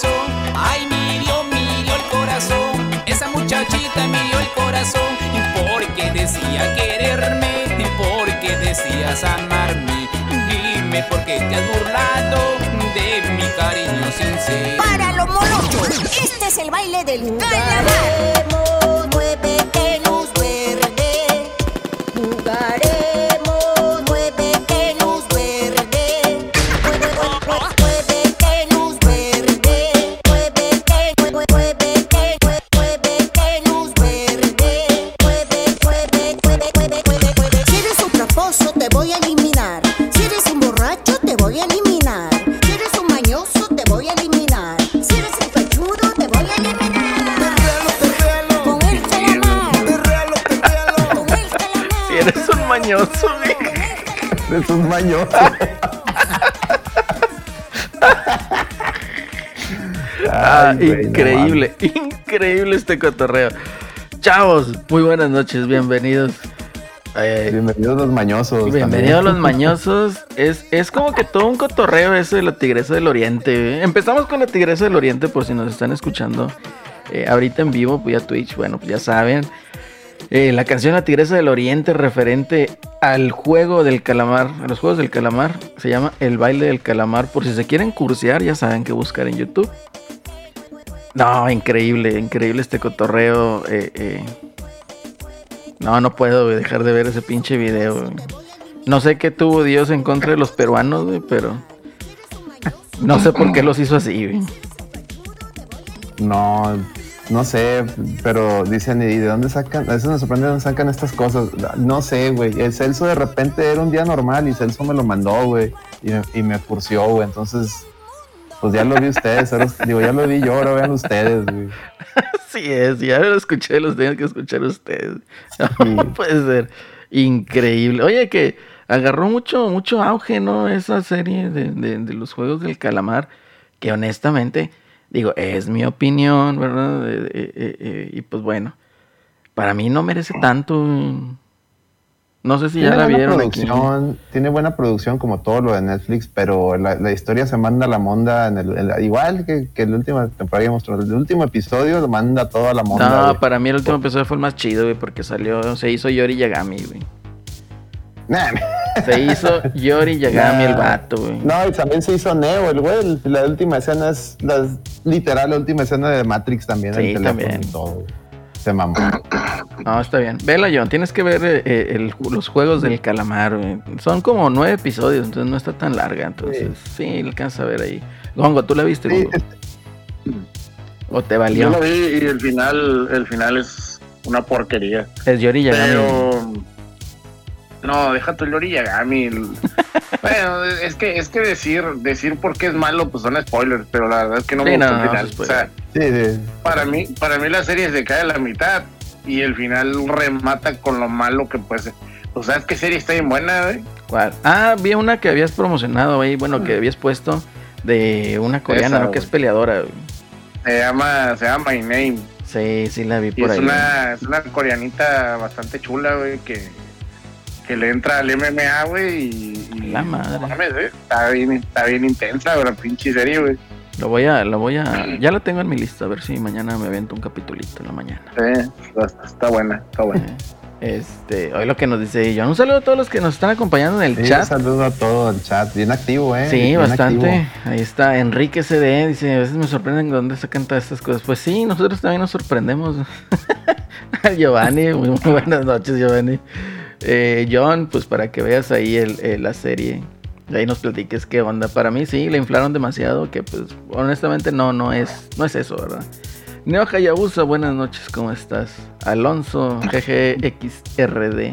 corazón. Ay, me dio, me dio el corazón. Esa muchachita me dio el corazón. Porque decía quererme, porque decías amarme. Dime por qué te has burlado de mi cariño sincero. Para los molochos, este es el baile del calamar. Mañoso. Ah, Ay, increíble, increíble este cotorreo. Chavos, muy buenas noches, bienvenidos. Eh, Bienvenidos los mañosos. bienvenidos también. los mañosos. Es, es como que todo un cotorreo ese de la Tigresa del Oriente. Empezamos con la Tigresa del Oriente por si nos están escuchando eh, ahorita en vivo, pues ya Twitch, bueno, pues ya saben. Eh, la canción La Tigresa del Oriente referente al juego del calamar, a los juegos del calamar, se llama El baile del calamar. Por si se quieren cursear, ya saben que buscar en YouTube. No, increíble, increíble este cotorreo. eh, eh. No, no puedo dejar de ver ese pinche video. No sé qué tuvo Dios en contra de los peruanos, pero no sé por qué los hizo así. No, no sé, pero dicen, ¿y de dónde sacan? A veces me sorprende de dónde sacan estas cosas. No sé, güey. El Celso de repente era un día normal y Celso me lo mandó, güey. Y me, y me cursió, güey. Entonces, pues ya lo vi ustedes. ahora- digo, ya lo vi yo, ahora vean ustedes, güey. Así es, ya lo escuché, los tienen que escuchar ustedes. No puede ser. Increíble. Oye, que agarró mucho, mucho auge, ¿no? Esa serie de, de- de los juegos del calamar. Que honestamente, digo, es mi opinión, ¿verdad? Eh, eh, y pues bueno, para mí no merece tanto. No sé si ya Tiene la buena vieron. aquí. producción, tiene buena producción como todo lo de Netflix, pero la, la historia se manda a la monda en el, en la- igual que, que el último temporada mostró, el último episodio lo manda todo a la monda. No, güey. para mí el último episodio fue el más chido, güey, porque salió, se hizo Yori Yagami, güey. Nah, Se hizo Yori Yagami el vato, güey. No, y también se hizo Neo, el güey. La última escena es la, literal, la última escena de Matrix también. Sí, el teléfono también. y todo. Se mamó. No, está bien. Vela, John, tienes que ver eh, eh, el- los juegos del calamar, güey. Son como nueve episodios, entonces no está tan larga. Entonces, sí, le alcanza a ver ahí. Gongo, ¿tú la viste, Sí, Gongo? ¿O te Yo valió? lo vi y el final, el final es una porquería. Es Yori Yagami. Pero no, deja tu Lori Yagami. El- bueno, es que es que decir decir por qué es malo pues son spoilers, pero la verdad es que no Sí, me no, gustó el no, final. es o sea, sí, sí. para mí para mí la serie se cae a la mitad y el final remata con lo malo que pues o sea, es que serie está bien buena, güey. ¿Cuál? Ah, vi una que habías promocionado ahí, bueno, que habías puesto de una coreana, Esa, ¿no? Que es peleadora, güey. Se llama se llama My Name. Sí, sí la vi Y por es ahí. una, es una coreanita bastante chula, güey, que, que le entra al MMA, güey, y, y- La madre. no mames, güey, está bien, está bien intensa, güey, la pinche serie, güey. Lo voy a, lo voy a, ya la tengo en mi lista, a ver si mañana me avento un capitulito en la mañana. Sí, está, está buena, está buena. Este, hoy lo que nos dice John. Un saludo a todos los que nos están acompañando en el Sí, chat. saludo a todo el chat. Bien activo, ¿eh? Sí, Bien bastante. activo. Ahí está Enrique CD. Dice: A veces me sorprenden de dónde sacan todas estas cosas. Pues sí, nosotros también nos sorprendemos. Giovanni, muy, muy buenas noches, Giovanni. Eh, John, pues para que veas ahí eh, la serie. Y ahí nos platiques qué onda. Para mí sí, le inflaron demasiado. Que pues honestamente no, no es, no es eso, ¿verdad? Neo Hayabusa, buenas noches, ¿cómo estás? Alonso, GGXRD.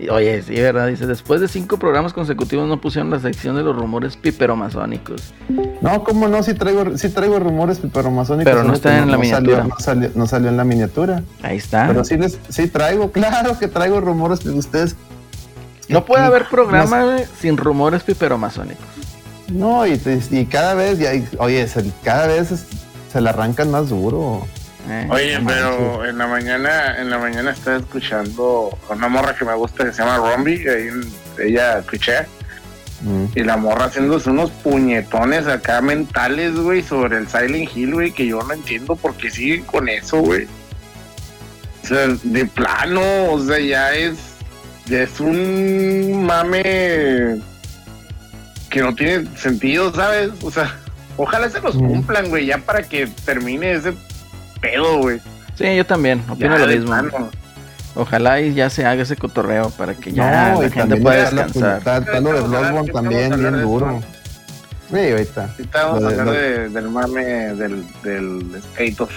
Y, Oye, sí, ¿verdad? Dice, después de cinco programas consecutivos no pusieron la sección de los rumores piperomasónicos. No, cómo no, sí traigo, sí traigo rumores piperomasónicos. Pero no está en la miniatura. no, salió, no salió en la miniatura. Ahí está. Pero sí, les, sí traigo, claro que traigo rumores de ustedes. no puede haber programa sin rumores piperomasónicos. No, y, y cada vez, ya, oye, se- cada vez es- se le arrancan más duro. ¿Eh? Oye, pero en la mañana, en la mañana estaba escuchando a una morra que me gusta que se llama Rombi, ahí ella escuché, Mm. Y la morra haciéndose unos puñetones acá mentales, güey, sobre el Silent Hill, güey, que yo no entiendo por qué siguen con eso, güey. O sea, de plano, o sea, ya es, ya es un mame que no tiene sentido, ¿sabes? O sea, ojalá se los Mm. cumplan, güey, ya para que termine ese pedo, güey. Sí, yo también, opino Ya, lo mismo. plano. Ojalá y ya se haga ese cotorreo para que ya No, la gente pueda descansar. Está, de Bloodborne también, bien duro. Sí, ahorita. De- de- del mame del, del State of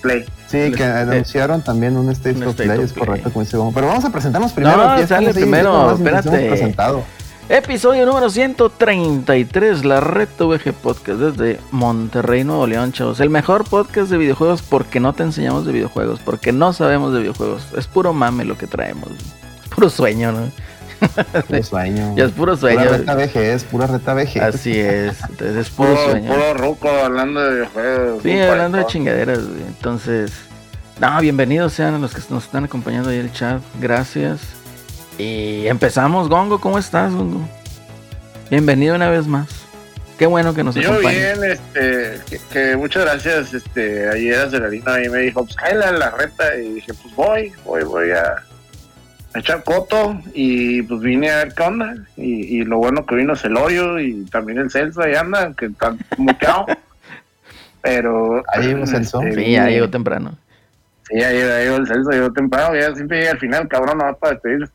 Play. Sí, que eh, anunciaron también un State un of State Play, of es Play. correcto, como dice. Pero vamos a presentarnos primero. No, sale primero, espérate. presentado. Episodio número 133, la Red VG Podcast desde Monterrey, Nuevo León, chavos. El mejor podcast de videojuegos porque no te enseñamos de videojuegos, porque no sabemos de videojuegos. Es puro mame lo que traemos. Puro sueño, ¿no? Puro sueño. Ya es puro sueño. Pura reta VG, pura reta VG. Así es, entonces es puro Puro, sueño. puro ruco hablando de videojuegos. Sí, hablando de chingaderas, güey. Entonces, no, bienvenidos sean a los que nos están acompañando ahí en el chat. Gracias. Y empezamos, Gongo, ¿cómo estás, Gongo? Bienvenido una vez más. Qué bueno que nos Yo acompañes. bien, este, que, que muchas gracias, este, ayer Acelerino ahí me dijo, pues cállale a la reta, y dije, pues voy, voy, voy a, a echar coto, y pues vine a ver qué onda, y, y lo bueno que vino Celorio, y también el Celso ahí anda, que está muteado, pero... Ahí llegó Celso. este, Sí, ya llegó temprano. Sí, ahí llegó el Celso, llegó temprano, ya siempre llega al final, cabrón, no va para despedir.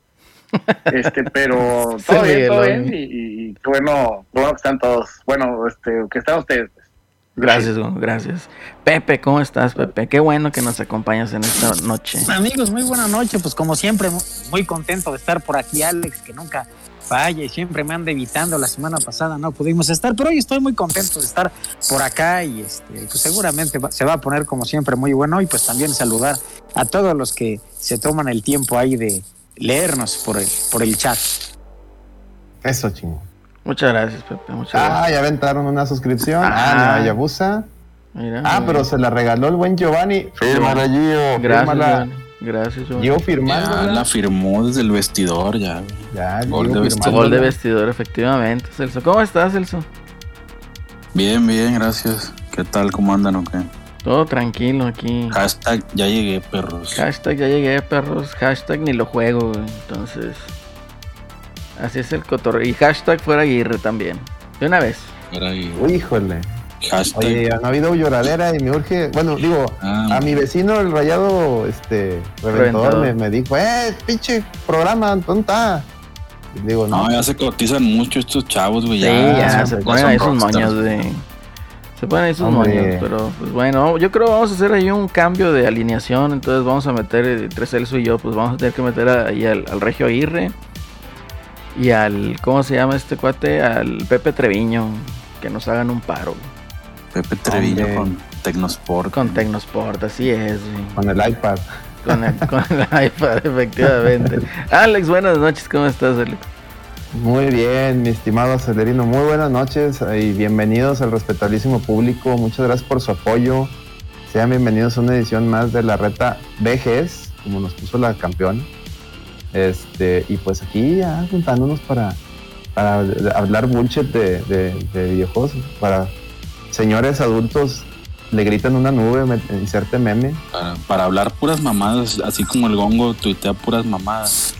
Este, pero todo bien, todo bien, y, y, y qué bueno, qué bueno que están todos. Bueno, este, que están ustedes. pues. Gracias, gracias. Pepe, ¿cómo estás, Pepe? Qué bueno que nos acompañas en esta noche. Amigos, muy buena noche. Pues como siempre, mu- muy contento de estar por aquí, Alex, que nunca falla y siempre me anda evitando. La semana pasada no pudimos estar, pero hoy estoy muy contento de estar por acá y este, pues seguramente va- se va a poner como siempre muy bueno y pues también saludar a todos los que se toman el tiempo ahí de leernos por el, por el chat. Eso, chingo. Muchas gracias, Pepe. Muchas Ah, gracias. ya aventaron una suscripción. Ah. Ah, no, Yabusa. Mira, Ah, pero se la regaló el buen Giovanni. Fírmala, Gio. Gracias, Fírmala. Giovanni. Gracias, Giovanni. Gio Ya firmándola. la firmó desde el vestidor, ya. Ya, Gol de firmándola. Gol de vestidor, efectivamente, Celso. ¿Cómo estás, Celso? Bien, bien, gracias. ¿Qué tal? ¿Cómo andan o qué? Todo tranquilo aquí. Hashtag ya llegué, perros. Hashtag ya llegué, perros. Hashtag ni lo juego, güey. Entonces, así es el cotorreo. Y hashtag fuera Aguirre también. De una vez. Era ahí. Uy, híjole. Hashtag. Oye, han habido lloradera y me urge. Bueno, digo, Ah, a mi vecino, el rayado, este, reventador, Reventador. me, me dijo, eh, pinche programa, ¿dónde está? Y digo, no, No, ya se cotizan mucho estos chavos, güey. Sí, Ya, ya, se ya ponen ahí sus rockstars. moños, güey. Se ponen ahí sus moños, pero pues bueno, yo creo que vamos a hacer ahí un cambio de alineación, entonces vamos a meter, eh, entre Celso y yo, pues vamos a tener que meter ahí al, al Regio Aguirre y al, ¿cómo se llama este cuate? Al Pepe Treviño, que nos hagan un paro Pepe Treviño Hombre. con Tecnosport. con Tecnosport, así es, güey. con el iPad. Con el, con el iPad, efectivamente. Alex, buenas noches, ¿cómo estás, Alex? Muy bien, mi estimado Acelerino, muy buenas noches y bienvenidos al respetabilísimo público. Muchas gracias por su apoyo. Sean bienvenidos a una edición más de la reta VGS, como nos puso la campeona. Este, y pues aquí ya juntándonos para, para hablar bullshit de, de- de. Para señores adultos le gritan una nube, me- inserte meme, Para, para hablar puras mamadas, así como el gongo tuitea puras mamadas.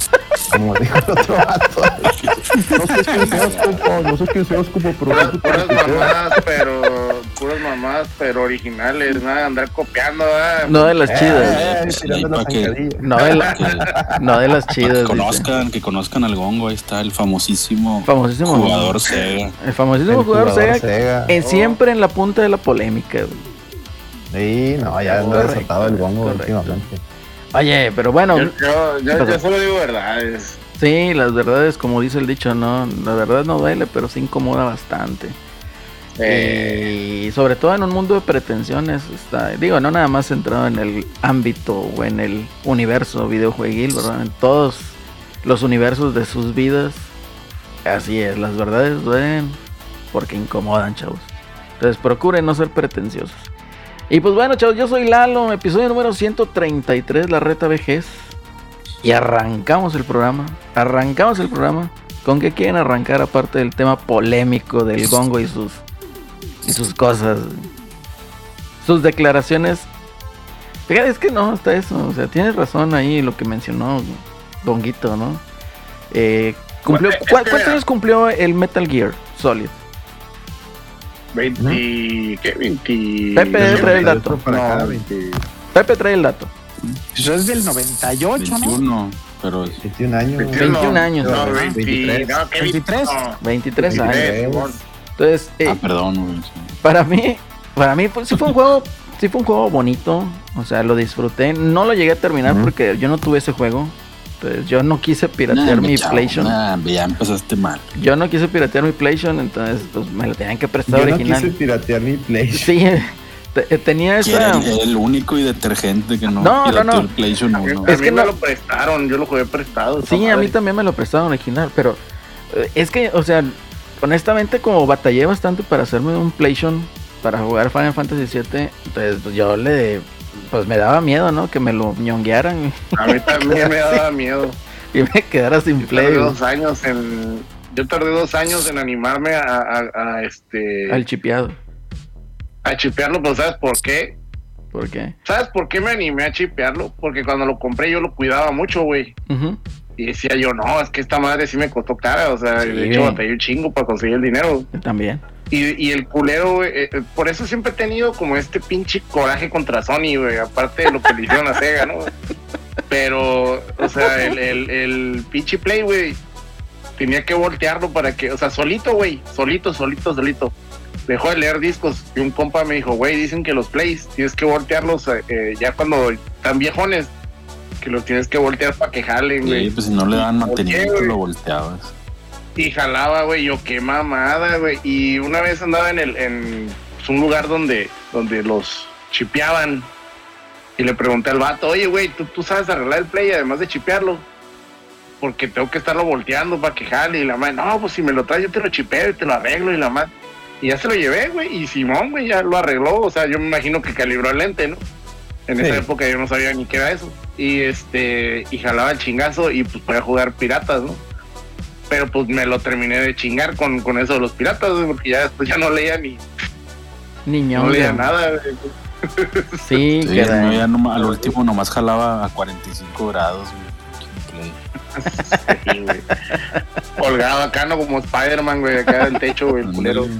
como dijo el otro vato. No sé quién seas, compa, no sé quién seas, compa, pero Puras, puras mamadas, pero puras mamadas, pero originales, nada andar copiando, ¿verdad? No de las chidas, Eh, que- zancadilla. no de, la- Que, no de las chidas. que dice. conozcan, que conozcan al gongo. Ahí está el famosísimo Famosísimo jugador Sega. El famosísimo El jugador, Sega, Sega. en- siempre en la punta de la polémica, güey. Sí, no, ya Correcto, desatado el bongo correcto. últimamente. Oye, pero bueno, Yo, yo, yo, Perdón. yo solo digo verdades. sí, las verdades, como dice el dicho, no, la verdad no duele, pero sí incomoda bastante. Eh, Y sobre todo en un mundo de pretensiones, está, digo, no nada más centrado en el ámbito o en el universo videojueguil, ¿verdad? En todos los universos de sus vidas. Así es, las verdades duelen porque incomodan, chavos. Entonces procuren no ser pretenciosos. Y pues bueno, chavos, yo soy Lalo, episodio número 133, la reta vejez. Y arrancamos el programa. Arrancamos el programa ¿Con qué quieren arrancar aparte del tema polémico del gongo y sus y sus cosas? Sus declaraciones. Fíjate, es que no, está eso. O sea, tienes razón ahí lo que mencionó Gonguito, ¿no? Eh, cumplió, Bueno, es ¿cuál- que ¿Cuántos años cumplió el Metal Gear Solid? 20. ¿Qué? 20. Pepe, trae el dato. Para acá, No. 20 Pepe trae el dato. Pues es del 98, ¿no? 21, pero es- 21 años. 21 años, No, ¿no? 20, 23. no, ¿qué 23? no, 23 años. 23, Simón. Entonces, eh, Ah, perdón, para mí, para mí pues, sí fue un juego, sí fue un juego bonito. O sea, lo disfruté. No lo llegué a terminar porque yo no tuve ese juego. Entonces, yo no quise piratear Nah, mi chavo, PlayStation. nah, ya empezaste mal. Yo no quise piratear mi PlayStation, entonces pues me lo tenían que prestar Yo no original. quise piratear mi Play. Sí, eh, tenía era esa. el, único y detergente que no, No, no, no. el PlayStation A mí, 1. a Es mí que me no- lo prestaron, yo lo jugué prestado. Sí, a mí también me lo prestaron original, pero eh, es que, o sea, honestamente como batallé bastante para hacerme un PlayStation para jugar Final Fantasy VII, entonces pues, yo le, pues me daba miedo, ¿no? Que me lo ñonguearan A mí también me daba miedo. y me quedara sin Yo play tardé dos años en. Yo tardé dos años en animarme a, a- a, este. al chipeado. a chipearlo, pero ¿sabes por qué? ¿Por qué? ¿Sabes por qué me animé a chipearlo? Porque cuando lo compré yo lo cuidaba mucho, güey. Y decía yo, no, es que esta madre sí me costó cara. O sea, Sí, de hecho batallé un chingo para conseguir el dinero. También. Y, y el culero, eh, eh, por eso siempre he tenido como este pinche coraje contra Sony, güey, aparte de lo que le hicieron a Sega, ¿no? Pero, o sea, el, el, el pinche Play, güey, tenía que voltearlo para que, o sea, solito, güey, solito, solito, solito. Dejó de leer discos y un compa me dijo, güey, dicen que los Plays tienes que voltearlos eh, ya cuando están viejones, que los tienes que voltear para que jalen, güey. Sí, pues si no le daban ¿Por qué, mantenimiento lo volteabas. Y jalaba, güey, yo qué mamada, güey. Y una vez andaba en el en pues, un lugar donde donde los chipeaban y le pregunté al vato, oye, güey, ¿tú, tú sabes arreglar el play además de chipearlo. Porque tengo que estarlo volteando para que jale. Y la madre, no, pues si me lo traes, yo te lo chipeo y te lo arreglo. Y la madre, y ya se lo llevé, güey. Y Simón, güey, ya lo arregló. O sea, yo me imagino que calibró el lente, ¿no? En esa época yo no sabía ni qué era eso. Y este, y jalaba el chingazo y pues podía jugar piratas, ¿no? Pero pues me lo terminé de chingar con, con eso de los piratas, porque ya después ya no leía ni Niño. no leía nada. Sí, Sí, que era- no, ya noma- al último nomás jalaba a 45 grados, güey. Güey. Colgado acá, ¿no? Como Spider-Man, güey, acá del techo, güey, el culero.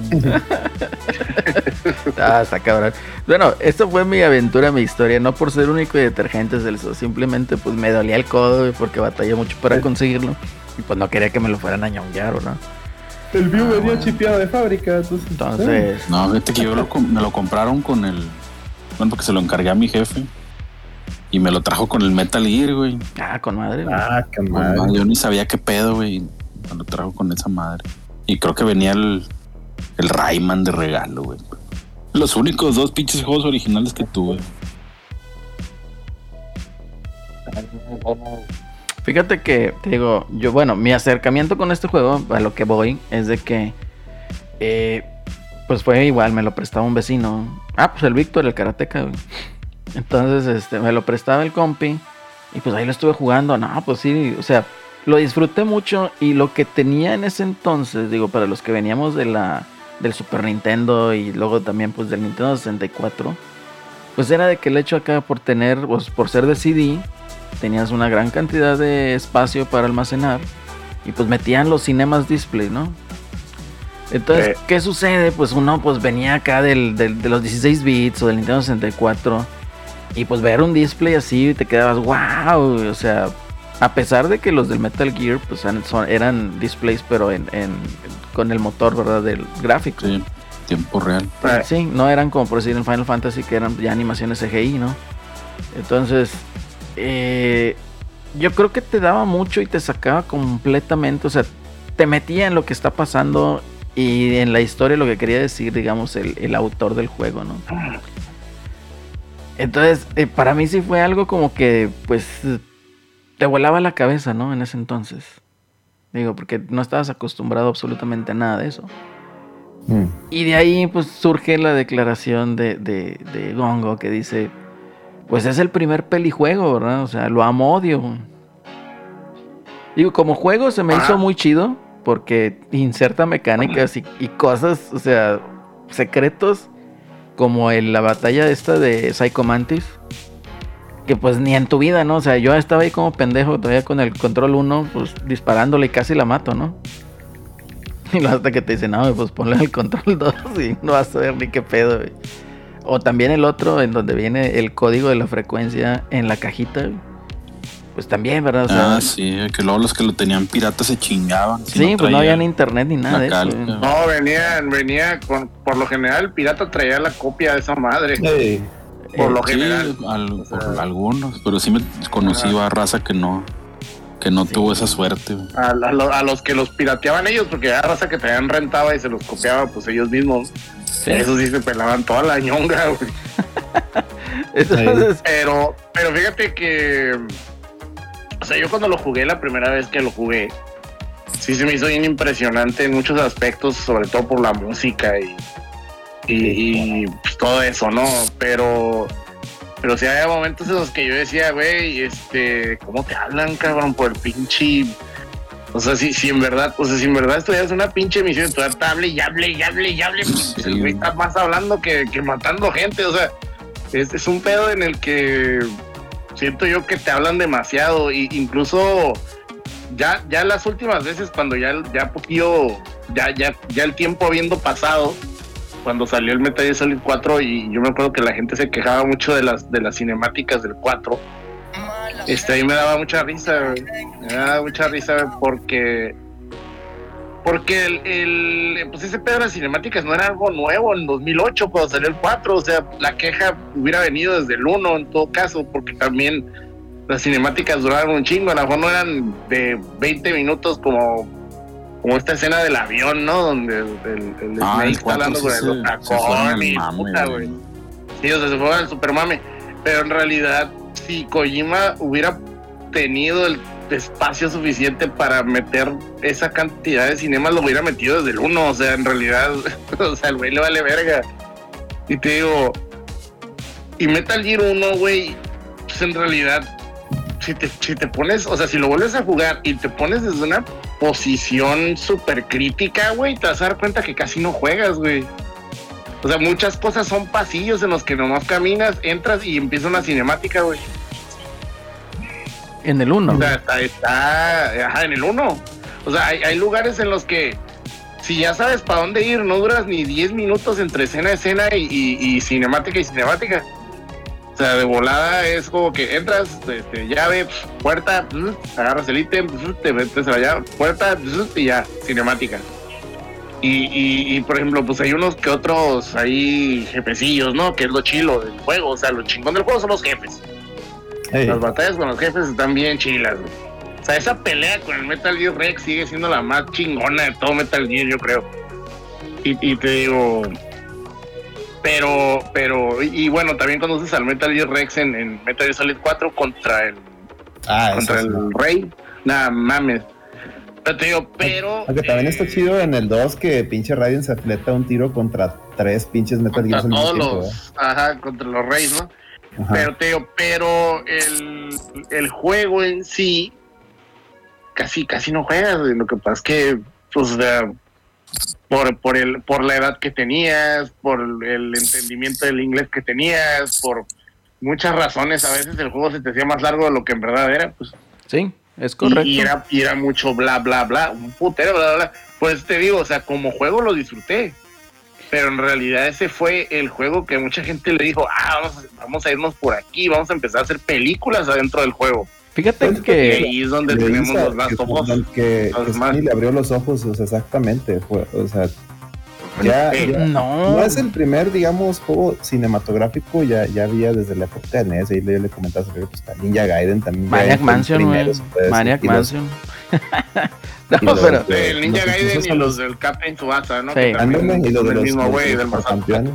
Ah, está cabrón. Bueno, esto fue mi aventura, mi historia. No por ser único y detergente, Celso. Simplemente, pues me dolía el codo, güey, porque batallé mucho para conseguirlo. Y pues no quería que me lo fueran a ñonguear, ¿o no? El View Ah, venía bueno. chipeado de fábrica. Entonces, Entonces, No, fíjate que yo lo me lo compraron con el. Bueno, porque se lo encargué a mi jefe. Y me lo trajo con el Metal Gear, güey. ah, con madre. güey. Ah, qué madre. yo ni sabía qué pedo, güey. Me lo trajo con esa madre. Y creo que venía el, el Rayman de regalo, güey. Los únicos dos pinches juegos originales que tuve. Fíjate que, te digo, yo, bueno, mi acercamiento con este juego, a lo que voy, es de que, eh, pues fue igual, me lo prestaba un vecino. Ah, pues el Víctor, el karateca, güey. Entonces, este, me lo prestaba el compi. Y pues ahí lo estuve jugando. No, pues sí, o sea, lo disfruté mucho. Y lo que tenía en ese entonces, digo, para los que veníamos de la, del Super Nintendo y luego también pues del Nintendo 64, pues era de que el hecho acá por tener, pues por ser de CD, tenías una gran cantidad de espacio para almacenar. Y pues metían los cinemas display, ¿no? Entonces. ¿qué sucede? Pues uno pues venía acá del, del- de los 16 bits o del Nintendo 64 y pues ver un display así te quedabas wow, o sea, a pesar de que los del Metal Gear pues eran, son- eran displays pero en, en- con el motor, ¿verdad? Del gráfico. Sí, tiempo real. Eh, Sí, no eran como por decir en Final Fantasy que eran ya animaciones CGI, ¿no? Entonces, eh, yo creo que te daba mucho y te sacaba completamente, o sea, te metía en lo que está pasando y en la historia lo que quería decir, digamos, el, el autor del juego, ¿no? Entonces, eh, para mí sí fue algo como que, pues, te volaba la cabeza, ¿no? En ese entonces. Digo, porque no estabas acostumbrado absolutamente a nada de eso. Mm. Y de ahí pues surge la declaración de, de, de Gongo que dice, pues es el primer pelijuego, ¿verdad? O sea, lo amo odio. Digo, como juego se me hizo muy chido, porque inserta mecánicas y, y cosas, o sea, secretos como en la batalla esta de Psycho Mantis. Que pues ni en tu vida, ¿no? O sea, yo estaba ahí como pendejo todavía con el control 1, pues disparándole y casi la mato, ¿no? Y hasta que te dicen, no, pues ponle el control 2 y no vas a ver ni qué pedo, güey. O también el otro en donde viene el código de la frecuencia en la cajita, güey. Pues también, ¿verdad? O sea, Ah, sí, que luego los que lo tenían pirata se chingaban. si sí, pues no había ni internet ni nada de eso. No, venía, venía con, por lo general el pirata traía la copia de esa madre. Sí. Por lo Sí, general. al- por algunos, pero sí me conocí a raza que no, que no tuvo esa suerte. A, a lo- a los que los pirateaban ellos, porque era raza que traían rentaba y se los copiaba pues ellos mismos. Sí. Esos sí se pelaban toda la ñonga, güey. Entonces, Pero, pero fíjate que. O sea, yo cuando lo jugué la primera vez que lo jugué, sí se me hizo bien impresionante en muchos aspectos, sobre todo por la música y. Y, y, pues, todo eso, ¿no? Pero. Pero sí había momentos en los que yo decía, güey, este, ¿cómo te hablan, cabrón? Por el pinche. O sea, si, si en verdad, o sea, si en verdad estuvieras en una pinche misión, tú hable y hable y hable y hable, pues, Sí. el güey está más hablando que, que matando gente, o sea, es, es un pedo en el que siento yo que te hablan demasiado, y incluso ya, ya las últimas veces cuando ya, ya poquillo, ya, ya, ya el tiempo habiendo pasado, cuando salió el Metal Gear Solid 4 y yo me acuerdo que la gente se quejaba mucho de las, de las cinemáticas del 4. Este, ahí me daba mucha risa, me daba mucha risa porque porque el, el- pues ese pedo de las cinemáticas no era algo nuevo en 2008 cuando salió el 4, o sea, la queja hubiera venido desde el 1 en todo caso, porque también las cinemáticas duraron un chingo, a lo mejor no eran de 20 minutos como como esta escena del avión, ¿no? Donde el, el- el Ah, está 4 hablando con el Otacón y puta, güey. güey. Sí, o sea, se fue al super mame. Pero en realidad, si Kojima hubiera tenido el espacio suficiente para meter esa cantidad de cinemas, lo hubiera metido desde el 1. O sea, en realidad, o sea, el güey le vale verga. Y te digo, y Metal Gear 1, güey, pues en realidad, si te, si te pones, o sea, si lo vuelves a jugar y te pones desde una posición súper crítica, güey, te vas a dar cuenta que casi no juegas, güey. O sea, muchas cosas son pasillos en los que nomás caminas, entras y empieza una cinemática, güey. En el 1. O sea, está, está en el 1. O sea, hay, hay lugares en los que si ya sabes para dónde ir, no duras ni 10 minutos entre escena a escena y, y- y cinemática y cinemática. O sea, de volada es como que entras, este, llave, puerta, agarras el ítem, te metes allá, puerta y ya, cinemática. Y, y, y, por ejemplo, pues hay unos que otros ahí jefecillos, ¿no? Que es lo chilo del juego. O sea, lo chingón del juego son los jefes. Las batallas con los jefes están bien chilas, güey. O sea, esa pelea con el Metal Gear Rex sigue siendo la más chingona de todo Metal Gear, yo creo. Y, y te digo. Pero, pero, y, y bueno, también usas al Metal Gear Rex en, en Metal Gear Solid 4 contra el, ah, contra el. Rey. Nada, mames. Pero te digo, pero. Aunque también eh, está chido en el 2 que pinche Raiden se fleta un tiro contra tres pinches Metal Gear mismo todos los. Ajá, contra los Reyes, ¿no? Ajá. Pero te digo, pero el, el juego en sí casi casi no juegas. Lo que pasa es que, pues, por, por el, por la edad que tenías, por el entendimiento del inglés que tenías, por muchas razones, a veces el juego se te hacía más largo de lo que en verdad era, pues. Sí, es Y, correcto. y era, y era mucho bla, bla, bla, un putero, bla, bla, bla. Pues te digo, o sea, como juego lo disfruté. Pero en realidad ese fue el juego que mucha gente le dijo, ah, vamos a, vamos a irnos por aquí, vamos a empezar a hacer películas adentro del juego. Fíjate Pues, que ahí es donde tenemos los of Us. que, los que más. Sony le abrió los ojos, o sea, exactamente. fue- o sea, ya, ya- no. no es el primer, digamos, juego cinematográfico, ya, ya había desde la época de NES, ahí le, le comentaba sobre pues, está Ninja Gaiden también. Maniac Mansion, Maniac Mansion. no, los pero El Ninja los Gaiden y los del Captain Tsubasa, ¿no? Sí. Que también Ándale, y los de son los, el mismo güey los del Mazapán.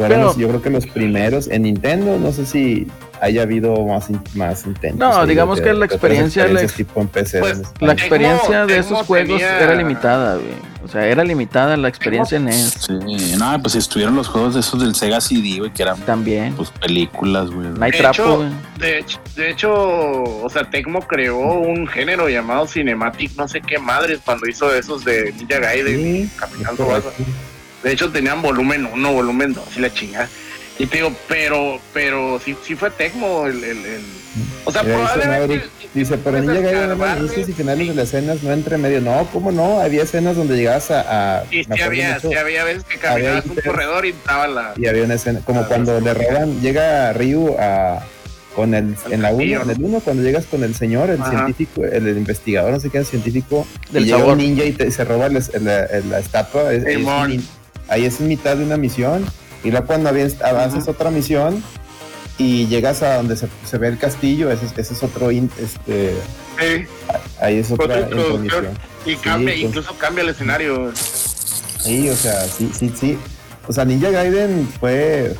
Fueron, Pero- los- yo creo que los primeros en Nintendo, no sé si haya habido más, más intentos. No, digamos que la experiencia, la experiencias tipo en PC. Pues, en- La Tecmo- experiencia de esos juegos tenía- era limitada, güey. O sea, era limitada la experiencia en NES. Sí, no, pues estuvieron los juegos de esos del Sega CD, güey, que eran También. pues películas, güey. No hay De trapo, hecho, güey. de, hecho, de hecho, o sea, Tecmo creó un género llamado Cinematic, no sé qué madres, cuando hizo esos de Ninja Gaiden y Sí, Capitán Tsubasa. De hecho, tenían volumen 1, volumen 2 y la chingada. Y te digo, pero, pero sí, sí fue Tecmo el, el, el- O sea, Mira, dice probablemente. Maverick, Dice, pero Ninja Gaiden eran los inicios y finales de las escenas, no entre medio. No, ¿cómo no? Había escenas donde llegabas a. a sí acuerdo había, mucho, sí había veces que caminabas un corredor y estaba la. Y había una escena, como cuando le roban, llega Ryu a. Con el, en la 1, castillo, en el 1, cuando llegas con el señor, el Ajá. científico, el, el investigador, no sé qué, el científico, Del y llega sabor. un ninja y te- se roba el- el- el- la estatua. es- es Simón. un- ahí es en mitad de una misión. Y luego cuando avanzas otra misión y llegas a donde se, se ve el castillo, ese, es- ese es otro. in- este, Sí, ahí es otra Otra introducción. y cambia, pues. incluso cambia el escenario. Sí, o sea, sí, sí, sí. O sea, Ninja Gaiden fue.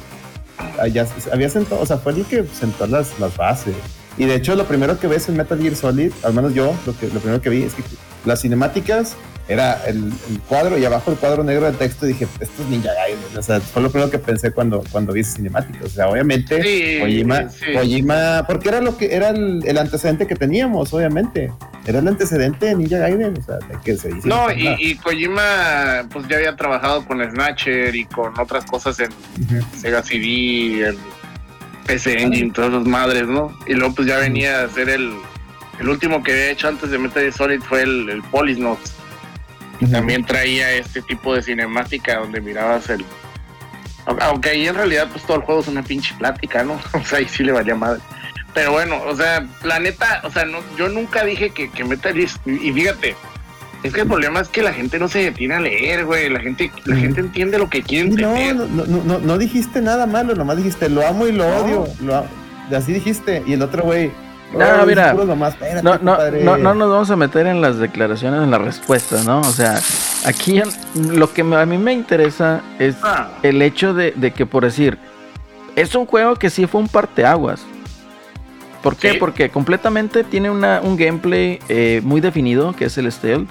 ah, ya- había sentado, o sea, fue el que sentó las, las bases. Y de hecho, lo primero que ves en Metal Gear Solid, al menos yo, lo, que, lo primero que vi es que las cinemáticas era el, el cuadro y abajo el cuadro negro de texto. Y dije, esto es Ninja Gaiden. O sea, fue lo primero que pensé cuando, cuando vi esas cinemáticas. O sea, obviamente, Sí, Kojima, sí. Kojima, porque era lo que era el, el antecedente que teníamos, obviamente. Era el antecedente de Ninja Gaiden. O sea, de que se dice. No, y, y Kojima, pues ya había trabajado con Snatcher y con otras cosas en. Sega CD, el PC Engine, todas esas madres, ¿no? Y luego, pues ya venía a hacer el. El último que había hecho antes de Metal Gear Solid fue el, el También traía este tipo de cinemática donde mirabas el aunque ahí en realidad pues todo el juego es una pinche plática no o sea ahí sí le valía madre pero bueno o sea la neta o sea no yo nunca dije que, que Metal y fíjate es que el problema es que la gente no se detiene a leer güey la gente la gente entiende lo que quiere entender no, no, no, no, no dijiste nada malo, nomás dijiste lo amo y lo No. odio. Lo, así dijiste. Y el otro güey. No, "Oh, mira, nomás, espérate, No, no, compadre". no, no nos vamos a meter en las declaraciones, en las respuestas, ¿no? O sea, aquí lo que a mí me interesa es Ah, el hecho de, de que, por decir, es un juego que sí fue un parteaguas. ¿Por qué? Sí. Porque completamente tiene una, un gameplay eh, muy definido, que es el stealth.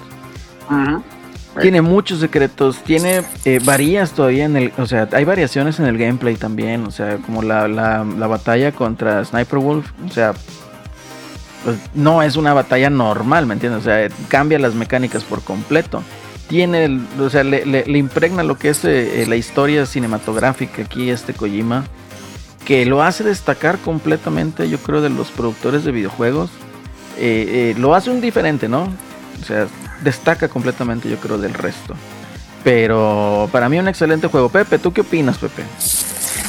Tiene muchos secretos, tiene eh, varías todavía en el, o sea, hay variaciones en el gameplay también, o sea, como la, la, la batalla contra Sniper Wolf, o sea, pues no es una batalla normal, ¿me entiendes? O sea, cambia las mecánicas por completo. Tiene, o sea, le, impregna lo que es eh, eh, la historia cinematográfica aquí este Kojima, que lo hace destacar completamente, yo creo, de los productores de videojuegos. Eh, lo hace un diferente, ¿no? O sea, destaca completamente, yo creo, del resto. Pero para mí un excelente juego. Pepe, ¿tú qué opinas, Pepe?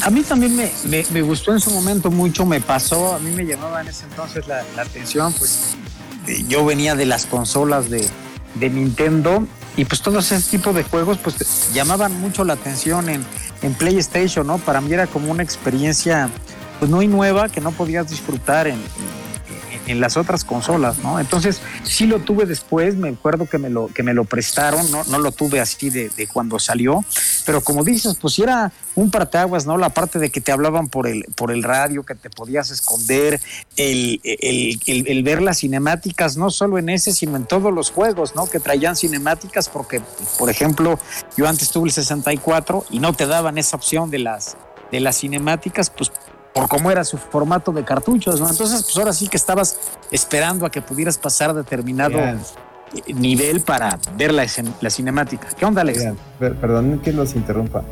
A mí también me, me- gustó en su momento mucho, me pasó, a mí me llamaba en ese entonces la, la atención, pues yo venía de las consolas de, de Nintendo y pues todo ese tipo de juegos pues llamaban mucho la atención en, en PlayStation, ¿no? Para mí era como una experiencia pues muy nueva que no podías disfrutar en, en- las otras consolas, ¿no? Entonces sí lo tuve después, me acuerdo que me lo, que me lo prestaron, no, no lo tuve así de, cuando salió, pero como dices, pues era un parteaguas, ¿no? La parte de que te hablaban por el, por el radio, que te podías esconder, el, el- el- el ver las cinemáticas, no solo en ese, sino en todos los juegos, ¿no? Que traían cinemáticas, porque, por ejemplo, yo antes tuve el 64 y no te daban esa opción de las, de las cinemáticas, pues por cómo era su formato de cartuchos, ¿no? Entonces, pues ahora sí que estabas esperando a que pudieras pasar determinado nivel para ver la, la cinemática. ¿Qué onda, Alex? per- Perdón que los interrumpa.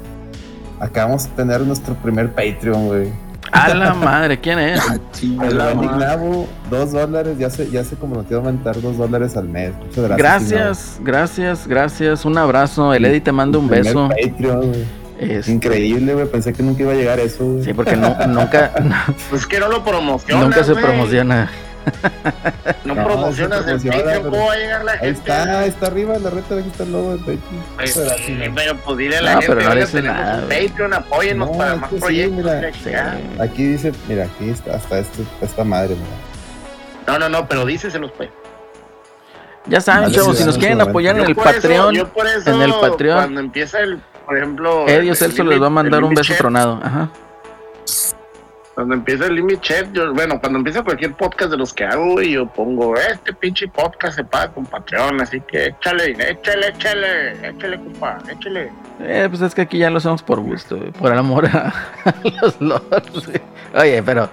Acabamos de tener nuestro primer Patreon, güey. A la madre, ¿quién es? Madre. Gnavo, dos dólares, ya se, ya se comprometió a aumentar dos dólares al mes. Muchas gracias. Gracias, gracias, gracias. Un abrazo. El Eddie te manda un Primer beso. Patreon, güey. Este, Increíble, güey. Pensé que nunca iba a llegar eso. Sí, porque no- nunca, pues que no lo promocionas nunca se promociona. no, No, promocionas el promociona, Patreon pero- cómo va a llegar la Ahí gente está, ahí está arriba en la red, aquí está el logo del Patreon. Pues, sí, gracias. pero pues dile a la No, gente, pero no dice tenemos nada. Patreon, apóyennos No, para es más sí, proyectos. mira. Aquí dice, mira, aquí está, hasta este, esta madre, mira. No, no, no, pero díceselos pues. Ya saben, Vale, chavos, si nos quieren apoyar en el eso- Patreon, eso, en el Patreon. Cuando empieza el, por ejemplo. Edio el Celso les va a mandar un beso Chef, tronado. Ajá. Cuando empieza el Limit Chat, yo, bueno, cuando empieza cualquier podcast de los que hago, güey, yo pongo, este pinche podcast se paga con Patreon, así que échale, échale, échale, échale, compa, échale. Eh, pues es que aquí ya lo hacemos por gusto, güey, por el amor a, a los lords. güey. Oye, pero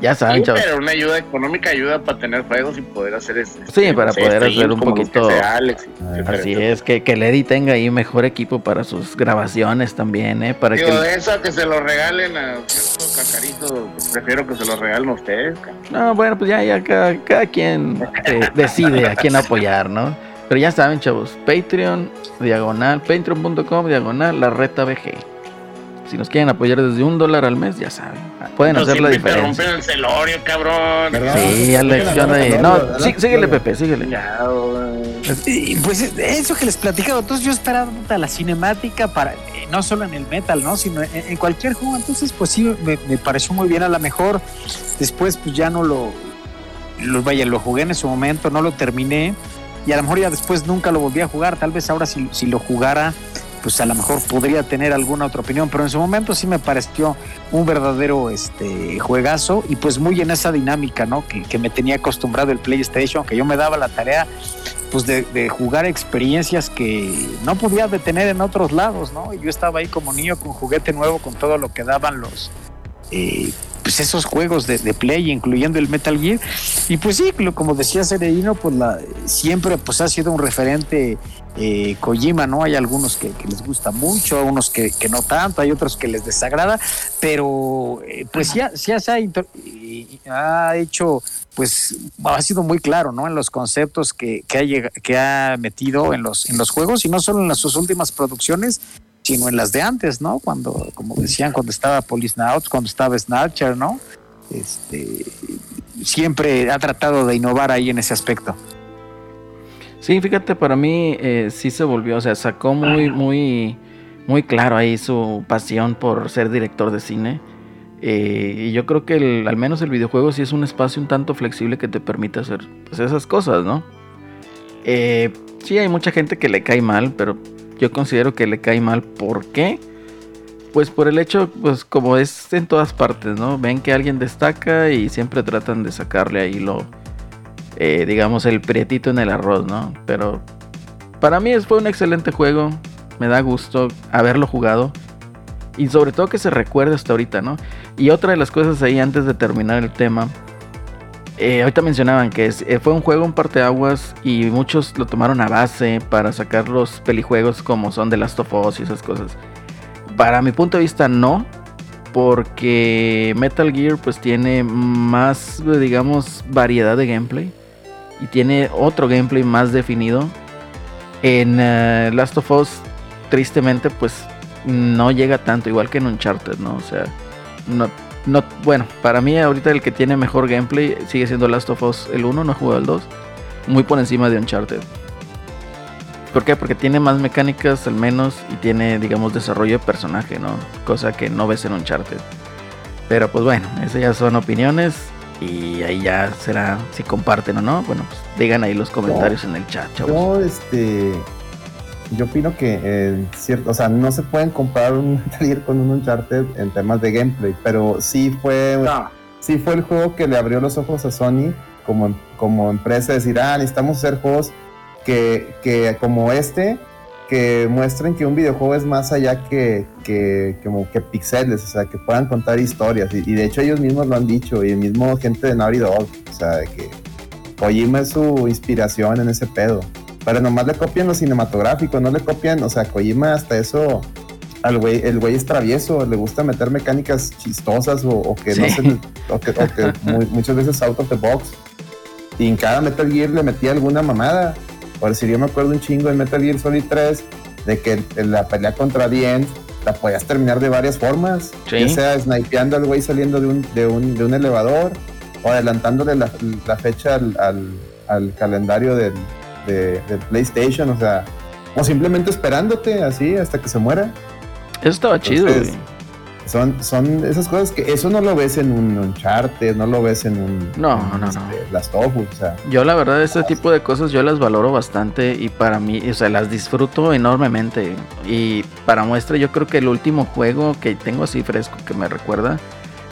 ya saben, Sí, chavos. pero una ayuda económica ayuda para tener juegos y poder hacer ese. Sí, para poder hacer un poquito- Alex etcétera, Así es, que, que Lady tenga ahí mejor equipo para sus grabaciones también, ¿eh? Para Digo, que... eso que se lo regalen a cierto cacarito, pues, prefiero que se lo regalen a ustedes. No, bueno, pues ya, ya cada, cada quien eh, decide a quién apoyar, ¿no? Pero ya saben, chavos, Patreon, diagonal, patreon.com, diagonal, la reta BG. Si nos quieren apoyar desde un dólar al mes, ya saben, pueden hacer la diferencia. rompen el celorio, cabrón. ¿Verdad? Sí, Alex, yo. No, sí, síguele, Pepe, síguele. Ya, güey. Y, Pues eso que les platicaba, entonces yo esperaba la cinemática para, eh, no solo en el metal, ¿no? Sino en, en cualquier juego, entonces pues sí, me, me pareció muy bien a lo mejor, después pues ya no lo, lo, vaya, lo jugué en ese momento, no lo terminé, y a lo mejor ya después nunca lo volví a jugar, tal vez ahora si, si lo jugara, pues a lo mejor podría tener alguna otra opinión, pero en su momento sí me pareció un verdadero este juegazo y pues muy en esa dinámica, ¿no? Que, que me tenía acostumbrado el PlayStation, que yo me daba la tarea pues de, de jugar experiencias que no podía detener en otros lados, ¿no? Yo estaba ahí como niño con juguete nuevo, con todo lo que daban los, eh, pues esos juegos de, de Play, incluyendo el Metal Gear. Y pues sí, como decía Cereino, pues la, siempre pues ha sido un referente eh, Kojima, ¿no? Hay algunos que, que les gusta mucho, unos que, que no tanto, hay otros que les desagrada, pero eh, pues ha- sí se ha, ha hecho pues ha sido muy claro, ¿no? En los conceptos que, que, ha, llega- que ha metido en los, en los juegos y no solo en las, sus últimas producciones, sino en las de antes, ¿no? Cuando, como decían, cuando estaba Police cuando estaba Snatcher, ¿no? Este, siempre ha tratado de innovar ahí en ese aspecto. Sí, fíjate, para mí eh, sí se volvió, o sea, sacó muy, muy, muy claro ahí su pasión por ser director de cine. Eh, y yo creo que el- al menos el videojuego sí es un espacio un tanto flexible que te permite hacer pues, esas cosas, ¿no? Eh, sí, hay mucha gente que le cae mal, pero yo considero que le cae mal. ¿Por qué? Pues por el hecho, pues como es en todas partes, ¿no? Ven que alguien destaca y siempre tratan de sacarle ahí lo, eh, digamos, el prietito en el arroz, ¿no? Pero para mí fue un excelente juego. Me da gusto haberlo jugado. Y sobre todo que se recuerde hasta ahorita, ¿no? Y otra de las cosas ahí antes de terminar el tema. eh, ahorita mencionaban que eh, fue un juego en parteaguas y muchos lo tomaron a base para sacar los pelijuegos como son The Last of Us y esas cosas. Para mi punto de vista no, porque Metal Gear pues tiene más, digamos, variedad de gameplay y tiene otro gameplay más definido. En eh, Last of Us, tristemente, pues no llega tanto, igual que en Uncharted, ¿no? O sea, no, no, bueno, para mí ahorita el que tiene mejor gameplay sigue siendo Last of Us el 1, no he jugado el 2, muy por encima de Uncharted. ¿Por qué? Porque tiene más mecánicas al menos y tiene, digamos, desarrollo de personaje, ¿no? Cosa que no ves en Uncharted. Pero pues bueno, esas ya son opiniones y ahí ya será si comparten o no. Bueno, pues digan ahí los comentarios en el chat, chavos. Yo, este, yo opino que, eh, cierto, o sea, no se pueden comparar un Metal con un Uncharted en temas de gameplay, pero sí fue, No, sí fue el juego que le abrió los ojos a Sony como, como empresa, decir, ah, necesitamos hacer juegos que, que como este, que muestren que un videojuego es más allá que, que, como que pixeles, o sea, que puedan contar historias. Y, y de hecho ellos mismos lo han dicho, y el mismo gente de Naughty Dog, o sea, de que Kojima es su inspiración en ese pedo. Pero nomás le copian lo cinematográfico, no le copian, o sea, Kojima hasta eso, al güey, el güey es travieso, le gusta meter mecánicas chistosas o, o que no Sí. se le- o que, o que muchas veces out of the box. Y en cada Metal Gear le metía alguna mamada. Por decir, yo me acuerdo un chingo en Metal Gear Solid 3 de que la pelea contra End la podías terminar de varias formas. Sí. Ya sea snipeando al güey saliendo de un, de un, de un elevador o adelantándole la, la fecha al, al- al calendario del, de- del PlayStation, o sea, o simplemente esperándote así hasta que se muera. Eso estaba chido, güey. Son, son esas cosas que eso no lo ves en un Uncharted, no lo ves en un No, en no, este, no. Last of Us, o sea, Yo la verdad este tipo de cosas yo las valoro bastante y para mí, o sea, las disfruto enormemente. Y para muestra yo creo que el último juego que tengo así fresco que me recuerda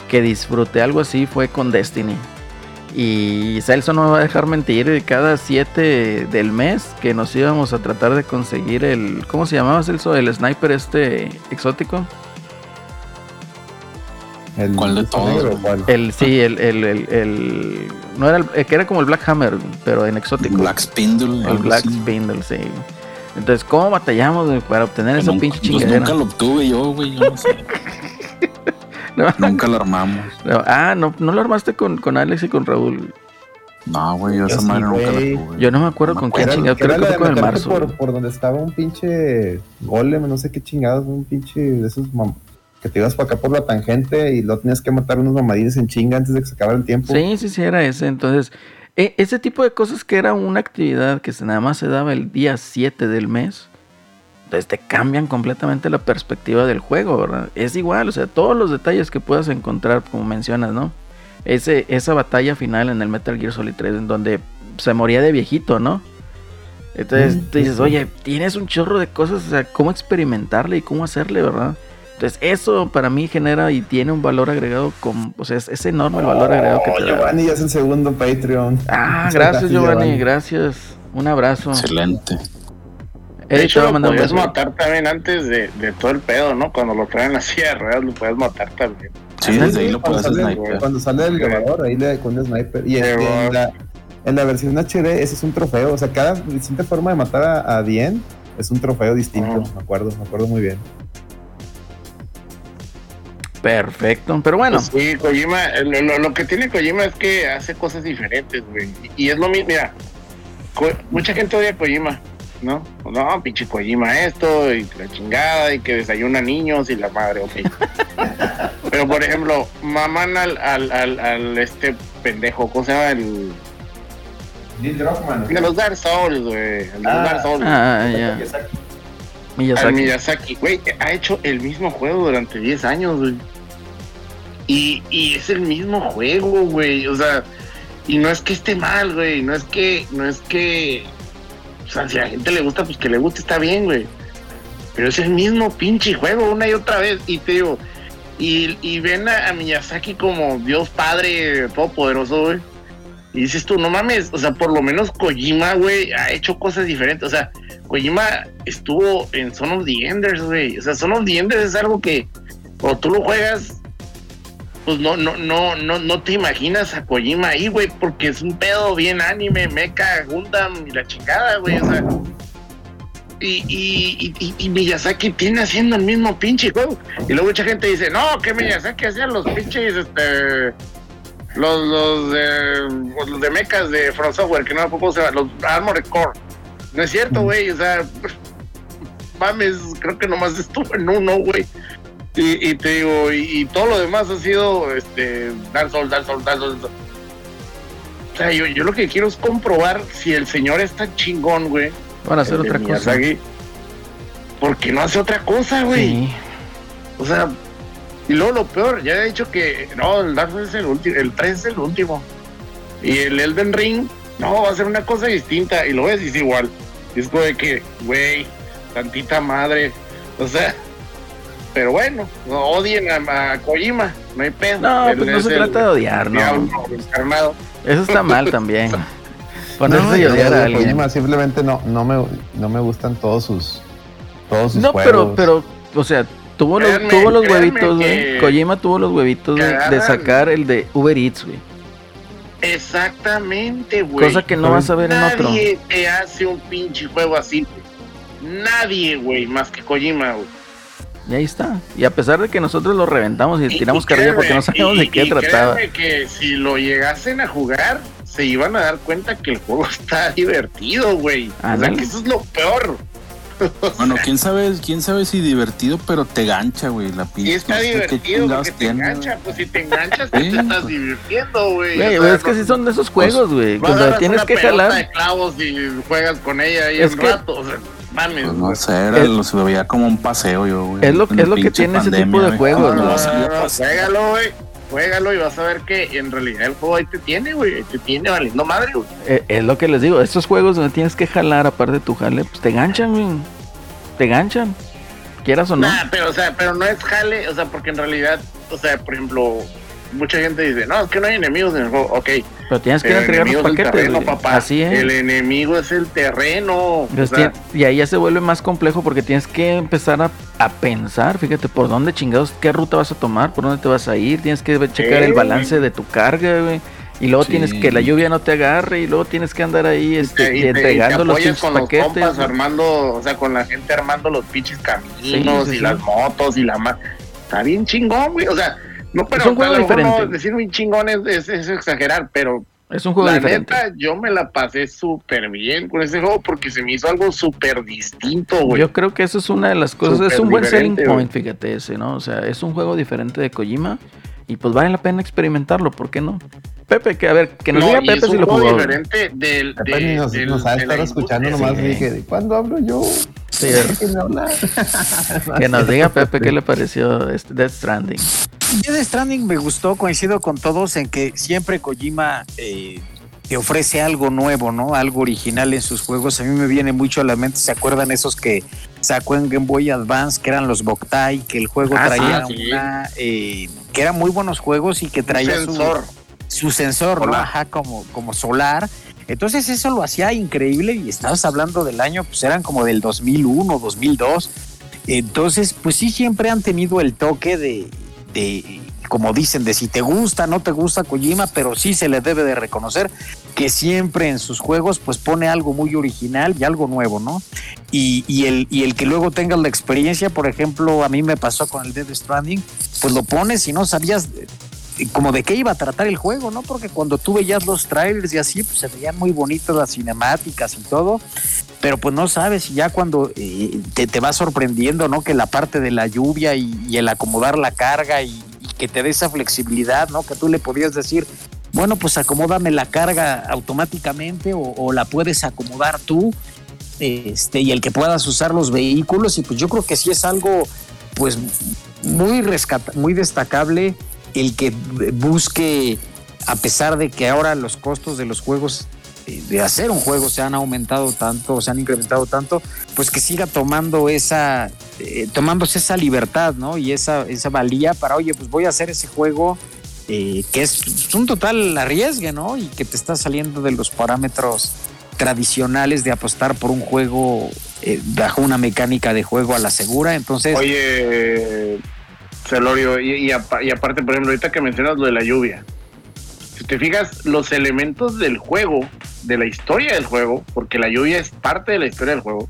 que disfruté algo así fue con Destiny. Y Celso no me va a dejar mentir, cada 7 del mes que nos íbamos a tratar de conseguir el... ¿Cómo se llamaba Celso? El sniper este exótico. El, ¿Cuál de el todos? ¿cuál? El, sí, el, el, el, el- no era el, el que era como el Black Hammer, pero en exótico. Black Spindle. el Black así. Spindle, sí. Entonces, ¿cómo batallamos para obtener esa Nunca- pinche pues chingadera? nunca lo obtuve yo, güey. Yo no sé. No. nunca lo armamos. No, ah, no, no lo armaste con, con Alex y con Raúl. No, güey, yo Yo esa sí, madre nunca la güey. tuve. Yo no me acuerdo No con me Era, chingado, que creo que fue con el marzo. por, por donde estaba un pinche golem, no sé qué chingados, un pinche de esos mam- que te ibas para acá por la tangente y lo tenías que matar unos mamadines en chinga antes de que se acabara el tiempo. Sí, sí, sí, era ese. Entonces, e- ese tipo de cosas que era una actividad que se nada más se daba el día 7 del mes, entonces te cambian completamente la perspectiva del juego, ¿verdad? Es igual, o sea, todos los detalles que puedas encontrar, como mencionas, ¿no? Ese, esa batalla final en el Metal Gear Solid 3, en donde se moría de viejito, ¿no? Entonces Mm, tú dices, oye, tienes un chorro de cosas, o sea, cómo experimentarle y cómo hacerle, ¿verdad? Entonces eso para mí genera y tiene un valor agregado, con, o sea, es, es enorme el valor agregado que Oh, te da. Giovanni ya es el segundo Patreon. Ah, gracias Giovanni, gracias. Un abrazo. Excelente. De Eric, te hecho, lo podías beso. matar también antes de, de todo el pedo, ¿no? Cuando lo traen así de ruedas, lo puedes matar también. Sí, desde ahí lo puedes sale, sniper. Cuando sale del grabador, ahí le con un sniper. Y este, en, la, en la versión HD, ese es un trofeo. O sea, cada distinta forma de matar a, a Dien es un trofeo distinto. Me acuerdo, me acuerdo muy bien. Perfecto, pero bueno, Pues sí, Kojima, lo, lo- lo que tiene Kojima es que hace cosas diferentes, güey. Y, y es lo mismo, mira, Ko- mucha gente odia a Kojima, ¿no? No, pinche Kojima esto, y la chingada, y que desayuna niños y la madre, ok. Pero por ejemplo, maman al, al, al, al este pendejo, ¿cómo se llama? El Neil Druckmann. de los Dark Souls, güey. El de los Ah. Dark Souls. ah, ya. Al Miyazaki. Miyazaki, güey, ha hecho el mismo juego durante 10 años, güey. Y, y es el mismo juego, güey. O sea, y no es que esté mal, güey. No es que, no es que. O sea, si a la gente le gusta, pues que le guste, está bien, güey. Pero es el mismo pinche juego una y otra vez. Y te digo, y, y ven a, a Miyazaki como Dios Padre Todopoderoso, güey. Y dices tú, no mames, o sea, por lo menos Kojima, güey, ha hecho cosas diferentes. O sea, Kojima estuvo en Son of the Enders, güey. O sea, Son of the Enders es algo que cuando tú lo juegas, pues no, no, no, no, no te imaginas a Kojima ahí, güey, porque es un pedo bien anime, mecha, Gundam y la chingada, güey. O sea. Y, y, y, y Miyazaki tiene haciendo el mismo pinche juego. Y luego mucha gente dice, no, que Miyazaki hacía los pinches, este. Los, los, de, los de mechas de Software, que no me se llama, los Armored Core. No es cierto, güey, o sea, mames, creo que nomás estuvo en uno, güey. Y, y te digo, y, y todo lo demás ha sido este Dark Souls, Dark Souls. Dark Souls. O sea, yo, yo lo que quiero es comprobar si el señor es tan chingón, güey. Van a hacer otra cosa. Miyazaki, Porque no hace otra cosa, güey. Sí. O sea, y luego lo peor, ya he dicho que no, el Dark es el último, el 3 es el último. Y el Elden Ring, no, va a ser una cosa distinta. Y lo ves y es igual. Y es como de que, güey, tantita madre. O sea, pero bueno, no odien a, a Kojima, no hay pedo. No, pues no se el trata de odiar, no. diablo encarnado. Eso está mal también. Ponerse No, y odiar a alguien. Kojima, simplemente no, no, me, no me gustan todos sus, todos sus No, juegos. pero, pero, o sea, tuvo los, Créanme, tuvo los huevitos, güey. Kojima tuvo los huevitos de sacar el de Uber Eats, güey. Exactamente, güey. Cosa que no vas a ver en otro. Nadie te hace un pinche juego así, güey. Nadie, güey, más que Kojima, güey. Y ahí está. Y a pesar de que nosotros lo reventamos y Y- tiramos carrilla porque no sabíamos y- de qué y trataba. que si lo llegasen a jugar, se iban a dar cuenta que el juego está divertido, güey. O sea, que eso es lo peor. Bueno, quién sabe, quién sabe si divertido, pero te gancha, güey, la Y pinche. está no sé qué divertido porque te tiene, engancha. Pues si te enganchas, Sí, te estás pues. divirtiendo, güey. Güey, es que no- sí son de esos juegos, güey. Cuando tienes que jalar. de clavos y juegas con ella ahí Es un que- rato. O sea, mames. Pues no sé, era, Es- lo, se lo veía como un paseo yo, güey. Es lo- es lo que tiene ese pandemia, tipo de güey. juegos, Ah, No, güey. no, no, no, juégalo, güey. Juégalo y vas a ver que en realidad el juego ahí te tiene, güey. Te tiene valiendo madre, güey. Eh, es lo que les digo, estos juegos donde tienes que jalar aparte de tu jale, pues te ganchan, güey. Te ganchan. Quieras o no. Nah, pero, o sea, pero no es jale, o sea, porque en realidad, o sea, por ejemplo, mucha gente dice, no, es que no hay enemigos en el juego. Ok, Pero tienes que el entregar los paquetes. terreno, güey. papá. Así es. El enemigo es el terreno. Tien- y ahí ya se vuelve más complejo porque tienes que empezar a, a pensar, fíjate, por dónde chingados, qué ruta vas a tomar, por dónde te vas a ir, tienes que checar el balance de tu carga, güey. Y luego Sí. tienes que la lluvia no te agarre y luego tienes que andar ahí este, te- y te- y te entregando los apoyas pinches con los paquetes. compas armando, o sea, con la gente armando los pinches caminos Sí, sí, y sí. las motos y la ma- Está bien chingón, güey. O sea, no, pero un juego diferente. no, decir bien chingón es, es- es exagerar, pero Es un juego la diferente. neta, yo me la pasé súper bien con ese juego porque se me hizo algo súper distinto, güey. Yo creo que eso es una de las cosas, es un buen selling point, fíjate ese, ¿no? O sea, es un juego diferente de Kojima y pues vale la pena experimentarlo, ¿por qué no? Pepe, que a ver, que nos No, diga Pepe es si un lo jugó. diferente del, Pepe de, ni nos, del- nos ha de estado escuchando industria, nomás. sí. Dije, ¿de cuándo hablo yo? Sí, ¿Qué me habla? que nos diga Pepe qué le pareció este Death Stranding. Yo de Stranding me gustó, coincido con todos en que siempre Kojima eh, te ofrece algo nuevo, ¿no? Algo original en sus juegos. A mí me viene mucho a la mente, ¿se acuerdan esos que sacó en Game Boy Advance, que eran los Boktai, que el juego Ah, traía sí, una, eh, que eran muy buenos juegos y que traía su- sensor. su sensor, ¿no? Ajá, como, como solar. Entonces eso lo hacía increíble y estabas hablando del año, pues eran como del 2001, 2002. Entonces, pues sí, siempre han tenido el toque de, de, como dicen, de si te gusta, no te gusta Kojima, pero sí se le debe de reconocer que siempre en sus juegos pues pone algo muy original y algo nuevo, ¿no? Y, y el, y el que luego tengas la experiencia, por ejemplo, a mí me pasó con el Dead Stranding, pues lo pones y no sabías como de qué iba a tratar el juego, ¿no? Porque cuando tú veías los trailers y así, pues se veían muy bonitas las cinemáticas y todo, pero pues no sabes, y ya cuando eh, te, te va sorprendiendo, ¿no? Que la parte de la lluvia y, el acomodar la carga y, y que te dé esa flexibilidad, ¿no? Que tú le podías decir, bueno, pues acomódame la carga automáticamente o, o la puedes acomodar tú, este, y el que puedas usar los vehículos, y pues yo creo que sí es algo, pues, muy rescata, muy destacable el que busque, a pesar de que ahora los costos de los juegos eh, de hacer un juego se han aumentado tanto, se han incrementado tanto, pues que siga tomando esa, eh, tomándose esa libertad, ¿no? Y esa, esa valía para, oye, pues voy a hacer ese juego eh, que es pues, un total arriesgue, ¿no? Y que te está saliendo de los parámetros tradicionales de apostar por un juego eh, bajo una mecánica de juego a la segura. Entonces, Oye, Celorio, y, y apa- y aparte, por ejemplo, ahorita que mencionas lo de la lluvia, si te fijas, los elementos del juego, de la historia del juego, porque la lluvia es parte de la historia del juego,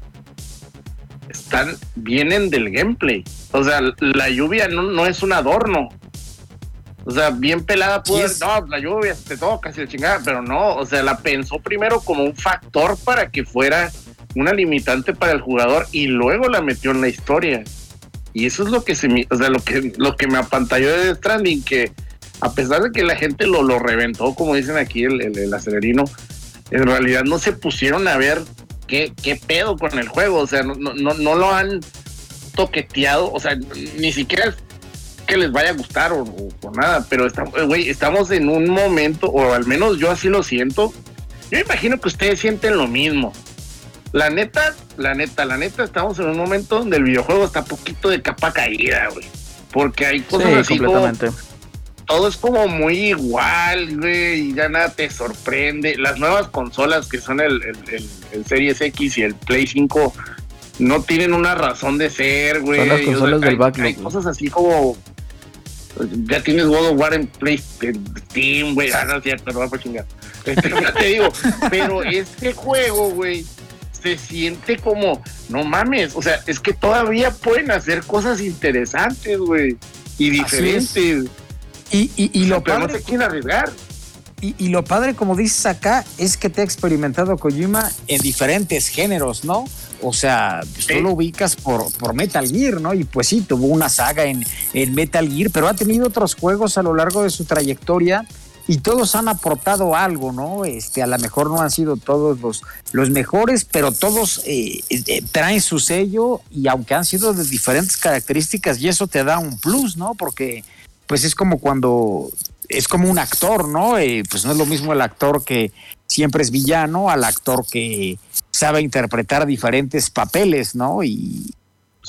están, vienen del gameplay. O sea, la lluvia no, no es un adorno. O sea, bien pelada pudo Sí haber- es- no, la lluvia te toca, casi la chingada, pero no, o sea, la pensó primero como un factor para que fuera una limitante para el jugador y luego la metió en la historia. Y eso es lo que se me, o sea, lo que, lo que me apantalló de Stranding, que a pesar de que la gente lo, lo reventó, como dicen aquí el, el, el acelerino, en realidad no se pusieron a ver qué, qué pedo con el juego. O sea, no, no, no, lo han toqueteado, o sea, ni siquiera es que les vaya a gustar o, nada, pero estamos, güey, estamos en un momento, o al menos yo así lo siento. Yo imagino que ustedes sienten lo mismo. La neta, la neta, la neta, estamos en un momento donde el videojuego está poquito de capa caída, güey. Porque hay cosas Sí, así como completamente. todo es como muy igual, güey, y ya nada te sorprende. Las nuevas consolas que son el, el, el- el Series X y el Play 5 no tienen una razón de ser, güey. Son las O sea, consolas del hay- backlog, Hay cosas así como. Ya tienes God of War en Play en Steam, güey. Ah, no es cierto, no va a chingar. Este, ya te digo, pero este juego, güey, se siente como, no mames, o sea, es que todavía pueden hacer cosas interesantes, güey, y diferentes. y, y, y lo pero no padre se quieren arriesgar. Y, y lo padre, como dices acá, es que te ha experimentado Kojima en diferentes géneros, ¿no? O sea, pues, tú lo ubicas por, por Metal Gear, ¿no? Y pues sí, tuvo una saga en, en Metal Gear, pero ha tenido otros juegos a lo largo de su trayectoria y todos han aportado algo, ¿no? Este, a lo mejor no han sido todos los, los mejores, pero todos eh, eh, traen su sello y aunque han sido de diferentes características y eso te da un plus, ¿no? Porque pues es como cuando es como un actor, ¿no? Eh, pues no es lo mismo el actor que siempre es villano al actor que sabe interpretar diferentes papeles, ¿no? Y,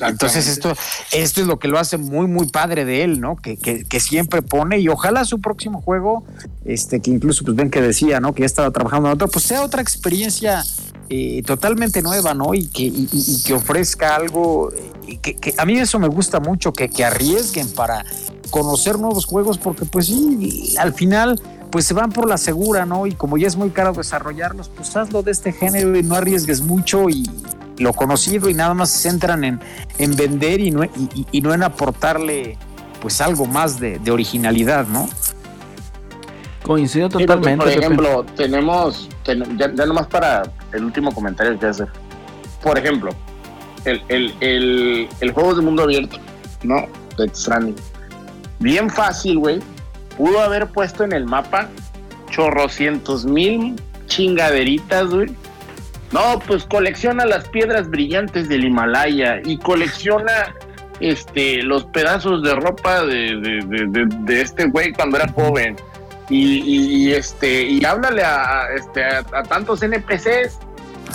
Entonces esto, esto es lo que lo hace muy, muy padre de él, ¿no? Que, que, que siempre pone y ojalá su próximo juego, este, que incluso pues ven que decía, ¿no? Que ya estaba trabajando en otro, pues sea otra experiencia eh, totalmente nueva, ¿no? Y que, y- y- y que ofrezca algo, eh, que, que a mí eso me gusta mucho, que, que arriesguen para conocer nuevos juegos, porque pues sí, al final pues se van por la segura, ¿no? Y como ya es muy caro desarrollarlos, pues hazlo de este género y no arriesgues mucho y lo conocido y nada más se centran en, en vender y no, y, no en aportarle pues algo más de, de originalidad, ¿no? Coincido Sí, totalmente. por Pepe. ejemplo, tenemos, ten- ya, ya nomás para el último comentario que hacer. Por ejemplo, el, el, el, el juego de mundo abierto, ¿no? De Stranding. Bien fácil, güey. Pudo haber puesto en el mapa chorrocientos mil chingaderitas, güey. No, pues colecciona las piedras brillantes del Himalaya y colecciona este los pedazos de ropa de, de- de- de- este güey cuando era joven. Y, y- y, este y háblale a, a, este a, a tantos NPCs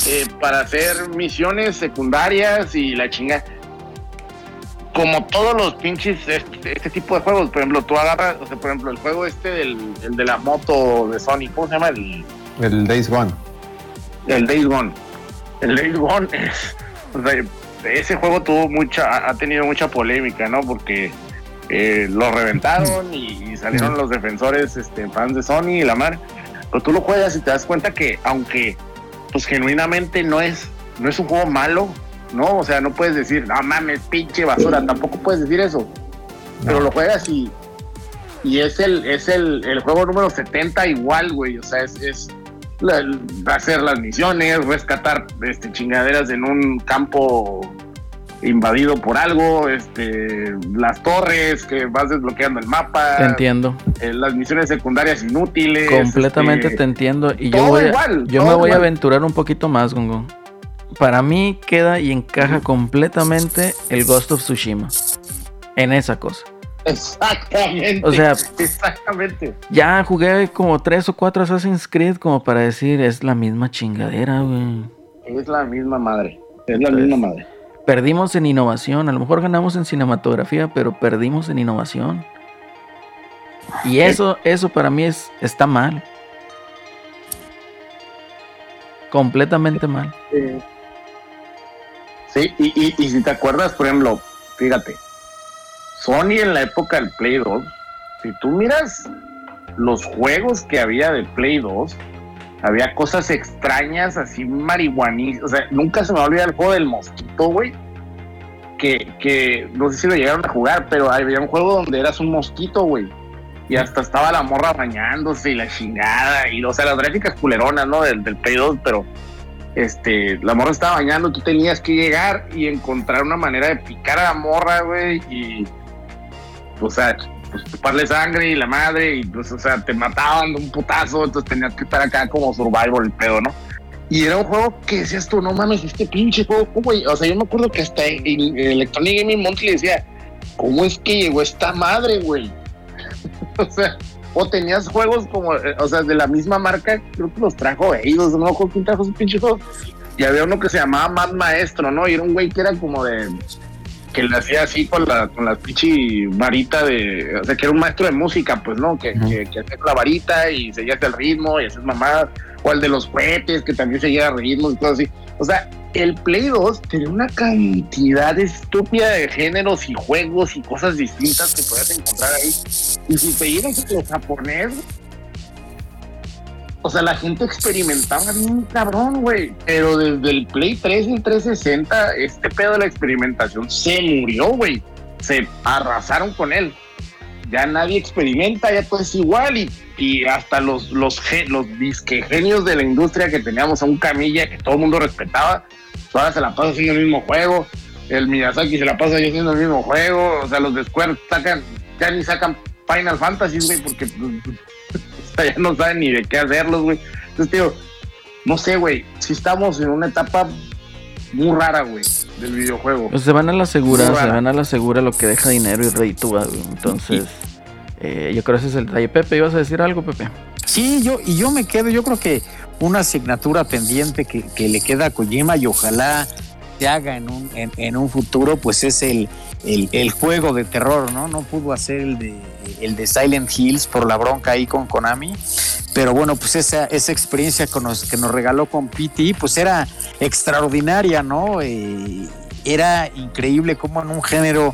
eh, para hacer misiones secundarias y la chinga como todos los pinches este, este tipo de juegos por ejemplo tú agarras o sea, por ejemplo el juego este del el de la moto de Sony cómo se llama el El Days Gone. El Days Gone. El Days Gone es, o sea, ese juego tuvo mucha, ha tenido mucha polémica, ¿no? Porque eh, lo reventaron y, y salieron los defensores, este, fans de Sony y la mar. Pero tú lo juegas y te das cuenta que, aunque, pues genuinamente no es, no es un juego malo, ¿no? O sea, no puedes decir, no mames, pinche basura, tampoco puedes decir eso. Pero lo juegas y, y es el, es el, el juego número 70 igual, güey. O sea, es, es la- hacer las misiones, rescatar este, chingaderas en un campo invadido por algo, este, las torres que vas desbloqueando el mapa, Te entiendo. eh, las misiones secundarias inútiles. Completamente este, te entiendo. Y yo, voy a, igual, yo me voy a aventurar un poquito más, Gongo. Para mí queda y encaja completamente el Ghost of Tsushima. En esa cosa. Exactamente. O sea- exactamente. Ya jugué como tres o cuatro Assassin's Creed como para decir, es la misma chingadera, güey. Es la misma madre. Es la misma madre. Perdimos en innovación. A lo mejor ganamos en cinematografía, pero perdimos en innovación. Y eso, eso para mí es, está mal. Completamente mal. Sí, y, y, y si te acuerdas, por ejemplo, fíjate, Sony en la época del Play 2, si tú miras los juegos que había de Play 2, había cosas extrañas, así marihuanistas. O sea, nunca se me va a olvidar el juego del mosquito, güey. Que, que no sé si lo llegaron a jugar, pero había un juego donde eras un mosquito, güey. Y hasta estaba la morra bañándose y la chingada. Y, o sea, las gráficas culeronas, ¿no? Del, del Play 2, pero este, la morra estaba bañando, tú tenías que llegar y encontrar una manera de picar a la morra, güey, y, o sea, pues chuparle sangre y la madre, y pues, o sea, te mataban de un putazo, entonces tenías que estar acá como survival el pedo, ¿no? Y era un juego que decías tú, no mames, este pinche juego, ¿cómo? O sea, yo me acuerdo que hasta en, Electronic Gaming Monthly decía, ¿cómo es que llegó esta madre, güey? o sea, o tenías juegos como, eh, o sea, de la misma marca, creo que los trajo ellos, no acuerdo quién trajo ese pinche juego. Y había uno que se llamaba Mad Maestro, ¿no? Y era un güey que era como de, que le hacía así con la, con la pinche varita de, o sea, que era un maestro de música, pues, ¿no? Que, Ujú. que, que hacía la varita y seguías el ritmo y haces mamadas. O el de los cohetes, que también seguía ritmos y cosas así. O sea, el Play 2 tenía una cantidad estúpida de géneros y juegos y cosas distintas que podías encontrar ahí. Y si te ibas a los japonés, o sea, la gente experimentaba bien cabrón, güey. Pero desde el Play 3 y el 360, este pedo de la experimentación se murió, güey. Se arrasaron con él. Ya nadie experimenta, ya todo es igual. Y, y hasta los, los, los disque genios de la industria que teníamos a un camilla que todo el mundo respetaba, ahora se la pasa haciendo el mismo juego. El Miyazaki se la pasa haciendo el mismo juego. O sea, los de Square sacan, ya ni sacan Final Fantasy, güey, porque pues, sea, ya no saben ni de qué hacerlos, güey. Entonces, tío, no sé, güey, si estamos en una etapa muy rara, güey, del videojuego. Pues se van a la segura, se van a la segura lo que deja dinero y reditúa, güey. Entonces, eh, yo creo que ese es el detalle. Pepe, ¿ibas a decir algo, Pepe? Sí, yo, y yo me quedo, yo creo que una asignatura pendiente que, que le queda a Kojima y ojalá se haga en un, en, en un futuro, pues es el, el, el juego de terror, ¿no? No pudo hacer el de, el de Silent Hills por la bronca ahí con Konami. Pero bueno, pues esa, esa experiencia que nos, que nos regaló con PT, pues era extraordinaria, ¿no? Eh, era increíble cómo en un género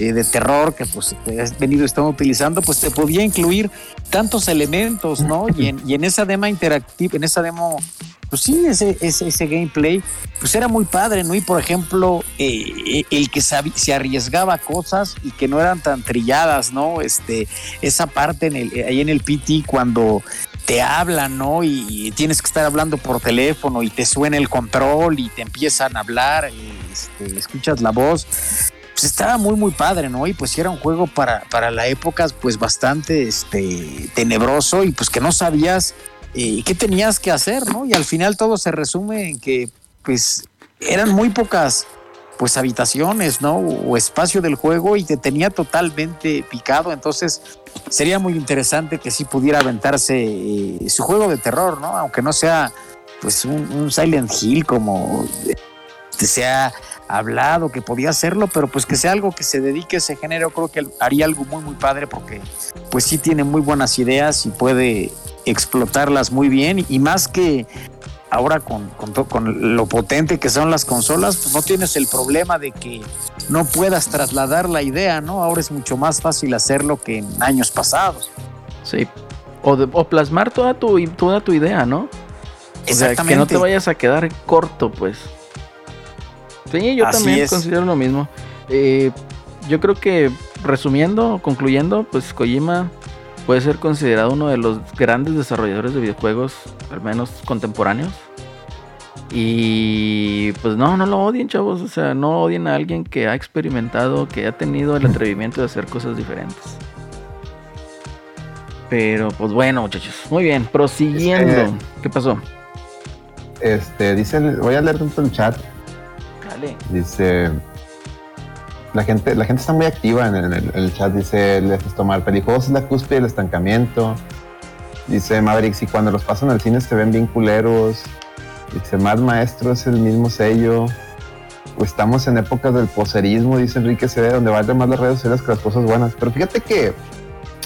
eh, de terror que pues has venido estamos utilizando, pues te podía incluir tantos elementos, ¿no? Y en, y en esa demo interactiva, en esa demo, pues sí, ese, ese, ese gameplay, pues era muy padre, ¿no? Y por ejemplo, eh, el que se arriesgaba cosas y que no eran tan trilladas, ¿no? Este, esa parte en el, ahí en el PT cuando te hablan, ¿no? Y tienes que estar hablando por teléfono y te suena el control y te empiezan a hablar, y, este, escuchas la voz. Pues estaba muy, muy padre, ¿no? Y pues era un juego para, para la época, pues bastante este, tenebroso y pues que no sabías eh, qué tenías que hacer, ¿no? Y al final todo se resume en que, pues, eran muy pocas pues habitaciones, ¿no? O espacio del juego y te tenía totalmente picado. Entonces sería muy interesante que sí pudiera aventarse eh, su juego de terror, ¿no? Aunque no sea pues un, un Silent Hill como eh, se ha hablado que podía hacerlo, pero pues que sea algo que se dedique a ese género, creo que haría algo muy muy padre porque pues sí tiene muy buenas ideas y puede explotarlas muy bien y más que ahora con, con, con lo potente que son las consolas, pues no tienes el problema de que no puedas trasladar la idea, ¿no? Ahora es mucho más fácil hacerlo que en años pasados. Sí. O, de- o plasmar toda tu, toda tu idea, ¿no? O sea, que Exactamente. no te vayas a quedar corto, pues. Sí, yo Así también es. considero lo mismo. Eh, yo creo que, resumiendo, concluyendo, pues Kojima puede ser considerado uno de los grandes desarrolladores de videojuegos, al menos contemporáneos. Y pues no, no lo odien, chavos. O sea, no odien a alguien que ha experimentado, que ha tenido el atrevimiento de hacer cosas diferentes. Pero pues bueno, muchachos. Muy bien, prosiguiendo. Este- ¿Qué pasó? Este, dice, voy a leer tanto el chat. Dice, la gente, la gente está muy activa en el, chat. Dice, les tomar pelijuegos es la cúspide del estancamiento. Dice Mavericks, y cuando los pasan al cine se ven bien culeros. Dice, más maestro es el mismo sello. Estamos en épocas del poserismo, dice Enrique CD, donde valen más las redes sociales que las cosas buenas. Pero fíjate que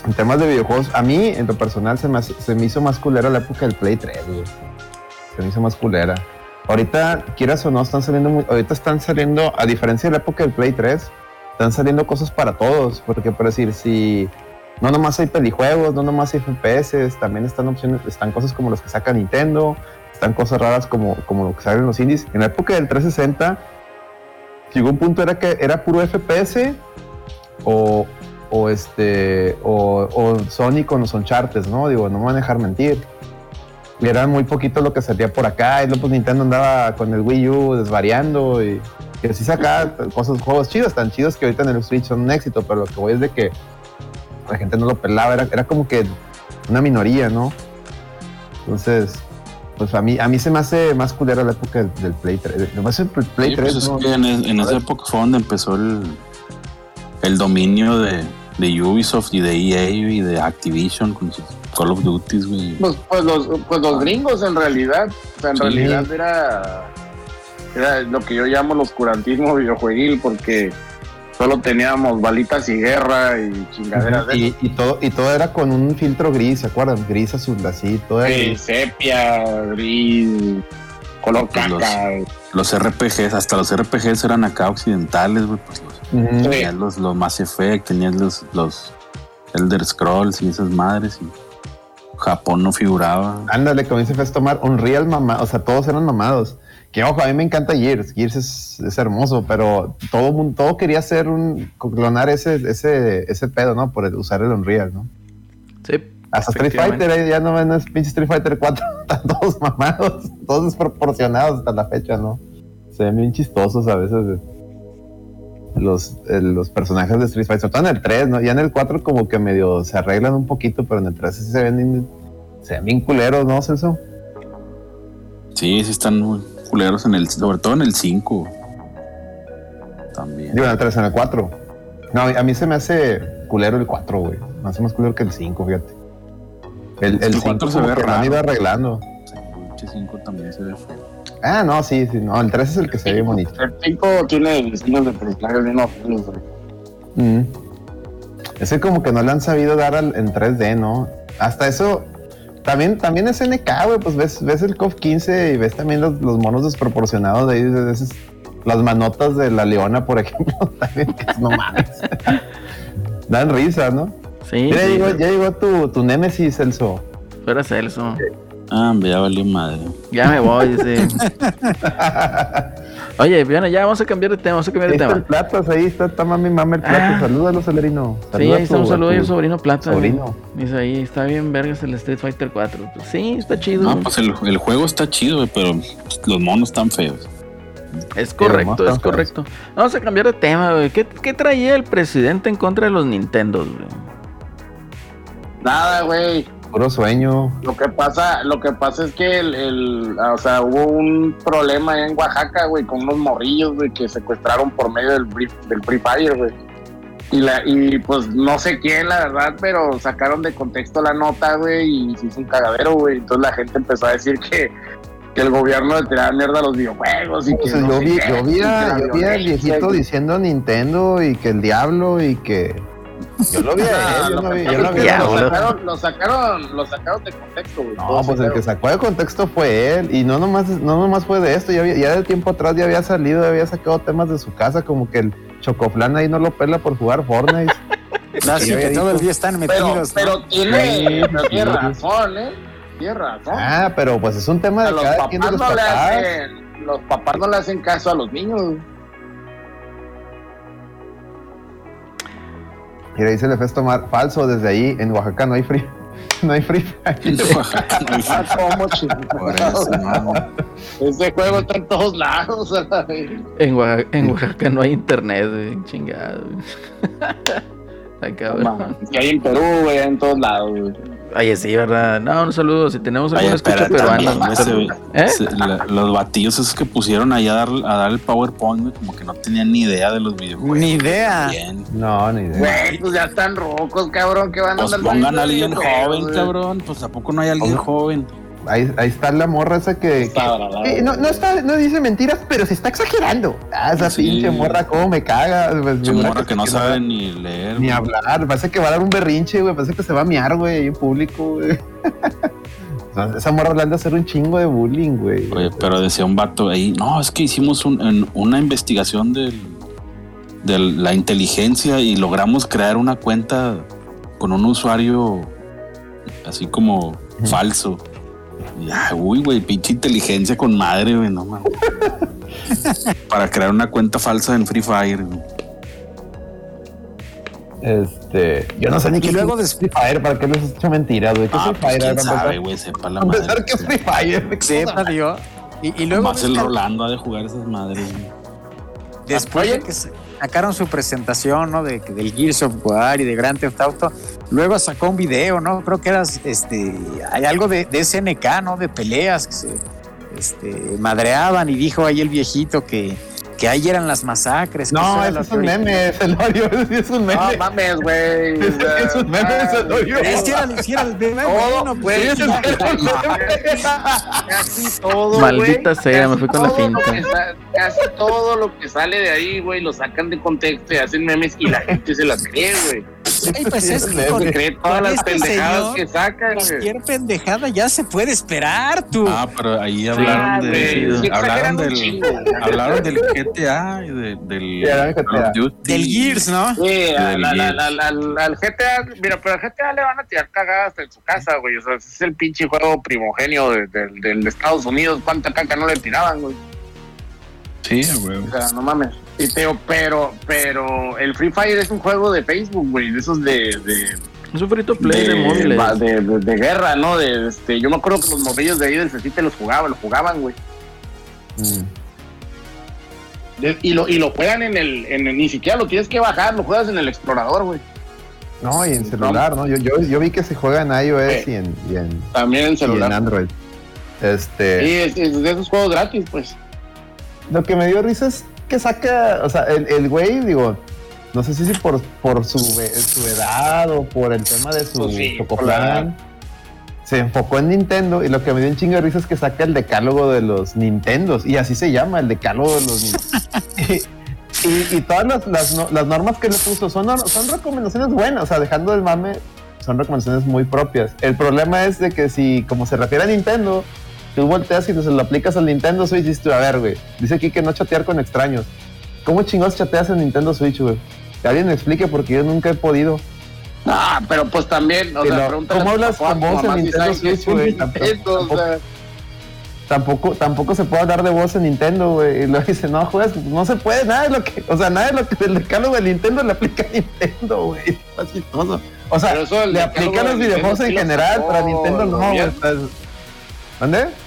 en temas de videojuegos, a mí en lo personal se me, se me hizo más culera la época del Play 3, güey. Se me hizo más culera. Ahorita, quieras o no, están saliendo, muy- ahorita están saliendo, a diferencia de la época del Play 3, están saliendo cosas para todos. Porque, por decir, si no nomás hay pelijuegos, no nomás hay FPS, también están opciones, están cosas como las que saca Nintendo, están cosas raras como, como lo que salen en los indies. En la época del 360, llegó un punto era que era puro FPS o, o este o, o Sony con los Uncharted, ¿no? Digo, no me van a dejar mentir. Y era muy poquito lo que salía por acá, y luego pues Nintendo andaba con el Wii U desvariando y que sí sacaba cosas, juegos chidos, tan chidos que ahorita en el Switch son un éxito, pero lo que voy es de que la gente no lo pelaba, era, era como que una minoría, ¿no? Entonces, pues a mí, a mí se me hace más culera la época del, del Play 3. Nomás el Play Sí, 3, pues es ¿no? que en, es- en esa época fue donde empezó el, el dominio de, de Ubisoft y de EA y de Activision con sus Call of Duty, güey. Pues, pues, los, pues los gringos en realidad, o sea, en Sí. realidad era, era lo que yo llamo el oscurantismo videojueguil porque solo teníamos balitas y guerra y chingaderas de Y, y todo, y todo era con un filtro gris, ¿se acuerdan? Gris azul, así, todo era Sí, gris. sepia, gris, color Pues los- caca. Los RPGs, hasta los RPGs eran acá occidentales, güey. Pues los, tenías los, los Mass Effect, tenías los, los Elder Scrolls y esas madres. Y Japón no figuraba. Ándale, como dice Fes tomar Unreal mamá, o sea, todos eran mamados. Que ojo, a mí me encanta Gears, Gears es, es hermoso, pero todo mundo, todo quería hacer un, clonar ese, ese, ese pedo, ¿no? Por el- usar el Unreal, ¿no? Sí. Hasta Street. Fighter, eh, ya no ven, es pinche Street Fighter 4, están todos mamados, todos desproporcionados hasta la fecha, ¿no? Se ven bien chistosos a veces eh, los, eh, los personajes de Street Fighter, sobre todo en el 3, ¿no? Ya en el 4 como que medio se arreglan un poquito, pero en el 3 sí se ven, bien- se ven bien culeros, ¿no, Celso? Sí, sí están muy culeros en el, sobre todo en el 5. También. Digo, en el 3, en el 4. No, a mí se me hace culero el 4, güey. Me hace más culero que el 5, fíjate. El, El el 4 5 se ve raro. arreglando. Sí, el pinche 5 también se ve feo. Ah, no, sí, sí, no, el 3 es el que se ve bonito. El 5 tiene diseños de personajes bien horribles. Mm. Ese como que no le han sabido dar al- en 3D, ¿no? Hasta eso, también, también es NK, güey, pues ves, ves el COF 15 y ves también los, los monos desproporcionados de ahí, de esos- las manotas de la leona, por ejemplo, también, que no mames. Dan risa, ¿no? Sí, Mira, ya sí, llegó, ya llegó tu, tu némesis, Celso. fuera Celso. Ah, hombre, ya valió madre. Ya me voy, dice. Oye, bueno, ya vamos a cambiar de tema, vamos a cambiar de tema. platas, ahí está, está mami mami el plato. Ah. Salúdalo, Celerino. Sí, Saluda ahí está un saludo a tu su sobrino Plata. Sobrino. Dice ahí, está bien vergas el Street Fighter 4. Pues sí, está chido. No, pues el, el juego está chido, pero los monos están feos. es correcto, es correcto. Vamos a cambiar de tema, güey. ¿Qué, qué traía el presidente en contra de los Nintendos, güey? Nada, güey. Puro sueño. Lo que pasa, lo que pasa es que el, el- o sea, hubo un problema en Oaxaca, güey, con unos morrillos, güey, que secuestraron por medio del, del Free Fire, güey. Y, la, y pues no sé quién, la verdad, pero sacaron de contexto la nota, güey, y se hizo un cagadero, güey. Entonces la gente empezó a decir que, que el gobierno le tiraba mierda a los videojuegos y que O sea, no yo, vi, yo, vi a- yo vi al viejito diciendo Nintendo y que el diablo y que. Yo lo vi a Ah, él, yo lo no vi, yo no es vi que a lo sacaron, lo sacaron, lo sacaron de contexto, güey. No, pues el que sacó de contexto fue él. Y no nomás, no nomás fue de esto. Ya, había- ya de tiempo atrás ya había salido, ya había sacado temas de su casa, como que el chocoflán ahí no lo pela por jugar Fortnite. Así Sí, que todo el día están Pero, metidos. ¿no? pero tiene, pero tiene razón, ¿eh? Tiene razón. ah, pero pues es un tema A de los cada quien de papás los no le papás. hacen, los papás no le hacen caso a los niños. Mira, dice el Efesto Mar, falso, desde ahí en Oaxaca no hay free, no hay free Fire. Ah, ¿cómo, Por eso, no. Ese juego está en todos lados. En Oaxaca, en Oaxaca no hay internet, güey. Chingado. güey. Ay, cabrón. Y hay en Perú, güey, en todos lados. güey. Oye, sí, ¿verdad? No, un saludo. Si tenemos Oye, escucha ese, güey, ¿Eh? los batillos esos que pusieron ahí a dar, a dar el PowerPoint, como que no tenían ni idea de los videojuegos. Ni idea. Bien. No, ni idea. Güey, pues ya están rocos, cabrón, que van a Pues andar pongan a alguien joven, cabrón. Pues a poco no hay alguien Pongan- joven. Ahí, ahí está la morra esa que, Está Eh, no, no, está, no dice mentiras, pero se está exagerando. Ah, esa Sí. pinche morra, cómo me caga. Pues, morra que no sabe ni leer. Ni hablar. Parece que va a dar un berrinche, güey. Parece que se va a miar, güey, ahí en público, güey. Esa morra le han de hacer un chingo de bullying, güey. Oye, pero decía un vato ahí, no, es que hicimos un- en- una investigación del, de la inteligencia y logramos crear una cuenta con un usuario así como falso. Uy, güey, pinche inteligencia con madre, güey, no mames. Para crear una cuenta falsa en Free Fire. güey. Este, yo no sé ni qué luego es Free Fire, para qué les he hecho mentiras, güey. ¿Qué Ah, es Free pues Fire? quién sabe, güey, sepa la madre. empezar, ¿qué es Free Fire? Sepa Dios. Y, y luego Más el que Rolando ha de jugar esas madres. güey. Después de que sacaron su presentación, ¿no? De, del Gears of War y de Grand Theft Auto, luego sacó un video, ¿no? Creo que era, este, hay algo de, de SNK, ¿no? De peleas que se este, madreaban y dijo ahí el viejito que, que ahí eran las masacres. que eso No, lo es un meme, es un meme. No mames, güey. Es un meme, es que era, el meme, güey, pues, el meme. Casi todo, Maldita sea, me casi fui con la todo lo finta. Casi todo lo que sale de ahí, güey, lo sacan de contexto y hacen memes y la gente se las cree, güey. Ay, pues es que con, cree todas con las este pendejadas señor, que sacan, cualquier pendejada ya se puede esperar, tú. Ah, pero ahí hablaron güey, de. sí hablaron del. Hablaron del GTA y de- del. Sí, del of GTA. Duty. Del Gears, ¿no? Sí, al, del al- al- al- al- al GTA, mira, pero al GTA le van a tirar cagadas hasta en su casa, güey. O sea, ese es el pinche juego primogenio de, de- del de Estados Unidos. ¿Cuánta caca no le tiraban, güey? Sí, güey. O sea, no mames. Y pero, pero el Free Fire es un juego de Facebook, güey, de esos de, de, Es un frito play de, de, móviles. de- de- de guerra, ¿no? De, este, yo me acuerdo que los morrillos de ahí del CECITE los jugaban, lo jugaban, güey. Mm. De- y lo, y lo juegan en el, en el- ni siquiera lo tienes que bajar, lo juegas en el explorador, güey. No, y en celular, ¿no? Yo, yo, yo vi que se juega en iOS Sí. y en, y en, También en y en celular. Android. Este. Sí, es, es de esos juegos gratis, pues. Lo que me dio risa es que saca, o sea, el, el güey, digo, no sé si por, por su, su edad o por el tema de su Pues sí, chocoplan, se enfocó en Nintendo y lo que me dio un chingo de risa es que saca el decálogo de los Nintendos y así se llama, el decálogo de los Nintendos. y, y todas las, las las normas que le puso son, son recomendaciones buenas, o sea, dejando el mame, son recomendaciones muy propias. El problema es de que si, como se refiere a Nintendo, tú volteas y se lo aplicas al Nintendo Switch y dices, tú, a ver, güey, dice aquí que no chatear con extraños. ¿Cómo chingados chateas en Nintendo Switch, güey? Que alguien me explique porque yo nunca he podido. Ah, pero pues también, o Y sea, pregúntale ¿cómo hablas con voz en Nintendo Switch, güey? Tampoco, tampoco se puede hablar de voz en Nintendo, güey. Y luego dice, no, juegas, no se puede, nada de lo que, o sea, nada de lo que el decálogo de Nintendo le aplica a Nintendo, güey. Está chistoso. O sea, Pero le decálogo aplica a de los videojuegos en general, sacó pero a Nintendo no, güey. ¿Dónde?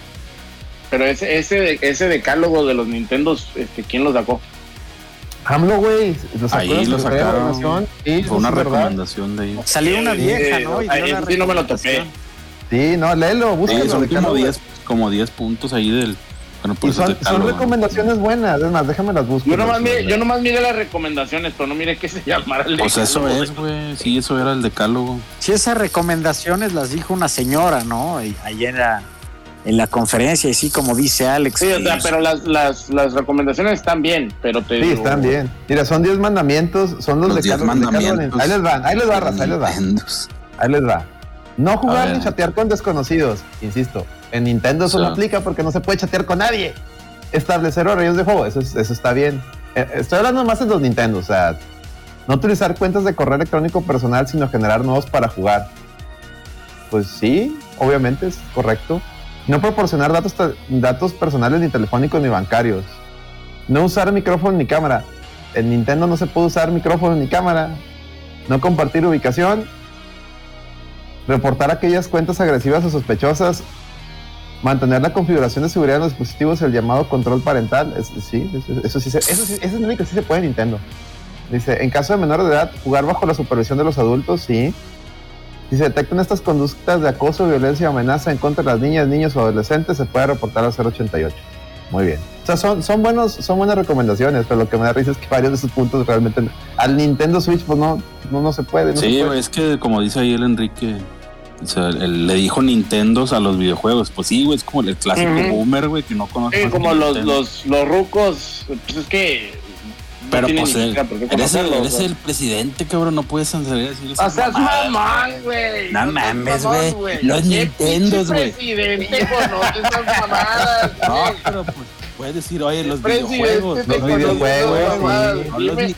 Pero ese, ese, ese decálogo de los Nintendos, este, ¿quién lo sacó? AMLO, güey. Ahí lo sacaron. Sí, Fue una sí, verdad. recomendación de ahí. Salió una Sí, vieja, sí, ¿no? Y ah, ese sí no me lo topé. Sí, no, léelo, Sí, búscalo. son como decálogo. 10, como 10 puntos ahí del. Bueno, Y pues son, decálogo. recomendaciones buenas. Es más, déjame las buscar. Yo nomás, miré, yo nomás miré las recomendaciones, pero no miré que se llamara el Pues eso decálogo. es, güey. Sí, eso era el decálogo. Sí, esas recomendaciones las dijo una señora, ¿no? Y ahí en la, en la conferencia, y sí, como dice Alex. Sí, o sea, pero las, las, las recomendaciones están bien, pero te Sí, digo- están bien. Mira, son 10 mandamientos, son los, Los 10 decálogos- decálogos de- mandamientos. Ahí les van, ahí les va, raza, ahí les va. Ahí les va. No jugar ni chatear con desconocidos. Insisto, en Nintendo eso Sí. no aplica porque no se puede chatear con nadie. Establecer horarios de juego, eso, es- eso está bien. Eh, Estoy hablando más de los Nintendo, o sea, no utilizar cuentas de correo electrónico personal, sino generar nuevos para jugar. Pues sí, obviamente es correcto. No proporcionar datos, datos personales ni telefónicos ni bancarios. No usar micrófono ni cámara. En Nintendo no se puede usar micrófono ni cámara. No compartir ubicación. Reportar aquellas cuentas agresivas o sospechosas. Mantener la configuración de seguridad en los dispositivos el llamado control parental. Sí, eso, sí, se- eso sí, eso es lo que sí se puede en Nintendo. Dice, en caso de menor de edad, jugar bajo la supervisión de los adultos, sí. Si se detectan estas conductas de acoso, violencia o amenaza en contra de las niñas, niños o adolescentes, se puede reportar al 088. Muy bien. O sea, son, son, buenos, son buenas recomendaciones, pero lo que me da risa es que varios de esos puntos realmente no- al Nintendo Switch pues no, no, no se puede. No se Sí, puede. es que como dice ahí el Enrique, o sea, él le dijo Nintendos a los videojuegos. Pues sí, güey, es como el clásico Ujú. boomer, güey, que no conoce. Sí, más como los, Nintendo. los, los rucos, pues es que. Pero pues él- eres, el, eres el presidente, cabrón, no puedes salir a decir O sea, es mamón, güey. No mames, güey. Los ¿Qué Nintendos, pinche güey. presidente conoce esas mamadas, No, pero pues puedes decir, oye, los videojuegos. los videojuegos. No los Nintendos,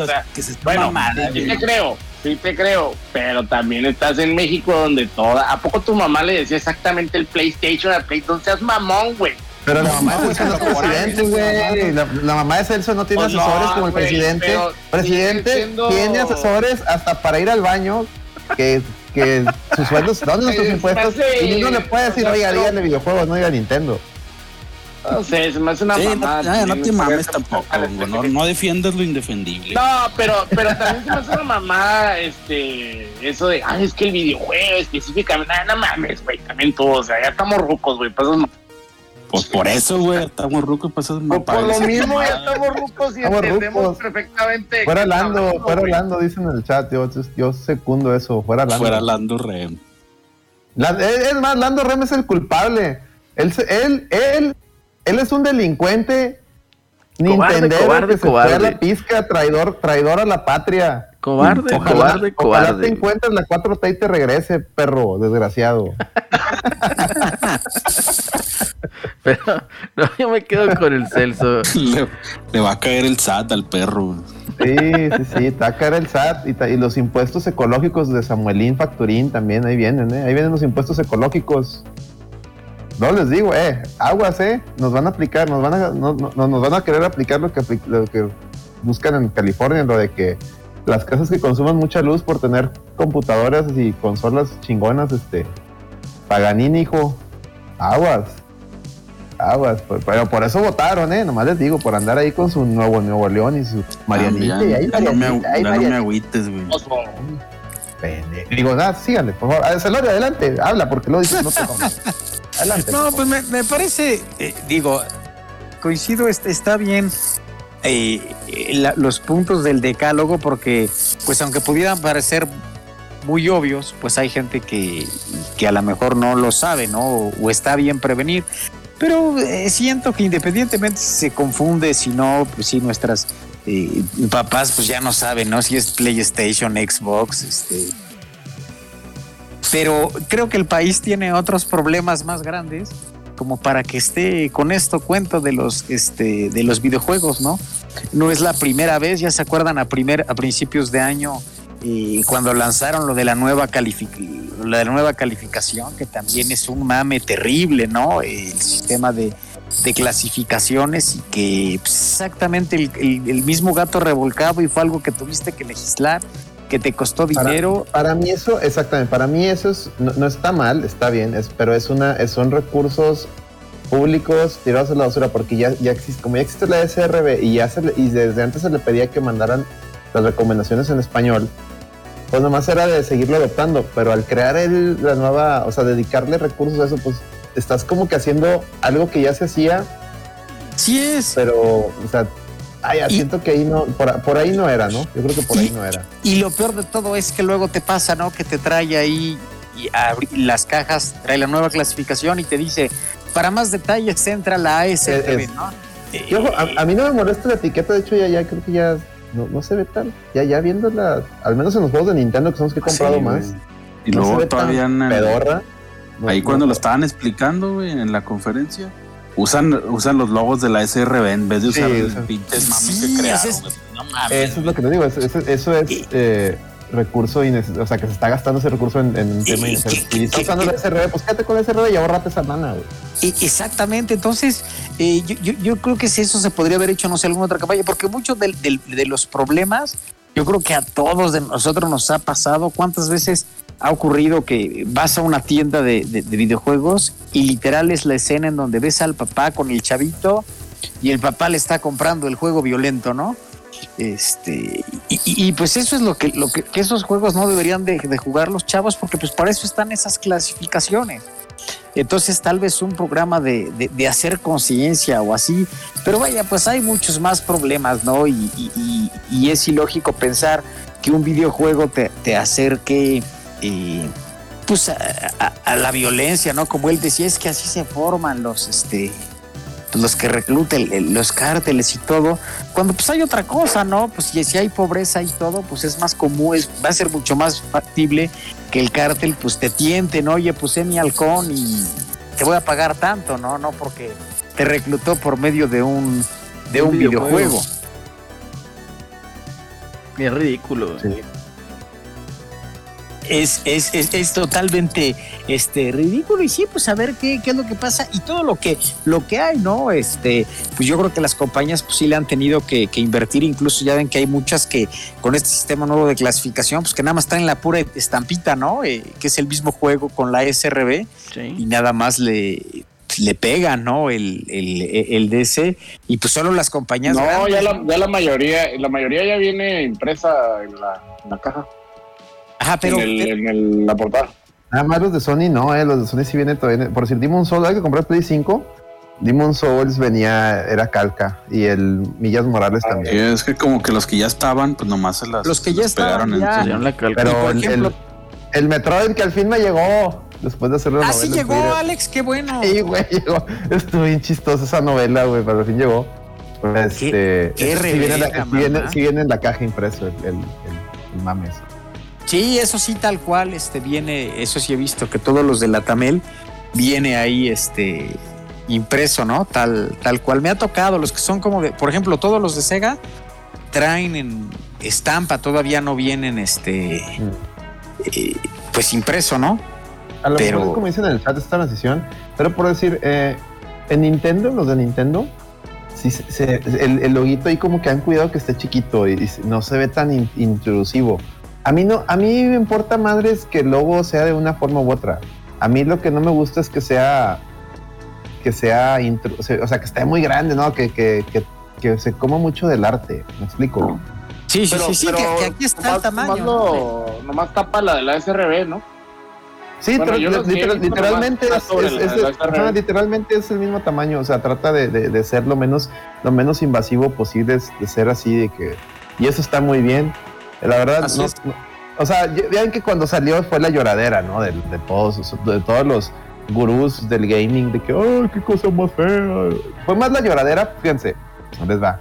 o sea, que se Bueno, sí te creo, sí te creo, pero también estás en México donde toda. ¿A poco tu mamá le decía exactamente el PlayStation al PlayStation? Seas mamón, güey. Pero la mamá de Celso no es presidente, güey. La, la mamá de Celso no tiene Pues no, asesores como el presidente. presidente siendo- tiene asesores hasta para ir al baño. Que, que sus sueldos, ¿dónde nuestros Ay, impuestos? sí, Y uno le puede decir, oiga, pero- dígale videojuegos, no diga Nintendo. No sé, se me hace una Sí, no, mamada. no, no te me mames tampoco, no, no defiendas lo indefendible. No, pero, pero también se me hace una mamada, este, eso de, ay, es que el videojuego específicamente, no, no mames, güey, también tú, o sea, ya estamos rucos, güey, pues, no- Pues por eso, güey, estamos rucos y pasas por, por lo mismo ya estamos rucos y Estamos entendemos rucos. perfectamente. Fuera Lando, hablamos, fuera güey. Lando, dicen en el chat. Yo, yo secundo eso, fuera Lando. Fuera Lando Rem. La- es es más, Lando Rem es el culpable. Él, él, él, él es un delincuente Cobarde, nintendero cobarde, que se fue a cobarde. la pizca, traidor, traidor a la patria. Cobarde, Ojalá, cobarde, ojalá cobarde. te encuentres la 4T y te regrese, perro, desgraciado. Pero no, yo me quedo con el Celso. Le, le va a caer el SAT al perro. Sí, sí, sí, taca era el SAT y, y los impuestos ecológicos de Samuelín Facturín también, ahí vienen, ¿eh? Ahí vienen los impuestos ecológicos. No les digo, eh, aguas, eh, nos van a aplicar, nos van a, no, no- no- nos van a querer aplicar lo que, lo que buscan en California, lo de que las casas que consuman mucha luz por tener computadoras y consolas chingonas, este, Paganini, hijo, aguas, aguas, por- pero por eso votaron, eh, nomás les digo, por andar ahí con su nuevo Nuevo León y su Marianita, Ya, y ahí ya no me, Marianita, ahí ya no me Marianita. agüites, güey. Digo, nada, síganle, por favor. Ah, Celorio, adelante, habla, porque lo dices, no te. Adelante. No, pues me, me parece, eh, digo, coincido, est- está bien eh, eh, la- los puntos del decálogo porque, pues aunque pudieran parecer muy obvios, pues hay gente que, que a lo mejor no lo sabe, ¿no? O, o está bien prevenir. Pero eh, siento que independientemente si se confunde, si no, pues si nuestras eh, papás pues ya no saben, ¿no? Si es PlayStation, Xbox, este. Pero creo que el país tiene otros problemas más grandes como para que esté con esto cuento de los este de los videojuegos, ¿no? No es la primera vez, ya se acuerdan a primer a principios de año eh, cuando lanzaron lo de la nueva la de la nueva calificación, que también es un mame terrible, ¿no? El sistema de, de clasificaciones y que pues, exactamente el, el- el mismo gato revolcado y fue algo que tuviste que legislar, que te costó Para- dinero. Para, mí eso, exactamente, para mí eso es, no, no está mal, está bien, es, pero es una, son recursos públicos tirados a la basura porque ya, ya existe, como ya existe la SRB y ya se y desde antes se le pedía que mandaran las recomendaciones en español, pues nomás era de seguirlo adoptando, pero al crear el, la nueva, o sea, dedicarle recursos a eso, pues estás como que haciendo algo que ya se hacía, Sí es. pero, o sea, ay, Y- siento que ahí no, por, por ahí no era, ¿no? Yo creo que por ahí no era. Y lo peor de todo es que luego te pasa, ¿no? Que te trae ahí y las cajas, trae la nueva clasificación y te dice, para más detalles entra la ASTB, ¿no? Y ojo, a, a mí no me molesta la etiqueta, de hecho ya, ya creo que ya no, no se ve tan, ya, ya viéndola, al menos en los juegos de Nintendo que son los que he comprado Sí, más. Y no se luego ve todavía tan en el- pedorra. No, ahí no, cuando no. lo estaban explicando, güey, en la conferencia, usan, usan los logos de la SRB en vez de Sí, usar sea, pinches mami sí, que crearon. es- güey. No mames. Eso es lo que te digo, eso, eso- eso es Y- eh, recurso innecesario, o sea, que se está gastando ese recurso en, en un Y- tema y- innecesario. Si estás que- usando la SRB, pues quédate con la SRB y ahorrate esa lana, güey. E- Exactamente, entonces eh, yo, yo- yo creo que si eso se podría haber hecho, no sé, alguna otra campaña, porque muchos de, los problemas, yo creo que a todos de nosotros nos ha pasado, cuántas veces ha ocurrido que vas a una tienda de, de- de videojuegos y literal es la escena en donde ves al papá con el chavito y el papá le está comprando el juego violento, ¿no? Este, y, pues eso es lo que, lo que, esos juegos no deberían de, jugar los chavos, porque pues para eso están esas clasificaciones. Entonces tal vez un programa de, de- hacer conciencia o así, pero vaya, pues hay muchos más problemas, ¿no? Y, es ilógico pensar que un videojuego te, te acerque eh, pues a, a- a la violencia, ¿no? Como él decía, es que así se forman los, este, pues, los que reclutan el- los cárteles y todo, cuando pues hay otra cosa, ¿no? Pues si, si hay pobreza y todo, pues es más común, es, va a ser mucho más factible que el cártel pues te tiente, ¿no? Oye, puse mi halcón y te voy a pagar tanto, ¿no? No porque te reclutó por medio de un, de Un un videojuego. videojuego. Es ridículo. Sí. Es, es, es, es totalmente este ridículo. Y sí pues a ver qué, qué es lo que pasa. Y todo lo que lo que hay no este pues yo creo que las compañías pues sí le han tenido que, que invertir. Incluso ya ven que hay muchas que con este sistema nuevo de clasificación pues que nada más traen la pura estampita no Eh, que es el mismo juego con la SRB y nada más le le pegan no el, el, el DC y pues solo las compañías No, grandes, ya la, ya la mayoría, la mayoría ya viene impresa en la, en la caja, Ajá, pero en, el, en el- la portada. Nada más los de Sony no, eh, los de Sony sí vienen todavía. Por decir, Demon Souls, hay que comprar Play 5. Demon Souls venía, era calca. Y el Millas Morales Ah, también. Sí, es que como que los que ya estaban, pues nomás se las Los que ya estaban ya. en la calca. Pero por el, ejemplo- el, el Metroid que al fin me llegó. Después de hacer la ah sí llegó Twitter. Alex qué bueno Sí, güey, llegó. Estuvo bien chistosa esa novela, güey, pero al fin llegó. Este, qué sí viene, en la- reverga, sí viene- sí viene en la caja impreso el, el, el- el mames. Sí, eso sí, tal cual, este viene, eso sí he visto que todos los de la Tamel viene ahí, este impreso, ¿no? Tal, tal cual. Me ha tocado los que son como de, por ejemplo, todos los de Sega traen en estampa, todavía no vienen, este, eh, pues impreso, ¿no? A lo Pero- mejor como dicen en el chat esta transición, pero por decir, eh, en Nintendo, los de Nintendo, sí, se- se- el, el loguito ahí como que han cuidado que esté chiquito y, y no se ve tan in- intrusivo. A mí no, a mí me importa madres que el logo sea de una forma u otra. A mí lo que no me gusta es que sea, que sea, intru- o sea, o sea, que esté muy grande, ¿no? Que, que, que, que se coma mucho del arte. ¿Me explico? Sí, sí, Pero, sí, sí, pero que, que aquí está nomás, el tamaño. Nomás, ¿no? lo- nomás tapa la de la SRB, ¿no? Sí, Bueno, literalmente es, literalmente el mismo tamaño, o sea, trata de, de- de ser lo menos, lo menos invasivo posible, de ser así, de que, y eso está muy bien. La verdad, Así no, es. no- o sea, vean que cuando salió fue la lloradera, ¿no? De, de todos, de todos los gurús del gaming, de que, ¡ay, qué cosa más fea! Fue más la lloradera, fíjense, les va.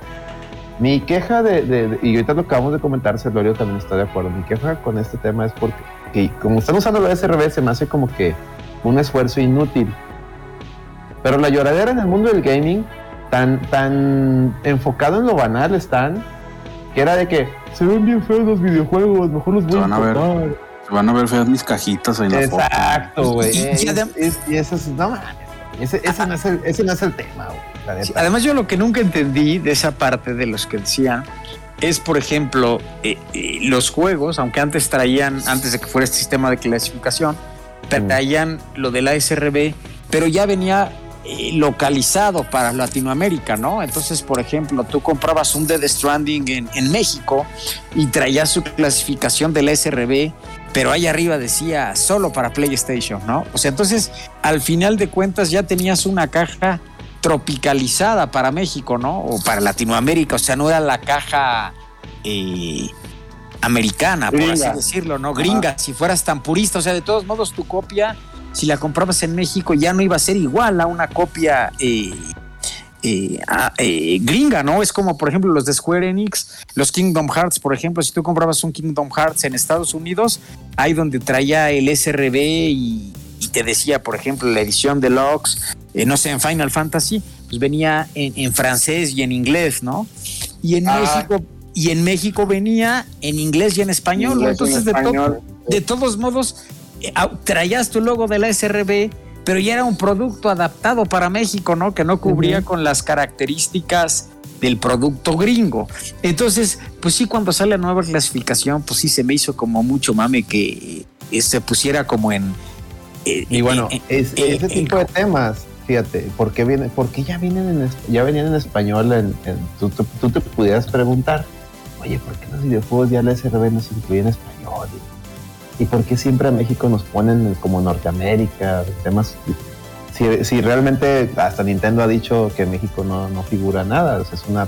Mi queja de, de- de- y ahorita lo acabamos de comentar, Celorio también está de acuerdo. Mi queja con este tema es porque, que como están usando lo SRB, se me hace como que un esfuerzo inútil. Pero la lloradera en el mundo del gaming, tan, tan enfocado en lo banal están, que era de que se ven bien feos los videojuegos, mejor los voy Se a van a ver. importar". Se van a ver feas mis cajitas en la foto. Exacto, güey. Y- y Es- adem- es- Y eso es, no mames. Ese, ese no es el, ese no es el tema, güey. Sí, además yo lo que nunca entendí de esa parte de los que decían es, por ejemplo, eh, eh, los juegos, aunque antes traían, antes de que fuera este sistema de clasificación, traían lo de la SRB, pero ya venía localizado para Latinoamérica, ¿no? Entonces, por ejemplo, tú comprabas un Dead Stranding en, en México y traías su clasificación de la SRB, pero ahí arriba decía solo para PlayStation, ¿no? O sea, entonces, al final de cuentas ya tenías una caja tropicalizada para México, ¿no? O para Latinoamérica, o sea, no era la caja eh, americana, por así decirlo, ¿no? Gringa, si fueras tan purista, o sea, de todos modos tu copia, si la comprabas en México, ya no iba a ser igual a una copia eh, eh, eh, gringa, ¿no? Es como, por ejemplo, los de Square Enix, los Kingdom Hearts, por ejemplo, si tú comprabas un Kingdom Hearts en Estados Unidos, ahí donde traía el SRB y, y te decía, por ejemplo, la edición deluxe, eh, no sé, en Final Fantasy, pues venía en, en francés y en inglés, ¿no? Y en Ah. México y en México venía en inglés y en español, en entonces de, to- español. de todos modos traías tu logo de la SRB, pero ya era un producto adaptado para México, ¿no? Que no cubría con las características del producto gringo. Entonces, pues sí, cuando sale la nueva clasificación, pues sí se me hizo como mucho mame que eh, se pusiera como en... eh, Y bueno, eh, es- eh, ese eh, tipo de temas, fíjate, ¿por qué, viene, por qué ya, vienen en, ya venían en español? En, en- tú, tú- tú te pudieras preguntar, oye, ¿por qué los videojuegos ya la SRB no se incluyen en español? ¿Y por qué siempre a México nos ponen como Norteamérica, temas? Si, si realmente hasta Nintendo ha dicho que México no, no figura nada, o sea, es una...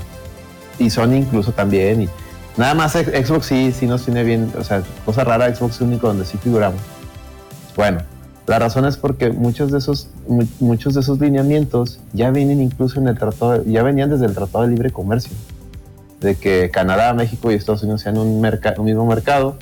Y Sony incluso también, y nada más Xbox sí, sí nos tiene bien, o sea, cosa rara, Xbox es único donde sí figuramos. Bueno, la razón es porque muchos de esos, mu- muchos de esos lineamientos ya vienen incluso en el tratado, ya venían desde el Tratado de Libre Comercio, de que Canadá, México y Estados Unidos sean un, merca- un mismo mercado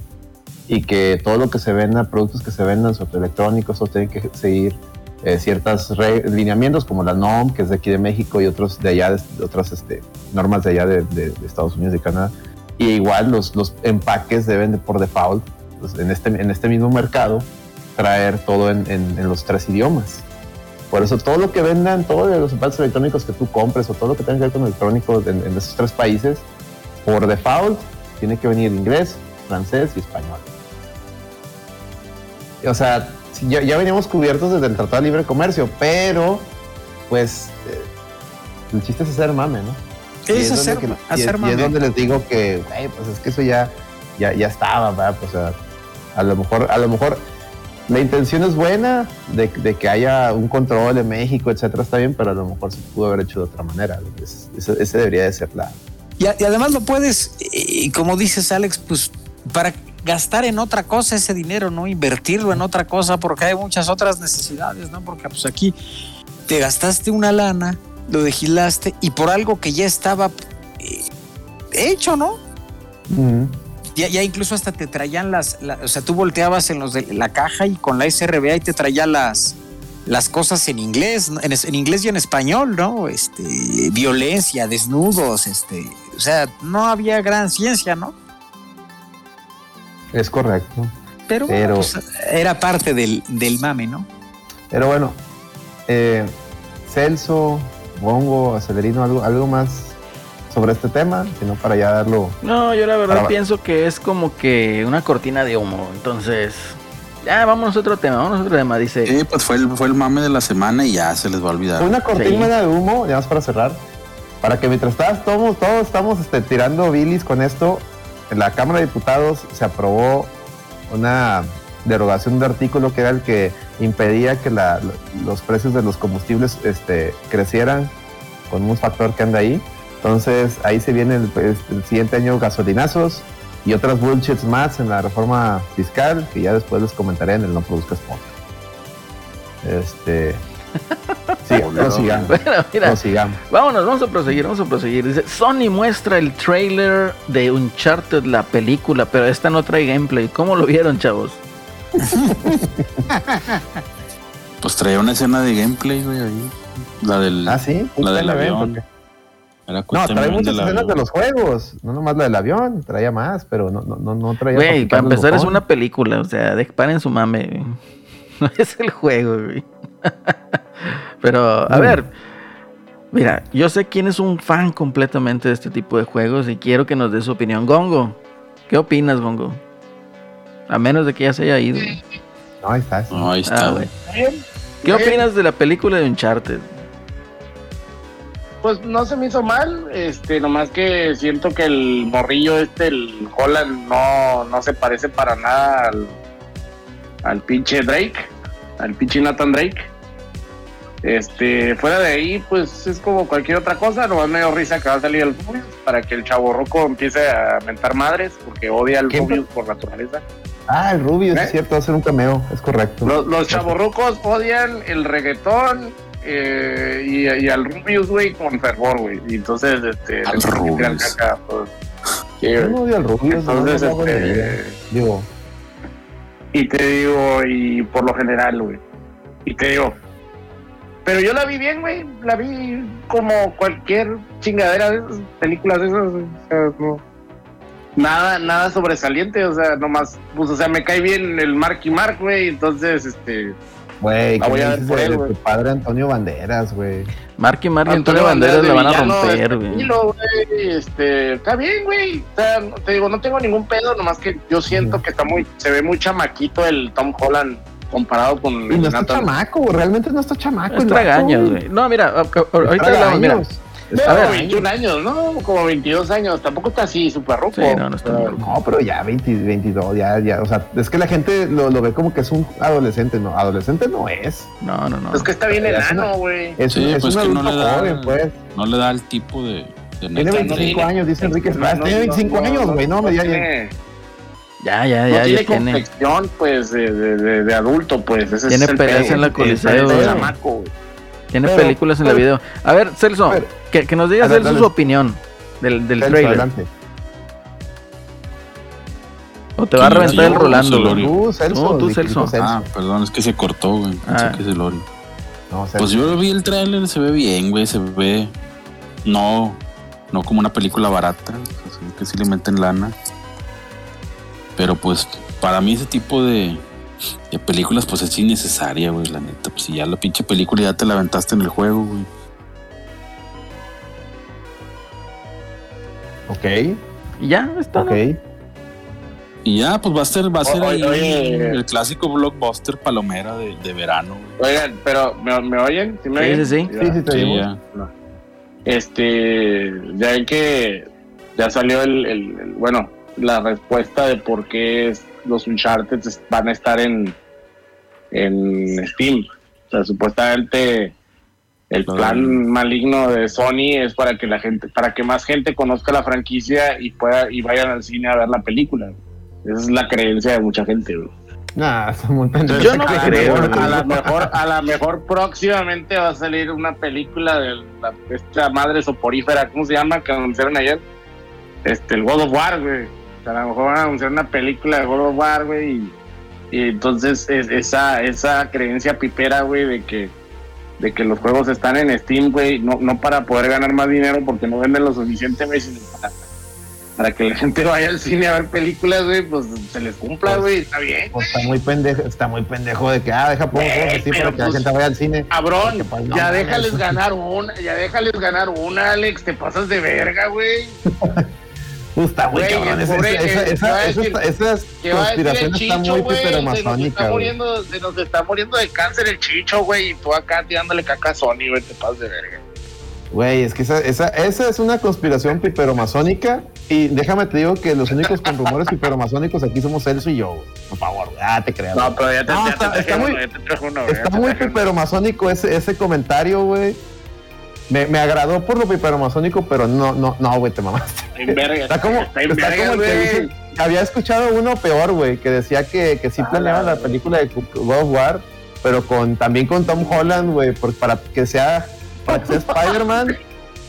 y que todo lo que se venda, productos que se vendan, sobre electrónicos, o tienen que seguir eh, ciertas re- lineamientos como la NOM, que es de aquí de México, y otros de allá, de, otras este, normas de allá de, de- Estados Unidos y Canadá. Y igual los, empaques deben de por default, pues, en, este, en este mismo mercado, traer todo en, los tres idiomas. Por eso todo lo que vendan, todos los empaques electrónicos que tú compres o todo lo que tenga que ver con electrónicos en esos tres países, por default tiene que venir inglés, francés y español. O sea, ya, ya veníamos cubiertos desde el Tratado de Libre Comercio, pero pues eh, el chiste es hacer mame, ¿no? Y Es hacer- que- y hacer y mame. es donde les digo que, güey, pues es que eso ya, ya, ya estaba, ¿verdad? Pues, o sea, a lo mejor, a lo mejor la intención es buena de, de que haya un control en México, etcétera, está bien, pero a lo mejor se pudo haber hecho de otra manera. Es- ese, ese debería de ser la. Y, a- y además lo puedes, eh, como dices Alex, pues para gastar en otra cosa ese dinero, ¿no? Invertirlo en otra cosa, porque hay muchas otras necesidades, ¿no? Porque pues aquí te gastaste una lana, lo legislaste y por algo que ya estaba eh, hecho, ¿no? Ya, ya incluso hasta te traían las, la- o sea, tú volteabas en los de la caja y con la SRB y te traía las, las cosas en inglés, en, en inglés y en español, ¿no? Este, violencia, desnudos, este, o sea, no había gran ciencia, ¿no? Es correcto. Pero, pues, era parte del, del mame, ¿no? Pero bueno, eh, Celso, Bongo, Acelerino, algo, algo más sobre este tema, sino para ya darlo. No, yo la verdad Para- pienso que es como que una cortina de humo. Entonces, ya vámonos a otro tema, vámonos a otro tema. Dice, Sí, pues fue el, fue el mame de la semana y ya se les va a olvidar. Una cortina de humo, ya más para cerrar, para que mientras estás, todos, todos estamos este, tirando bilis con esto, en la Cámara de Diputados se aprobó una derogación de artículo que era el que impedía que los precios de los combustibles este, crecieran con un factor que anda ahí. Entonces ahí se viene el, pues, el siguiente año gasolinazos y otras bullshits más en la reforma fiscal que ya después les comentaré en el No Produzcas Podcast. Este. Bueno, mira, prosigamos. vámonos, vamos a proseguir, vamos a proseguir. Dice, Sony muestra el trailer de Uncharted, la película, pero esta no trae gameplay. ¿Cómo lo vieron, chavos? Pues traía una escena de gameplay, güey, ahí. La del. Ah, sí. La del avión. porque- Era No, trae muchas avión. escenas de los juegos. No nomás la del avión, traía más, pero no, no, no, no traía. Güey, para empezar es una película, o sea, de, paren su mame. güey. No es el juego, güey. Pero, a Mm. ver, mira, yo sé quién es un fan completamente de este tipo de juegos y quiero que nos dé su opinión. Gongo, ¿qué opinas, Gongo? A menos de que ya se haya ido. No, ahí está. sí. No, ahí está, Ah, güey. ¿Qué opinas de la película de Uncharted? Pues no se me hizo mal, este, nomás que siento que el morrillo este, el Holland, no, no se parece para nada al, al pinche Drake, al pinche Nathan Drake. Este, fuera de ahí, pues es como cualquier otra cosa, nomás me dio risa que va a salir el Rubius para que el chavo roco empiece a mentar madres, porque odia al. Rubius por naturaleza. Ah, el Rubio, ¿Eh? es cierto, va a ser un cameo, es correcto. Los, los chavorrucos odian el reggaetón eh, y, y al Rubius, güey, con fervor, güey. Y entonces, este, Al Rubius. caca, pues. Yo no odio al Rubio, Entonces, no, no, no, no, este, Digo, y te digo, y por lo general, güey. Y te digo, pero yo la vi bien, güey. La vi como cualquier chingadera de esas películas de esas. O sea, no. Nada, nada sobresaliente, o sea, nomás, pues, o sea, me cae bien el Mark y Mark, güey, entonces, este, güey, ¿qué voy a ver dices por él, de güey. tu padre Antonio Banderas, güey? Marky Mark y Antonio Banderas la van a romper, güey. Este, está bien, güey. O sea, no- te digo, no tengo ningún pedo, nomás que yo siento que está muy, se ve muy chamaquito el Tom Holland comparado con Y no está Nathan. chamaco, realmente no está chamaco. Es el vato, tragaños, güey. No, mira, ahorita hablamos, mira. Pero A ver. 21 años, ¿no? Como 22 años. Tampoco está así, súper rojo. Sí, no, no está ruco. No, pero ya 20, 22, ya, ya, o sea, es que la gente lo, lo ve como que es un adolescente, no, adolescente no es, No, no, no. Es que está bien enano, güey. es, Sí, un- es pues un que no le da- joven, pues, No le da el tipo de. de tiene Nathan 25 Drake. años, dice Enrique tiene no, 25 no, años, no, güey, no, no me ya, ya, Ya, ya, no tiene ya tiene. complexión, pues, de, de, de- de adulto, pues. Ese Tiene es el peleas en la Coliseo, güey. chamaco. Tiene Pero- películas en la video. A ver, Celso, Pero- que, que nos diga Celso dale. su opinión del, del Celso, trailer. adelante. O te va a reventar el Rolando, güey. Tú, Celso, No, tú, Celso. Ah, perdón, es que se cortó, güey. Pensé Ah. que es el Ori. No. Pues yo vi el tráiler, se ve bien, güey. Se ve. No. No como una película barata. Así que sí le meten lana. Pero pues, para mí ese tipo de. De películas, pues es innecesaria, güey, la neta. Pues si ya la pinche película ya te la aventaste en el juego, güey. Ok, Y ya, está. ok. Y ya, pues va a ser, va a ser Oye, ahí oye. el clásico blockbuster palomera de, de verano, güey. Oigan, pero, ¿me, me oyen? ¿Sí me Sí, oyen? sí, sí. Sí, sí, te Sí, oímos. ya. Este, ya ven que ya salió el, el- el- bueno, la respuesta de por qué es- los Uncharted van a estar en, en Steam. O sea, supuestamente el plan maligno de Sony es para que la gente, para que más gente conozca la franquicia y pueda y vayan al cine a ver la película. Esa es la creencia de mucha gente. Nah, pendejo. Yo no a, la creo, mejor, a la mejor, a la mejor próximamente va a salir una película de la, esta madre soporífera, ¿cómo se llama? Que anunciaron ayer. Este, el God of War, güey. O sea, a lo mejor van a anunciar una película de of War, güey. Y, y entonces es- esa, esa creencia pipera, güey, de que, de que los juegos están en Steam, güey, no, no para poder ganar más dinero porque no venden lo suficiente, güey, sino para, para que la gente vaya al cine a ver películas, güey, pues se les cumpla, güey, está bien. Pues está muy pendejo, está muy pendejo de que, ah, deja pongo Güey, juegos para que la pues- gente vaya al cine. Cabrón, pues, no ya déjales ganar una, ya déjales ganar una, Alex, te pasas de verga, güey. Está muy Güey, cabrón. Esa, esa, esa, esa, esas conspiraciones están muy güey, se nos está hipermasónicas, se nos está muriendo de cáncer el chicho, güey, y tú acá tirándole caca a Sony, güey, te pasas de verga. Güey, es que esa, esa, esa es una conspiración piperomasónica. Y déjame te digo que los únicos con rumores piperomasónicos aquí somos Celso y yo, güey. Por favor, güey. ah, te creas. No, pero ya te, No, ya está- te traje está muy- uno, te traje uno, Está muy piperomasónico ese, ese comentario, güey. Me, me agradó por lo piperomasónico, pero no, no, no, güey, te mamaste. Está en verga, Está como, está en está verga, como el que dice, había escuchado uno peor, güey, que decía que, que sí planeaban la película de God of War, pero con también con Tom Holland, güey, para que sea para que sea Spider-Man,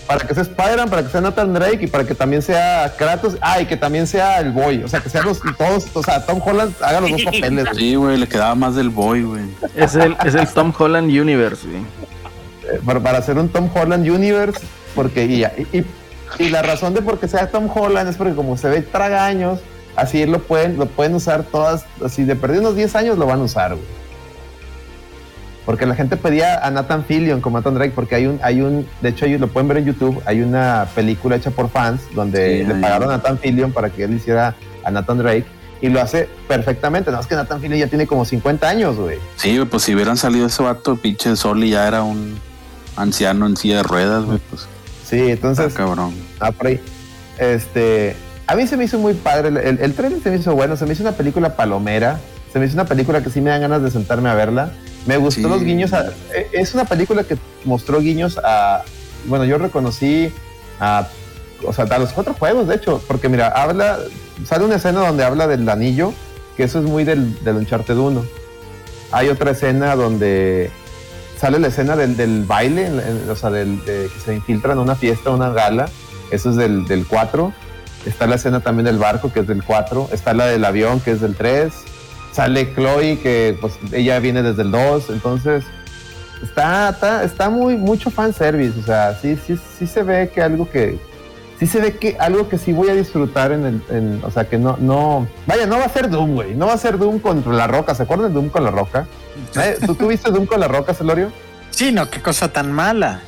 para que sea Spider-Man, para que sea Nathan Drake y para que también sea Kratos, ah, y que también sea el Boy, o sea, que sean los todos, o sea, Tom Holland haga los dos papeles. Sí, güey, le quedaba más del boy, güey. Es el, es el Tom Holland Universe, güey. Para, hacer un Tom Holland Universe, porque y, y, y- la razón de por qué sea Tom Holland es porque como se ve tragaños, así lo pueden, lo pueden usar todas, así de perdido unos 10 años lo van a usar, güey. Porque la gente pedía a Nathan Fillion como Nathan Drake, porque hay un, hay un, de hecho ellos lo pueden ver en YouTube, hay una película hecha por fans donde Sí, le pagaron a Nathan Fillion para que él hiciera a Nathan Drake y lo hace perfectamente, nada más que Nathan Fillion ya tiene como 50 años, güey. Sí, pues si hubieran salido ese vato, pinche Soli ya era un anciano en silla de ruedas, güey, pues. Sí, entonces... cabrón. Ah, por ahí. Este, a mí se me hizo muy padre. El, el, el trailer se me hizo bueno. Se me hizo una película palomera. Se me hizo una película que sí me dan ganas de sentarme a verla. Me gustó Sí. los guiños. a- eh, es una película que mostró guiños a. Bueno, yo reconocí a. O sea, a los cuatro juegos, de hecho. Porque mira, habla. Sale una escena donde habla del anillo. Que eso es muy del, del Uncharted 1. Hay otra escena donde sale la escena del, del baile, en- en- o sea, de que se infiltran a una fiesta, una gala. Eso es del, del 4. Está la escena también del barco, que es del 4. Está la del avión, que es del 3. Sale Chloe, que pues ella viene desde el 2. Entonces, está, está, está muy, mucho fanservice. O sea, sí, sí, sí se ve que algo que. Sí se ve que algo que sí voy a disfrutar en el. en- o sea, que no, no. Vaya, no va a ser Doom, güey. No va a ser Doom contra la roca. ¿Se acuerdan de Doom con la roca? ¿Eh? ¿Tú tuviste Doom con la roca, Celorio? Sí, no, qué cosa tan mala.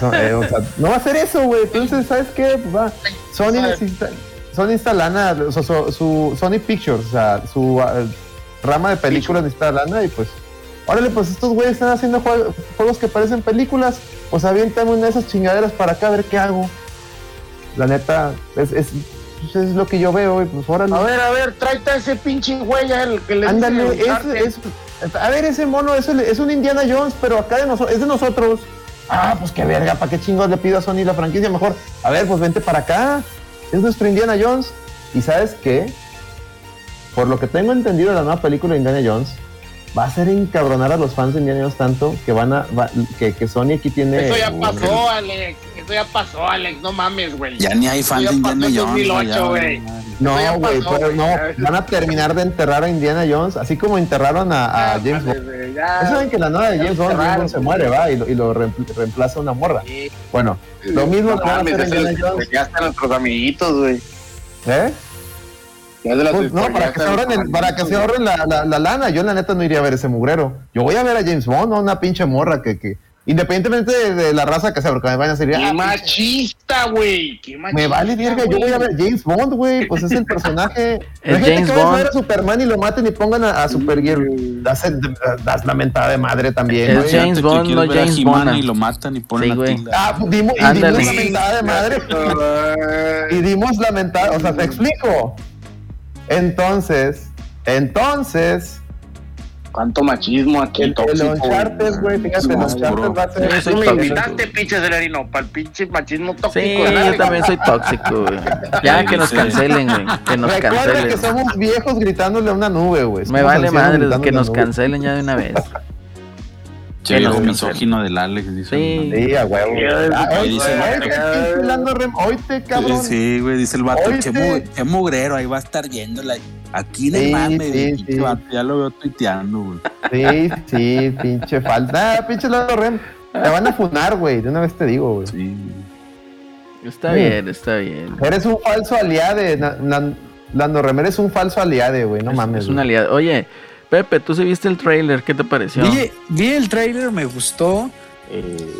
No, eh, o sea, no va a hacer eso, güey. Entonces, ¿sabes qué? Pues va. Sony necesita, Sony necesita lana, o sea, su, su- Sony Pictures, o sea, su ah, rama de películas necesita lana y pues, órale, pues estos güeyes están haciendo jue- juegos que parecen películas, pues aviéntame una de esas chingaderas para acá a ver qué hago. La neta, es, es, pues, es lo que yo veo, y pues órale. A ver, a ver, tráete a ese pinche güey el que le Ándale, dice es, Uncharted. es- a ver, ese mono es, un Indiana Jones, pero acá es de nosotros. Ah, pues qué verga, ¿para qué chingos le pido a Sony la franquicia? Mejor, a ver, pues vente para acá. Es nuestro Indiana Jones. ¿Y sabes qué? Por lo que tengo entendido de la nueva película Indiana Jones, va a ser encabronar a los fans de Indiana Jones tanto que van a va- que, que Sony aquí tiene. Eso ya pasó, Alex. Eso ya pasó, Alex. No mames, güey. Ya ni hay fan Ya de Indiana Jones. güey, 2008, ya, güey. madre. No, güey, pero no, van a terminar de enterrar a Indiana Jones, así como enterraron a, a Ah, James Bond. Ya saben que la nueva de James Bond, James Bond se muere, va, y lo, y lo reempl- reemplaza una morra. Sí. Bueno, lo mismo No le van a mames, hacer a eso Indiana es- Jones. Ya están nuestros amiguitos, güey. ¿Eh? Ya de las Pues, no, para que se ahorren, el- para que se ahorren la, la- la lana. Yo la neta no iría a ver ese mugrero. Yo voy a ver a James Bond, no una pinche morra que, que independientemente de, de la raza que sea, porque me van a decir, Qué ah, machista, güey. Me vale verga, yo voy a ver James Bond, güey, pues es el personaje. Es Imagínate James que vayas a Bond. ver a Superman y lo maten y pongan a, a Supergirl. Das, das la mentada de madre también, Es. James Bond, no a James Bond. Y lo matan y ponen Sí, la güey. tilde. Ah, pues dimos, y dimos la mentada de madre. y dimos la mentada, o sea, te explico. Entonces, entonces, Cuánto machismo aquí. el, el tóxico, Uncharted, güey, fíjate, el Uncharted va a ser. Tú me invitaste, pinche celerino, para el pinche machismo tóxico. Sí, yo también soy tóxico, güey. Ya que nos Sí. cancelen, güey. Que nos Recuerda que cancelen. somos viejos gritándole a una nube, güey. Me vale madre que nos cancelen ya de una vez. Viejo cancelen. misógino del Alex. Dice Sí. Sí, a huevo. Ah, Hoy hoy te pinche Lando Rem, hoy te cabrón. Sí, sí, güey, dice el vato, che mugrero, ahí va a estar yéndola. Aquí no Sí, mames, sí, pinche sí. vato, ya lo veo tuiteando, güey. Sí, sí, pinche falta. Ah, pinche Lando Rem. Te van a funar, güey. De una vez te digo, güey. Sí. Está Sí. bien, está bien. Eres un falso na- Lando Rem, eres un falso aliade, güey. No Es- mames. Es una güey. aliada. Oye, Pepe, tú sí viste el trailer, ¿qué te pareció? Vi, vi el trailer, me gustó. eh,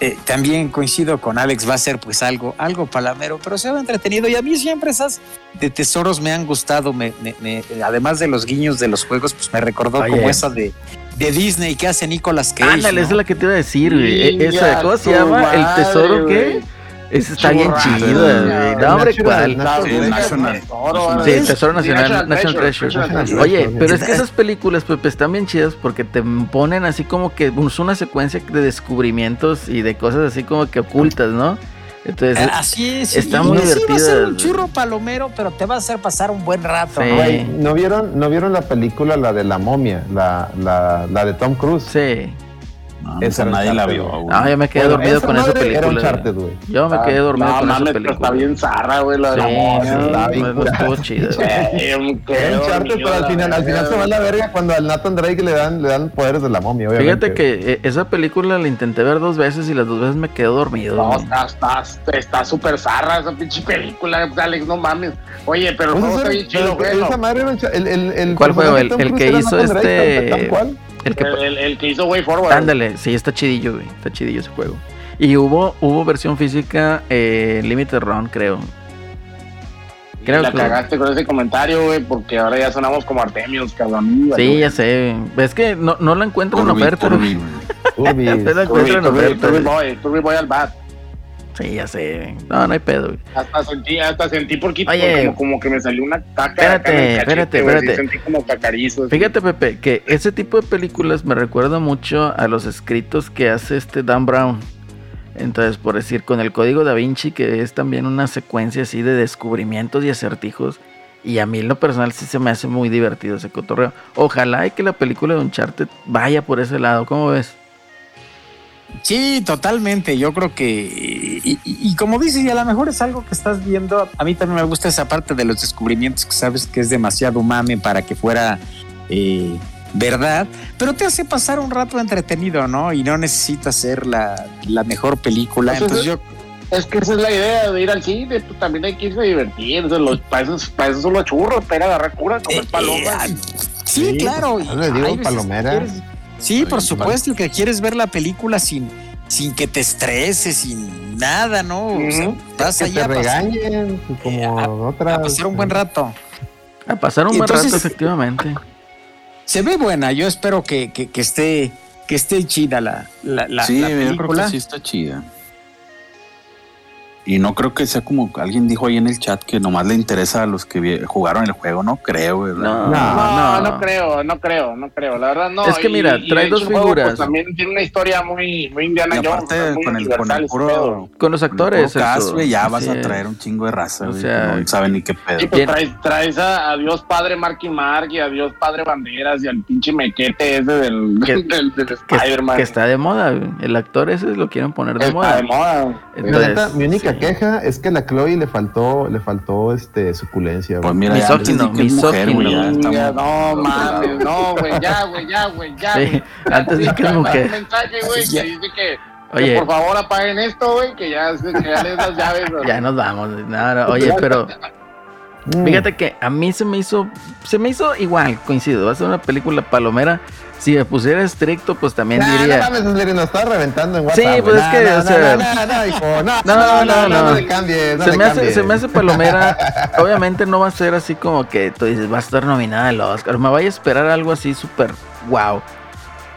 eh, también coincido con Alex, va a ser pues algo, algo palamero, pero se va entretenido. Y a mí siempre esas de tesoros me han gustado. Me, me- me- además de los guiños de los juegos, pues me recordó Oye. como esa de, de Disney que hace Nicolas Cage. Ándale, ¿no? esa es la que te iba a decir, güey. E- Esa, ¿cómo se tu llama? ¿El tesoro qué? Esa está bien chida, güey. No, hombre, ¿cuál? Sí, Tesoro Nacional, National Treasure. Oye, pero es que Es- esas películas, Pepe, están bien chidas porque te ponen así como que es una secuencia de descubrimientos y de cosas así como que ocultas, ¿no? Entonces, Así es. está y- muy y sí va a ser un churro palomero, pero te va a hacer pasar un buen rato. Sí. ¿no? Güey, ¿no vieron, ¿no vieron la película, la de la momia, la, la, la de Tom Cruise? sí. No, Esa nadie la vio, güey. No, yo me quedé Bueno, dormido con esa película. Era güey. Uncharted, güey. Yo me quedé dormido no, con esa mames, pero película. está bien zarra, güey, la de Sí, la momia, sí, está bien no, no estuvo Era dormido, pero al final, al final se va a la verga cuando al Nathan Drake le dan, le dan poderes de la momia, obviamente. Fíjate que eh, esa película la intenté ver dos veces y las dos veces me quedé dormido. No, está, está, está súper zarra esa pinche película, Alex, no mames. Oye, pero el Pues juego está bien chido, pero güey. esa madre era Uncha- el, el, el ¿Cuál juego? El- que hizo este- cual. El que El, el- el que hizo Way Forward. Ándale, sí, está chidillo, güey. Está chidillo ese juego. Y hubo, hubo versión física eh, Limited Run, creo. Creo la que- cagaste con ese comentario, güey, porque ahora ya sonamos como Artemios, cabrón. Sí, ya sé. Es que no, no la encuentro en oferta. Turbi, güey. güey. Urbis. Apenas Turbi, encuentro en Turbi, oferta. Turbi güey. Boy, Turbi Boy al bat. Sí, ya sé. No, no hay pedo, güey. Hasta sentí, hasta sentí poquito, Oye. como, como que me salió una caca. Espérate, cachete, espérate, güey, espérate. Sentí como. Fíjate, Pepe, que ese tipo de películas me recuerda mucho a los escritos que hace este Dan Brown. Entonces, por decir, con el código da Vinci, que es también una secuencia así de descubrimientos y acertijos. Y a mí en lo personal sí se me hace muy divertido ese cotorreo. Ojalá y que la película de Uncharted vaya por ese lado. ¿Cómo ves? Sí, totalmente. Yo creo que. Y, y- y como dices, y a lo mejor es algo que estás viendo. A mí también me gusta esa parte de los descubrimientos que sabes que es demasiado mame para que fuera eh, verdad. Pero te hace pasar un rato entretenido, ¿no? Y no necesitas ser la, la mejor película. Pues Entonces yo. Es que esa es la idea de ir al cine, pues también hay que irse a divertir. o sea, los, para, eso, para eso son los churros, para ir a agarrar cura, comer eh, palomas. eh, sí, Sí, claro. yo le digo hay Sí, por supuesto, que quieres ver la película sin, sin que te estreses, sin nada, ¿no? O sea, vas Que allá te a pasar- regañen, como Eh, a- otras. a pasar un buen rato. A pasar un Y buen entonces- rato, efectivamente. Se ve buena, yo espero que, que, que esté que esté chida la, la, la, sí, la yo creo película. que sí está chida. Y no creo que sea como alguien dijo ahí en el chat que nomás le interesa a los que jugaron el juego, no creo, güey. No, No, no. no, creo, no creo, no creo, la verdad no. Es que mira, y trae dos juego, figuras. pues, también tiene una historia muy, muy Indiana Y Jones. aparte muy con el, con el puro, Con los actores. eso. güey, ya vas a traer un chingo de raza, O güey, sea, no saben ni qué pedo. Sí, pues traes, traes a, a Dios Padre Marky Mark y a Dios Padre Banderas y al pinche mequete ese del, Que- del, Spider-Man. que está de moda, güey. El actor ese lo quieren poner de Está moda. de moda. La Entonces, neta, mi única queja es que a la Chloe le faltó, le faltó este suculencia. Pues mira, ya Misógino, misógino. No mames, no, güey, ya, güey, ya, güey, ya. Sí, güey. antes di que es Un mujer. mensaje, güey, Ya. que dice que, que Oye, por favor apaguen esto, güey, que ya, que ya les das llaves. güey. ya nos vamos. No, no, oye, pero Mm. fíjate que a mí se me hizo, se me hizo igual, coincido. Va a ser una película palomera. Si me pusiera estricto, pues también Nah, diría. No mames, Leslie, nos está reventando en Sí, WhatsApp. pues güey. es que, No, o no, sea- no, no, no, hijo, no, No, no, no, no, no. no le cambies, no se, le me hace, cambies. se me hace palomera. Obviamente no va a ser así como que tú dices, va a estar nominada al Oscar. Me vaya a esperar algo así súper wow.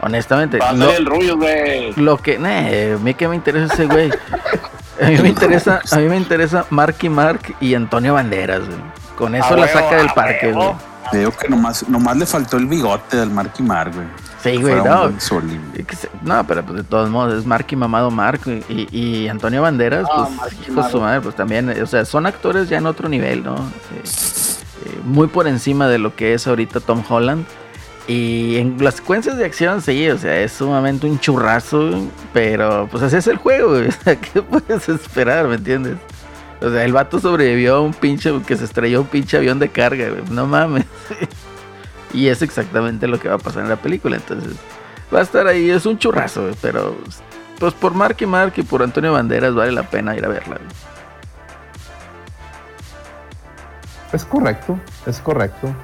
Honestamente. Va a Lo, ser el Rubius, güey. lo que, nah, a mí que me interesa ese güey. A mí me interesa, a mí me interesa Marky Mark y Antonio Banderas, güey. Con eso A la huevo, saca del parque, huevo. güey. Te digo que nomás, nomás le faltó el bigote del Marky Mark, güey. Sí, güey, no. No, pero pues de todos modos es Marky mamado Mark y, y Antonio Banderas, Ah, pues hijo de su madre, pues también, o sea, son actores ya en otro nivel, ¿no? Sí. Muy por encima de lo que es ahorita Tom Holland. Y en las secuencias de acción, sí, o sea, es sumamente un churrazo, güey, pero pues así es el juego, güey. O sea, ¿qué puedes esperar, me entiendes? O sea, el vato sobrevivió a un pinche, que se estrelló un pinche avión de carga, güey. No mames. y es exactamente lo que va a pasar en la película, entonces va a estar ahí, es un churrazo, güey, pero pues por Mark y Mark y por Antonio Banderas vale la pena ir a verla. güey. Es correcto, es correcto.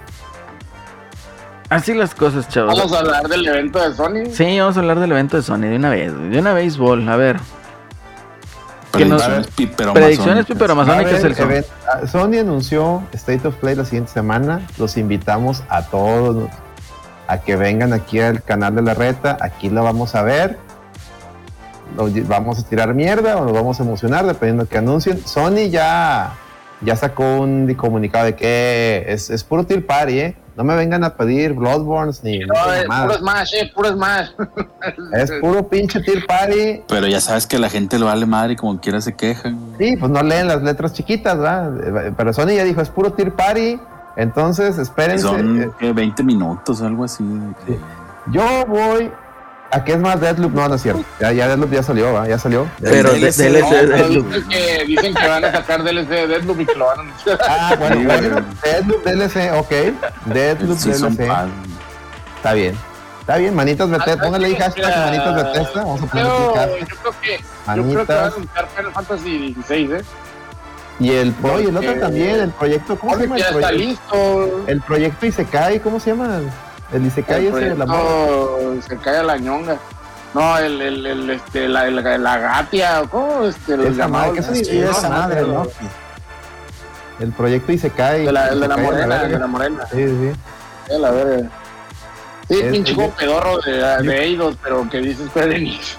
Así las cosas, chavos. Vamos a hablar del evento de Sony. Sí, vamos a hablar del evento de Sony de una vez, de una béisbol, a ver. Que nos- Predicciones pípero Predicciones masónicas. pípero A masónicas, ver, Celso. event- ah, Sony anunció State of Play la siguiente semana. Los invitamos a todos a que vengan aquí al canal de la reta. Aquí lo vamos a ver. Lo vamos a tirar mierda o nos vamos a emocionar dependiendo de que anuncien. Sony ya, ya sacó un comunicado de que es, es puro tier party, ¿eh? No me vengan a pedir Bloodborns ni No, es puro. Smash, eh, puro Smash. Es puro pinche Tier Party. Pero ya sabes que la gente lo vale madre y como quiera se quejan. Sí, pues no leen las letras chiquitas, ¿verdad? Pero Sony ya dijo, es puro Tier Party. Entonces, espérense. Son eh, ¿qué? 20 minutos, algo así. Yo voy a que es más Deadloop. No, no es cierto. Ya, ya Deadloop ya salió, ¿va? Ya salió. Pero DLC, de- DLC, no, Pero Deadloop. dicen que, dicen que van a sacar DLC de Deadloop y que lo van a anunciar. Ah, bueno, Sí. Deadloop DLC, ok. Deadloop Season DLC. Está bien. Está bien, manitas Bethesda. Ah, Póngale ahí hashtag manitas Bethesda. Vamos a poner aquí Yo, creo que, yo creo que van a Manitas. anunciar Final Fantasy XVI, ¿eh? Y el, no, y el otro también, el proyecto, ¿cómo se llama? El está proyecto, listo. el proyecto Isekai, ¿cómo se llama? El Isekai El la morra. proyecto se cae a la ñonga. No, el, el, el, este, la, la, la gatia, ¿cómo? Este, los Esa madre, llamados. ¿qué es Sí, esa madre, ¿no? El proyecto Isekai. De la, de la morena, verga. de la morena. Sí, sí. De la verga. Sí, Es- pinche es- juego pedorro de, de Eidos, pero que dices Square Enix.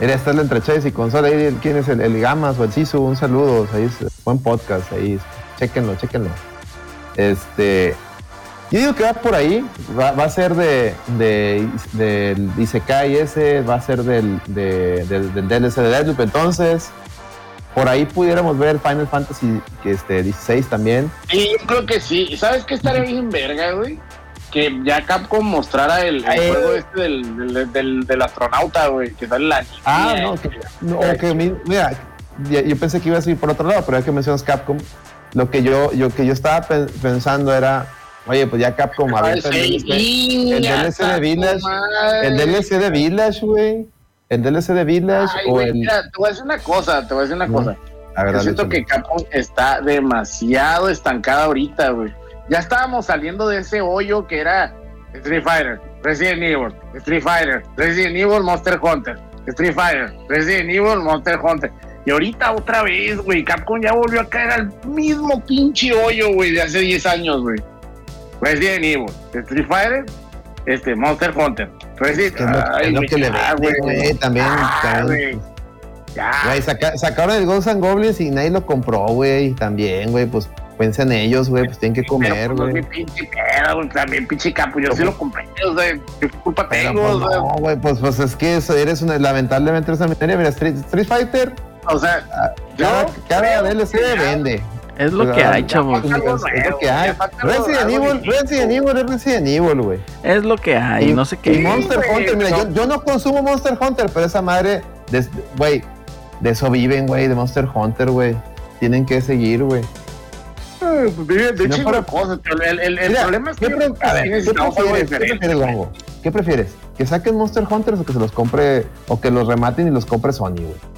Mira, está el entre Chase y consola. Ahí, el- ¿Quién es el, el Gamas o el Sisu? Un saludo. Ahí es buen podcast. Ahí, chéquenlo, chéquenlo. Este. Yo digo que va por ahí. Va, va a ser de, de, del Isekai ese. Va a ser del, de- del, del DLC de Deadloop. Entonces, por ahí pudiéramos ver Final Fantasy este, 16 también. Sí, yo creo que sí. ¿Sabes qué estaría bien verga, güey? Que ya Capcom mostrara el, el Eh. juego este del, del, del, del astronauta, güey, que sale la Ah, niña. no, que, no, mira, yo pensé que ibas a ir por otro lado, pero ya que mencionas Capcom, lo que yo, yo que yo estaba pen- pensando era, oye, pues ya Capcom avienta el, el DLC de Village, el DLC de Village, güey, el DLC de Village Ay, o el, mira, te voy a decir una cosa, te voy a decir una No. cosa. a ver, Yo siento que Capcom está demasiado estancada ahorita, güey. Ya estábamos saliendo de ese hoyo que era Street Fighter, Resident Evil, Street Fighter, Resident Evil, Monster Hunter, Street Fighter, Resident Evil, Monster Hunter. Y ahorita otra vez, güey, Capcom ya volvió a caer al mismo pinche hoyo, güey, de hace 10 años, güey. Resident Evil, Street Fighter, este, Monster Hunter. Resident Que es lo, Ay, es lo que le vende, güey, también, Ya, también. Ya. Güey, saca- sacaron el and Goblins y nadie lo compró, güey, también, güey, pues piensa en ellos, güey, pues tienen que comer, pues, no es güey. mi pinche pedo, también pinche capo. Yo sí lo compré, o sea, ¿qué culpa tengo? pues no, güey, pues, pues es que eso, eres una, lamentablemente eres una. Mira, Street, Street Fighter, O sea, yo cada, cada creo DLC vende. Es lo que hay, ya, chavos. Es, lo que hay. Resident Evil. Resident Evil es Resident Evil, güey. Es lo que hay. No sé Y qué. Monster güey, Hunter, mira, yo, yo no consumo Monster Hunter, pero esa madre, güey, de eso viven, güey, de Monster Hunter, güey. Tienen que seguir, güey. Eh, pues, De, de No cosas, el, el, el Mira, problema es ¿qué, que ¿qué necesitamos algo prefieres? ¿Qué prefieres, Gongo? ¿Qué prefieres? ¿Que saquen Monster Hunters o que se los compre, o que los rematen y los compre Sony, güey?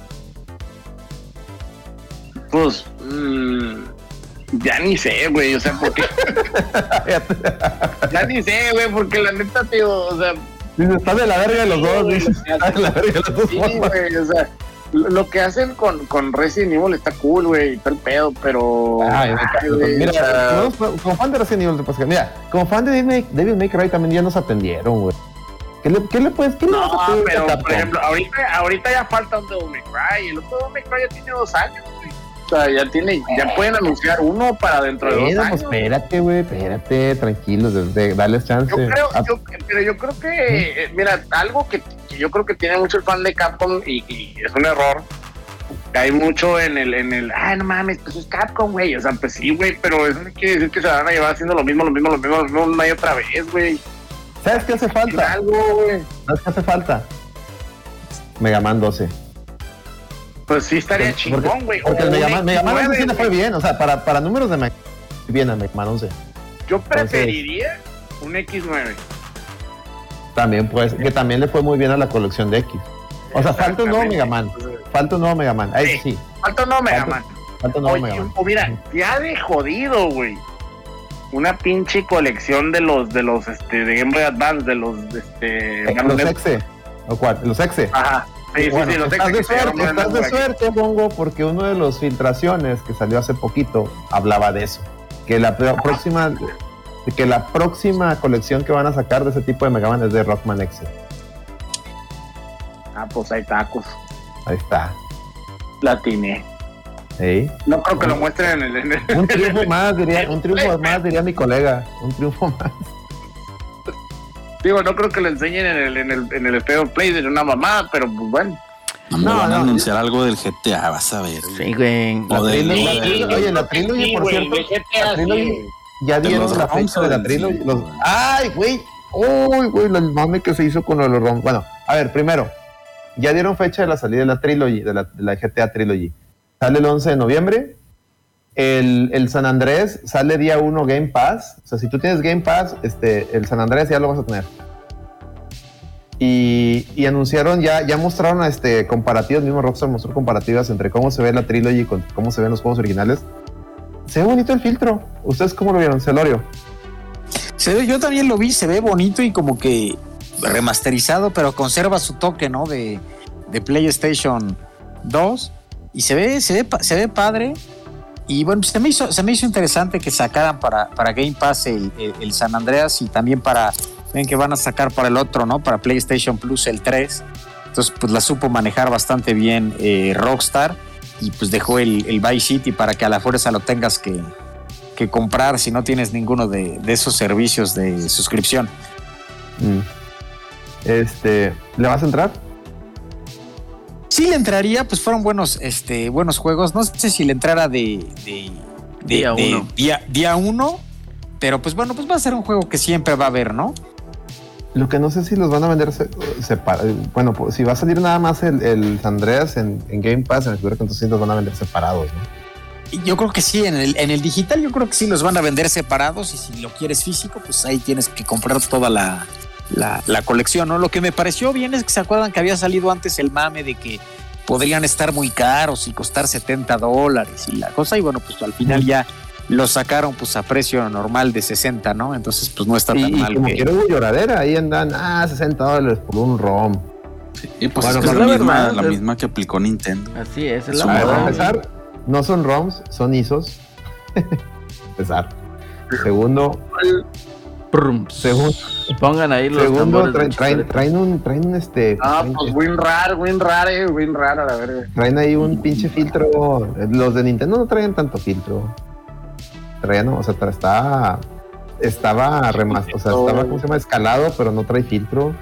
Pues, mm, ya ni sé, güey, o sea, porque. ya ni sé, güey, porque la neta, tío, o sea, Dice, está de la verga de los Sí, dos, dice, o sea, está de la verga de los dos. Sí, güey, o sea, lo que hacen con, con Resident Evil está cool, güey, está el pedo, pero. Ay, Ay, mira, o sea, como, como fan de Resident Evil, te decir, mira, como fan de David, David May Cry también ya nos atendieron, güey. ¿Qué le, qué le puedes, qué le No, a pero por ejemplo, ahorita, ahorita ya falta un Devil May Cry. El otro Devil May Cry ya tiene dos años. O sea, ya tiene, ya pueden anunciar uno para dentro de dos Bueno, años. pues espérate, güey, espérate, tranquilos, darles chance. Yo creo, Ah, yo, pero yo creo que, eh, mira, algo que, que yo creo que tiene mucho el fan de Capcom y, y es un error. Hay mucho en el, en el, ah, no mames, pues es Capcom, güey. O sea, pues sí, güey, pero eso no quiere decir que se van a llevar haciendo lo mismo, lo mismo, lo mismo, lo mismo una y otra vez, güey. ¿Sabes qué hace falta? Algo, güey. ¿Sabes qué hace falta? Mega Man 12. Pues sí estaría Porque- chingón, güey. Porque el Mega un Man, Mega Man 11 sí le X9, fue bien, o sea, para, para números de Mega bien a Mega Man 11. Yo preferiría un X9. También pues, que también le fue muy bien a la colección de X. O sea, falta un nuevo Mega Man. Falta un nuevo Mega Man. Ahí sí, Falta no Mega Falta- Man. falta un nuevo Oye, Mega Man. mira, ya de jodido, güey. Una pinche colección de los, de los, este, de Game Boy Advance, de los, este... Eh, Los Exe. ¿O cuál? Los Exe. Ajá. Sí, Bueno, sí, sí, los estás de suerte, estás de suerte, Bongo, porque uno de los filtraciones que salió hace poquito hablaba de eso. Que la próxima, que la próxima colección que van a sacar de ese tipo de Mega Man es de Rockman X. Ah, pues hay tacos. Ahí está. La tiene. ¿Sí? No creo que lo muestren en el. en el- Un triunfo más, diría, un triunfo más, diría mi colega. Un triunfo más. Digo, no creo que lo enseñen en el, en el, en el State of Play de una mamá, pero pues bueno. No me No, van a no, anunciar algo del GTA, vas a ver. Sí, güey. La Oye, la trilogy, por cierto. la trilogy. Ya dieron la fecha de la trilogy. Ay, güey. Uy, güey, el mame que se hizo con los ROM. Bueno, a ver, primero, ya dieron fecha de la salida de la trilogy, de la, de la GTA Trilogy. Sale el 11 de noviembre. El, San Andrés sale día 1 Game Pass. O sea, si tú tienes Game Pass, este, el San Andrés ya lo vas a tener. Y, y anunciaron, ya, ya mostraron este, comparativas, mismo Rockstar mostró comparativas entre cómo se ve la trilogy con cómo se ven los juegos originales. Se ve bonito el filtro. ¿Ustedes cómo lo vieron, Celorio? Yo también lo vi, se ve bonito y como que remasterizado, pero conserva su toque, ¿no? De, PlayStation 2. Y se ve, se ve, se ve padre. Y bueno, se me hizo, se me hizo interesante que sacaran para, para Game Pass el San Andreas y también para, ven que van a sacar para el otro, ¿no? Para PlayStation Plus el 3. Entonces, pues la supo manejar bastante bien eh, Rockstar y pues dejó el, el Vice City para que a la fuerza lo tengas que, que comprar si no tienes ninguno de, de esos servicios de suscripción. Mm. Este, ¿le vas a entrar? Sí le entraría, pues fueron buenos, este, buenos juegos. No sé si le entrara de, de- de- Día de- uno. Día, día uno, pero pues bueno, pues va a ser un juego que siempre va a haber, ¿no? Lo que no sé si los van a vender se- separa- Bueno, pues, si va a salir nada más el, el Andreas en, en Game Pass, en el que entonces los van a vender separados, ¿no? Yo creo que sí, en el, en el digital yo creo que sí los van a vender separados y si lo quieres físico, pues ahí tienes que comprar toda la, la, la colección, ¿no? Lo que me pareció bien es que se acuerdan que había salido antes el mame de que podrían estar muy caros y costar 70 dólares y la cosa, y bueno, pues al final ya lo sacaron pues a precio normal de 60, ¿no? Entonces pues no está tan y mal. como que- quiero hubo lloradera, ahí andan, ah, 60 dólares por un ROM. Y pues Bueno, es que es la, la misma, verdad, la es- misma que aplicó Nintendo. Así es, es la para empezar, no son ROMs, son ISOs. empezar. Segundo, Prum. segundo, Pongan ahí los segundo traen, traen, traen un, traen un este, Ah, traen, pues win rare, win rare, win rare, a la verga. traen ahí un pinche filtro. Los de Nintendo no traen tanto filtro. Traían, o sea, tra- estaba, estaba remas, o sea, estaba, ¿cómo se llama? Escalado, pero no trae filtro.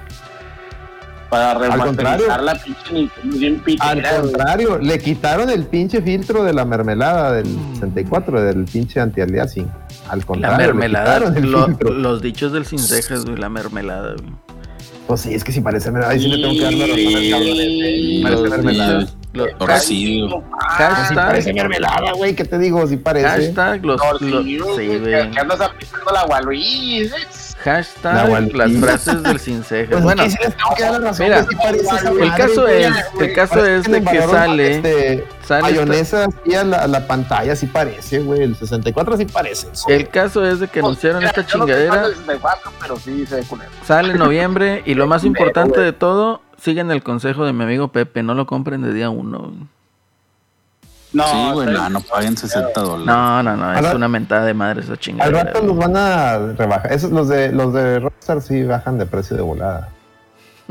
Para contrario. remasterizar la pinche Nintendo bien Al güey. contrario, le quitaron el pinche filtro de la mermelada del 64, del pinche anti-aliasing. Al La contrario, le mermelada, lo- los dichos del sin cejas, güey, la mermelada, güey. Pues sí, es que si parece mermelada, ahí sí le tengo que dar la razón al cabrón ese. Parece Los mermelada. Torcido. Ah, Sí parece hashtag, mermelada, güey, ¿qué te digo? Sí parece. hashtag, los, los- sí, güey, güey. que andas aplicando la Waluigi. Hashtag, las frases del sin cejas. Pues bueno, razón, mira, el caso es, el caso es de que sale, este, sale esta- mayonesa así a la, a la pantalla, sí parece, güey. El 64 sí parece. eso. el caso es de que anunciaron Mira, esta chingadera, del 64, pero sí se ve culero. sale en noviembre y lo más importante de todo, siguen el consejo de mi amigo Pepe, no lo compren de día uno. No, sí, güey, no, no paguen 60 dólares. No, no, no, es Al una mentada de madre esa Al chingadera. rato los van a rebajar. Esos, los de los de Rockstar sí bajan de precio de volada.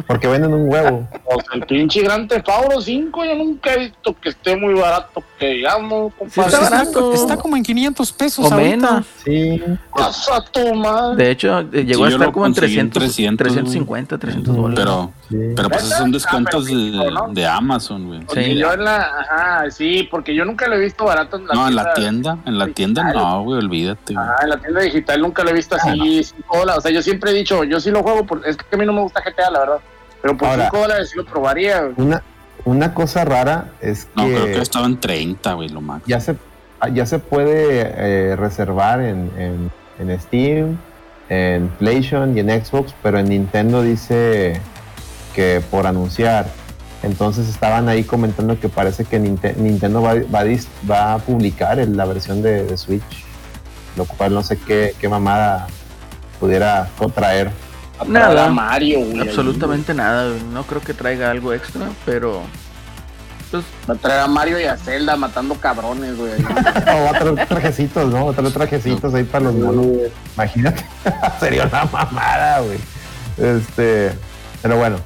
Porque venden un huevo. Pues el pinche Gran Theft Auto 5 yo nunca he visto que esté muy barato, que digamos, Sí, compadre. está Pues está, barato. está como en 500 pesos O ahorita. menos. Sí. Pasa tu madre. De hecho, eh, llegó Sí, a estar como en conseguí en 300, 300, 350, 300 dólares. Pero, sí. pero pues esos son descuentos de, ¿no? de Amazon, güey. Porque Sí. yo en la, ajá, sí, porque yo nunca lo he visto barato en la No, en la tienda. en la tienda no, güey, olvídate. güey. Ajá, en la tienda digital nunca lo he visto así, 5 dólares. O sea, yo siempre he dicho, yo sí lo juego, por, es que a mí no me gusta GTA, la verdad. Pero por Ahora. 5 dólares sí lo probaría. güey. Una, una cosa rara es No, creo que que estaba en 30, güey, lo más. ya se, ya se puede eh, reservar en, en, en Steam, en PlayStation y en Xbox, pero en Nintendo dice que por anunciar. Entonces estaban ahí comentando que parece que Ninte- Nintendo va, va va a publicar el- la versión de, de Switch, lo cual no sé qué, qué mamada pudiera contraer. Nada. A Mario, güey. Absolutamente nada, güey. no creo que traiga algo extra, pero pues Va a traer a Mario y a Zelda matando cabrones, güey. O va a traer trajecitos, ¿no? Va a traer trajecitos ahí para los monos. Imagínate, sería una mamada, güey. Este, pero bueno,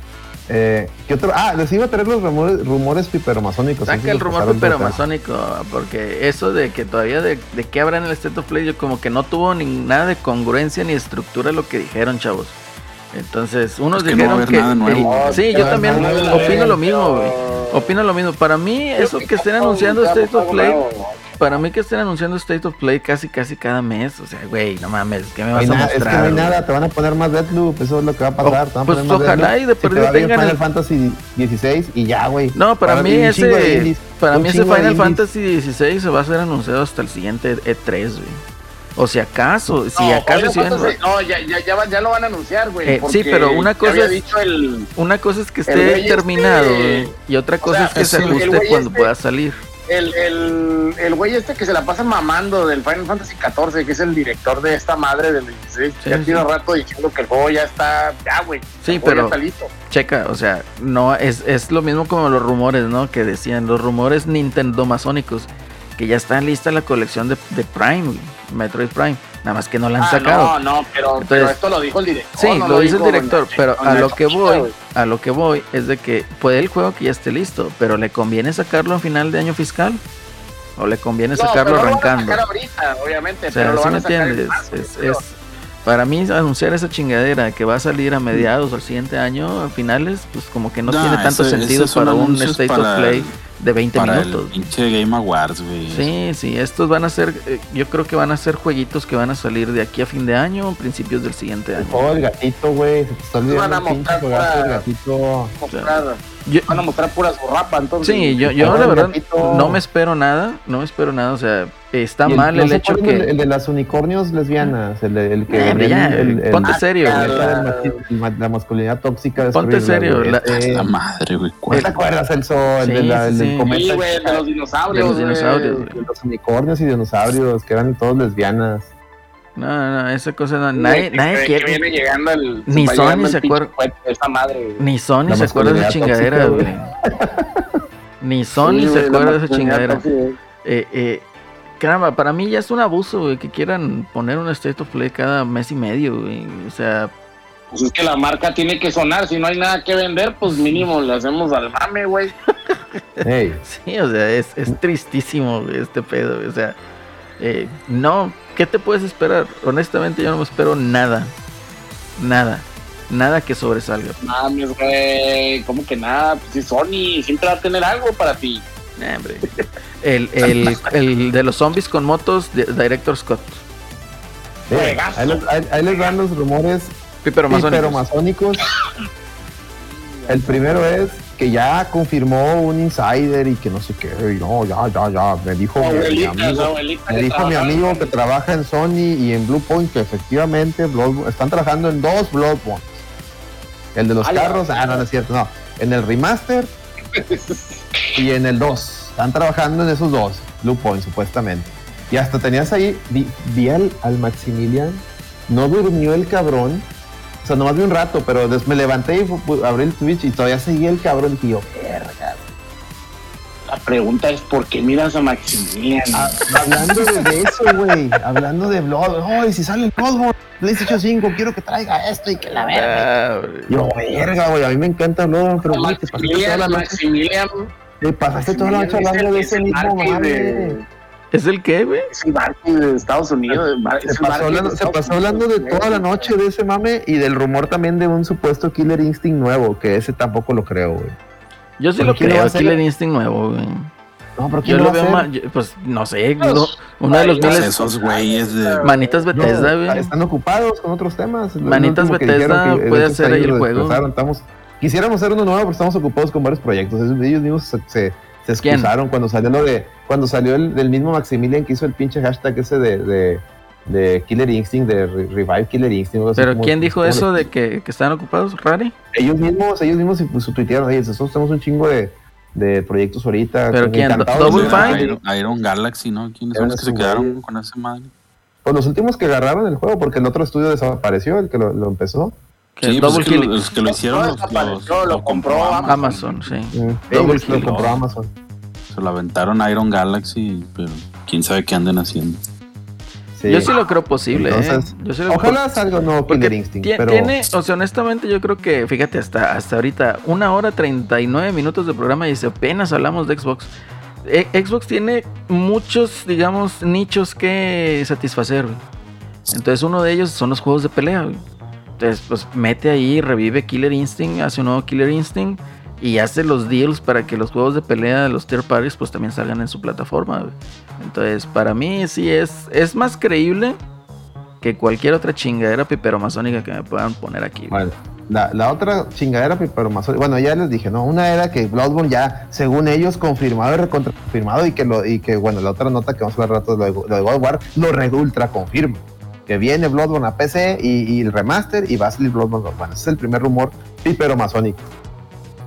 Eh, ¿Qué otro? Ah, les iba a traer los rumores, rumores piperomasónicos. Saca el que rumor pasaron por acá. masónico, porque eso de que todavía de, de qué habrá en el State of Play, yo como que no tuvo ni nada de congruencia ni estructura lo que dijeron, chavos. Entonces, unos Es que no dijeron haber que. nada nuevo. eh, sí, yo No, también no, no, no, opino no, lo mismo, güey. no. Opino lo mismo. Para mí, eso que estén anunciando State of Play, para mí que estén anunciando State of Play casi, casi cada mes. O sea, güey, no mames, ¿qué me No vas a nada- es que mostrar? no hay nada, te van a poner más Deathloop, eso es lo que va a pasar. te van a pues poner más ojalá Deathloop. y de Si te perdido va bien tengan Final el- Fantasy 16 y ya, güey. No, para, mí chingo de ese, para mí ese Final. Fantasy 16 se va a ser anunciado hasta el siguiente E3, güey. O si acaso, si No, acaso van- Fantasy- no, ya, ya, ya, lo van a anunciar, güey. Eh, sí, pero una cosa es- dicho el, una cosa es que esté este- terminado y otra cosa sea, es que es se ajuste cuando este- pueda salir. el, el, el güey este que se la pasa mamando del Final Fantasy XIV, que es el director de esta madre del 16, Sí, ya sí. tiene rato diciendo que el juego ya está, ya, güey. Sí, pero- Ya está listo. Checa, o sea, no es, es lo mismo como los rumores, ¿no? Que decían los rumores Nintendo masónicos que ya está lista la colección de, de Prime, güey, Metroid Prime, nada más que no la han Ah, sacado. no, no, pero, Entonces- pero esto lo dijo el director. Sí, no lo dice el director, pero a lo que voy, a lo que voy es de que puede el juego que ya esté listo, pero le conviene sacarlo a final de año fiscal o le conviene No, sacarlo pero no lo van a arrancando. sacar ahorita, obviamente, O sea, pero lo ¿sí van me a sacar en entiendes? marzo, Es, para mí anunciar esa chingadera que va a salir a mediados o al siguiente año, a finales, pues como que no Nah, tiene tanto ese- sentido para un State para of Play de 20 Para minutos. el pinche Game Awards, güey. Sí, sí, estos van a ser, eh, yo creo que van a ser jueguitos que van a salir de aquí a fin de año o principios del siguiente El año. juego del gatito, güey. Van a el pinche mostrar pura- gatito. Mostrar- Yo- van a mostrar pura zurrapa, entonces. Sí, yo, yo Juego la verdad gatito. no me espero nada, no me espero nada, o sea, está Y mal ¿no el se hecho que... El, el de las unicornios lesbianas, el, el que. Eh, el- ya, el- el- ponte el- serio, el- güey. el el ma- la masculinidad tóxica. Ponte serio, la- Este, La madre, güey. ¿No ¿cuál? te acuerdas, Celso? El, Sí, de la, el sí, del sí. cometa Sí, güey, de los dinosaurios. De los dinosaurios, de los unicornios y dinosaurios, que eran todos lesbianas. No, no, esa cosa no, nadie, que- nadie que quiere... viene llegando el. Ni Sony se acuerda- madre. Ni Sony se acuerda de esa chingadera, güey. Ni Sony Sí, se acuerda de esa chingadera. tóxica. Eh, eh, caramba, para mí ya es un abuso, güey, que quieran poner un State of Play cada mes y medio, güey. O sea, Pues es que la marca tiene que sonar. Si no hay nada que vender, pues mínimo le hacemos al mame, güey. Ey, sí, o sea, es, es tristísimo güey, este pedo, güey, O sea, eh, no, ¿qué te puedes esperar? Honestamente, yo no me espero nada. Nada. Nada que sobresalga. Mames, güey. ¿Cómo que nada? Pues sí, Sony siempre va a tener algo para ti. Nah, hombre. El, el, el de los zombies con motos, de- Director Scott. ahí, les, ahí- ahí les dan los rumores Pero masónicos. El primero es que ya confirmó un insider y que no sé qué, y no, ya, ya, ya, me dijo mi- amigo, me que dijo mi amigo que trabaja en Sony y en Bluepoint que efectivamente Bloodborne- están trabajando en dos Bloodborne. El de los carros, ah, no, no es cierto, no. En el remaster y en el 2. Están trabajando en esos dos, Bluepoint supuestamente. Y hasta tenías ahí, vi, vi al, al Maximilian, no durmió el cabrón. O sea, nomás vi un rato, pero después me levanté y abrí el Twitch y todavía seguía el cabrón. Verga. La pregunta es: ¿por qué miras a Maximilian? Ah, hablando de, eso, güey. Hablando de Blood. Ay, si sale el Bloodborne, PlayStation 5, quiero que traiga esto y que la verga. Ah. Yo, verga, güey. A mí me encanta Bloodborne, pero güey, te pasaste toda la noche. Te pasaste toda la noche hablando de es ese mismo de- ¿Es el qué, güey? Es el de Estados Unidos. es Se pasó, hablando, de se pasó hablando de toda la noche de ese mame y del rumor también de un supuesto Killer Instinct nuevo, que ese tampoco lo creo, güey. Yo sí ¿Pero lo lo creo? Killer Instinct nuevo, güey. No, pero Yo ¿quién lo va a veo hacer? más, yo- pues no sé, uno, uno de los miles, esos güeyes de. manitas Bethesda, güey. están ocupados con otros temas. Lo Manitas que Bethesda que- puede hacer ahí el lo juego. Estamos, quisiéramos hacer uno nuevo, pero estamos ocupados con varios proyectos. Ellos ellos mismos se, se, se ¿Quién? excusaron cuando salió lo de. Cuando salió el del mismo Maximilian que hizo el pinche hashtag ese de, de, de Killer Instinct, de re- Revive Killer Instinct. Pero como- ¿quién dijo como- eso de que, que estaban ocupados, Rari? Ellos mismos, ellos mismos pues, su tuitearon, "Oye, nosotros tenemos un chingo de, de proyectos ahorita. ¿Pero quién? encantados ¿Double de- Fine? Iron, Iron Galaxy, ¿no? ¿Quiénes son los que se quedaron con esa madre? Pues los últimos que agarraron el juego, porque el otro estudio desapareció, el que lo, lo empezó. Sí, pues Double es que Helix. los, los que lo hicieron No los, lo compró Amazon, sí. Mm. Double lo compró Amazon. Se lo aventaron a Iron Galaxy, pero quién sabe qué anden haciendo. Sí. Yo sí lo creo posible. ¿eh? Entonces, Yo sí lo- Ojalá salga nuevo Porque Killer Instinct, pero tiene, o sea, honestamente yo creo que, fíjate, hasta, hasta ahorita, una hora 39 minutos de programa y si apenas hablamos de Xbox. Eh, Xbox tiene muchos, digamos, nichos que satisfacer, güey. Entonces uno de ellos son los juegos de pelea, güey. Entonces, pues mete ahí, revive Killer Instinct, hace un nuevo Killer Instinct y hace los deals para que los juegos de pelea de los third parties pues también salgan en su plataforma. Entonces, para mí sí es, es más creíble que cualquier otra chingadera piperomazónica que me puedan poner aquí. Bueno, la, la otra chingadera, pero más. Bueno, ya les dije, ¿no? Una era que Bloodborne ya, según ellos, confirmado y recontraconfirmado, y que lo, y que, bueno, la otra nota que vamos a hablar rato lo de, lo War, lo red ultra confirma. Que viene Bloodborne a PC y, y el remaster y va a salir Bloodborne 2. Bueno, ese es el primer rumor piperomazónico.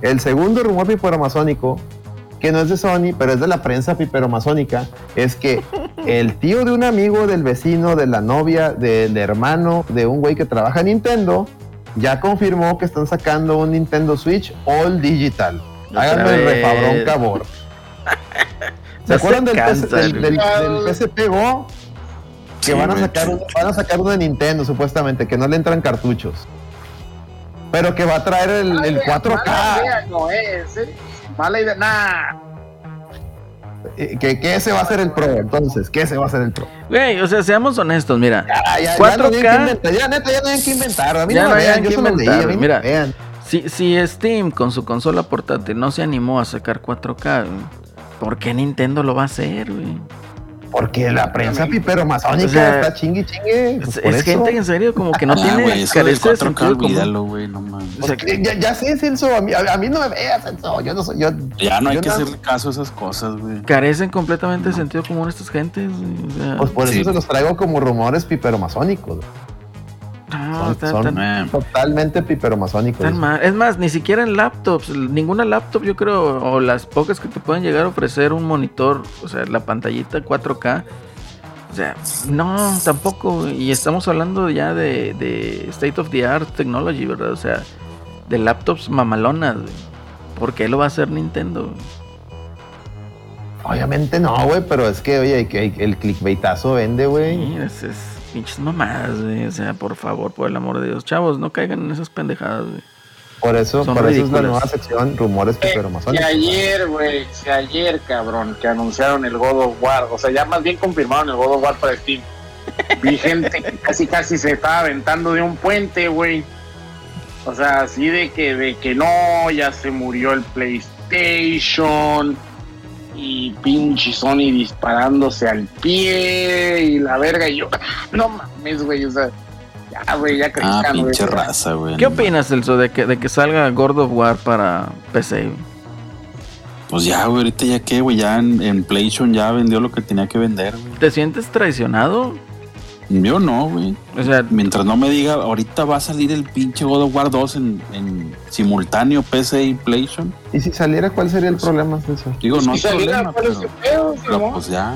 El segundo rumor piperomazónico, que no es de Sony, pero es de la prensa piperomazónica, es que el tío de un amigo del vecino, de la novia, del hermano, de un güey que trabaja en Nintendo, ya confirmó que están sacando un Nintendo Switch All Digital. Háganme el refabrón cabor. ¿Se No acuerdan se del, cansa, del, del- del PSP Go? Que Sí, van, a sacar un- van a sacar uno de Nintendo, supuestamente, que no le entran cartuchos. Pero que va a traer el, el 4K. Mala idea no es, ¿eh? Mala idea, nah. Que, que ese va a ser el Pro, entonces, que ese va a ser el Pro. Güey, o sea, seamos honestos, mira. Ya, ya, 4K. ya no tienen que inventar, ya, neta, ya no hay que inventar. A mí Ya no no me hay vean, que yo se los leí, inventar, a mí no mira. me vean. Si, si Steam con su consola portátil no se animó a sacar 4K, güey, ¿por qué Nintendo lo va a hacer, güey? Porque la prensa pipero masónica O sea, está chingue chingue. Es, pues, gente que en serio como que no Ah, tiene del carece de 4K, sentido común. olvídalo, güey, no mames. O sea, Porque ya, ya sé, Celso, a mí, a, a mí no me veas, Celso. Yo no soy. Yo, Ya no hay yo que no- hacerle caso a esas cosas, güey. carecen completamente de sentido común estas gentes. güey, o sea, Pues por eso Sí. se los traigo como rumores piperomasónicos. No, son- está- son- Eh, Totalmente piperomasónicos. están mal. Es más, ni siquiera en laptops, ninguna laptop yo creo, o las pocas que te pueden llegar a ofrecer un monitor, o sea, la pantallita 4K. O sea, no, tampoco. Y estamos hablando ya de, de State of the Art Technology, ¿verdad? O sea, de laptops mamalonas, güey. ¿Por qué lo va a hacer Nintendo? Obviamente no, güey, pero es que, oye, que el clickbaitazo vende, güey. Sí, es, es pinches mamadas, güey. O sea, por favor, por el amor de Dios. Chavos, no caigan en esas pendejadas, güey. Por eso, Son por eso es la nueva sección, rumores Que piperomasónicos. ayer, güey, que ayer, cabrón, que anunciaron el God of War. O sea, ya más bien confirmaron el God of War para Steam. Vi gente que casi casi se estaba aventando de un puente, güey. O sea, así de que, de que no, ya se murió el PlayStation. Y pinche Sony disparándose al pie y la verga. Y yo, no mames, güey. O sea, ya, güey, ya Ah, crezcan, güey. pinche raza, güey. ¿Qué no opinas, Celso, de que, de que salga God of War para PC? güey? Pues ya, güey, ahorita ya qué, güey, ya en, en PlayStation ya vendió lo que tenía que vender, güey. ¿Te sientes traicionado? Yo no, güey. O sea, Mientras no me diga, ahorita va a salir el pinche God of War 2 en, en simultáneo PC y PlayStation. Y si saliera, ¿cuál sería el problema, Celso? Digo, no Si saliera, problema, ¿cuál es pero, pero Simón? pues ya.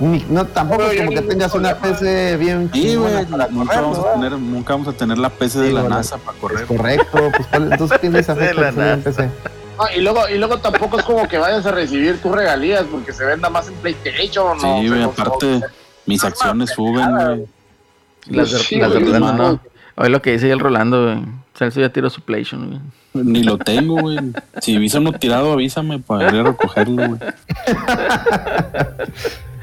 Ni- No, tampoco No, yo como que tengas una. PC bien Sí, güey, nunca correr, vamos, a tener, nunca vamos a tener la PC de la bueno, NASA para Es correr. correcto, pues ¿cuál- entonces ¿quién les De afecta la que salga en NASA. PC? No, y luego, y luego tampoco es como que vayas a recibir tus regalías porque se venda más en PlayStation, ¿no? Sí, O no- aparte, mis acciones suben, güey. las de, Sí, las de güey, Rolando, no. no. Oye, lo que dice el Rolando, güey. Celso ya tiró su PlayStation, güey. Ni lo tengo, güey. Si visa uno tirado, avísame para ir a recogerlo, güey.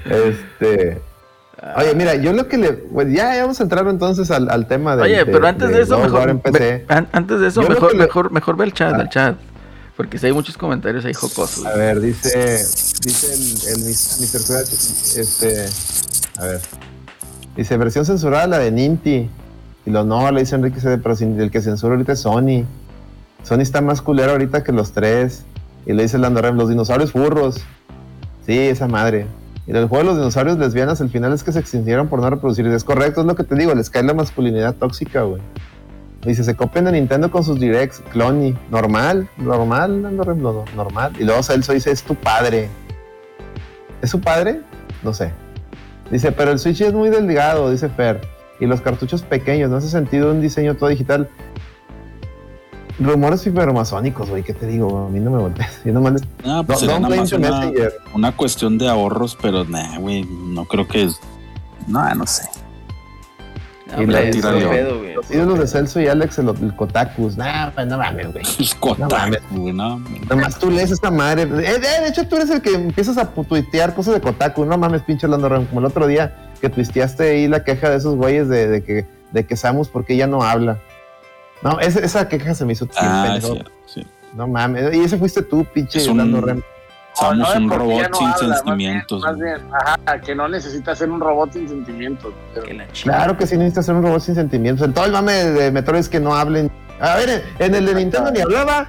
Este. Oye, mira, yo lo que le. Pues ya vamos a entrar entonces al, al tema de. Oye, pero antes de eso, mejor, en PC. ve- an- antes de eso, Yo mejor, le- mejor, mejor ve el chat, Ah. el chat. Porque si hay muchos comentarios ahí jocosos. A ver, dice. Dice el, el mis- Mr. Scratch, Este. A ver. Dice versión censurada la de Ninty. Y lo no, le dice Enrique pero sin- el que censura ahorita es Sony. Sony está más culero ahorita que los tres. Y le dice Lando los dinosaurios furros. Sí, esa madre. Y el juego de los dinosaurios lesbianas, el final es que se extinguieron por no reproducir. Es correcto, es lo que te digo, les cae la masculinidad tóxica, güey. Dice, se copian de Nintendo con sus directs, Clony. Normal, normal, Lando normal. Y luego Celso dice, es tu padre. ¿Es su padre? No sé. Dice, pero el Switch es muy delgado, dice Fer. Y los cartuchos pequeños, no hace sentido un diseño todo digital. Rumores hipermasónicos, güey, ¿qué te digo? A mí no me voltees. Yo nomás les- No, pues una, messenger. una cuestión de ahorros, pero nah, güey, no creo que es- No, no sé. No, Y la- ídolos de Celso y Alex, el, el Kotakus. Nah, pues no mames, güey. El Kotaku, güey, no. Nomás tú lees esta madre. Eh, eh, de hecho, tú eres el que empiezas a tuitear cosas de Kotaku. No mames, pinche Orlando Ram. Como el otro día que tuiteaste ahí la queja de esos güeyes de, de que, de que Samus, ¿por qué ya no habla? No, esa, esa queja se me hizo Ah, pendejo. sí, sí. No mames. Y ese fuiste tú, pinche Es un-. Somos No, un robot no sin habla, más bien- sentimientos. Más güey. bien, ajá, que no necesita ser un robot sin sentimientos. pero- Que. Claro que sí necesitas ser un robot sin sentimientos. En todo el mame de Metroid es que no hablen. A ver, en el de Nintendo ni hablaba.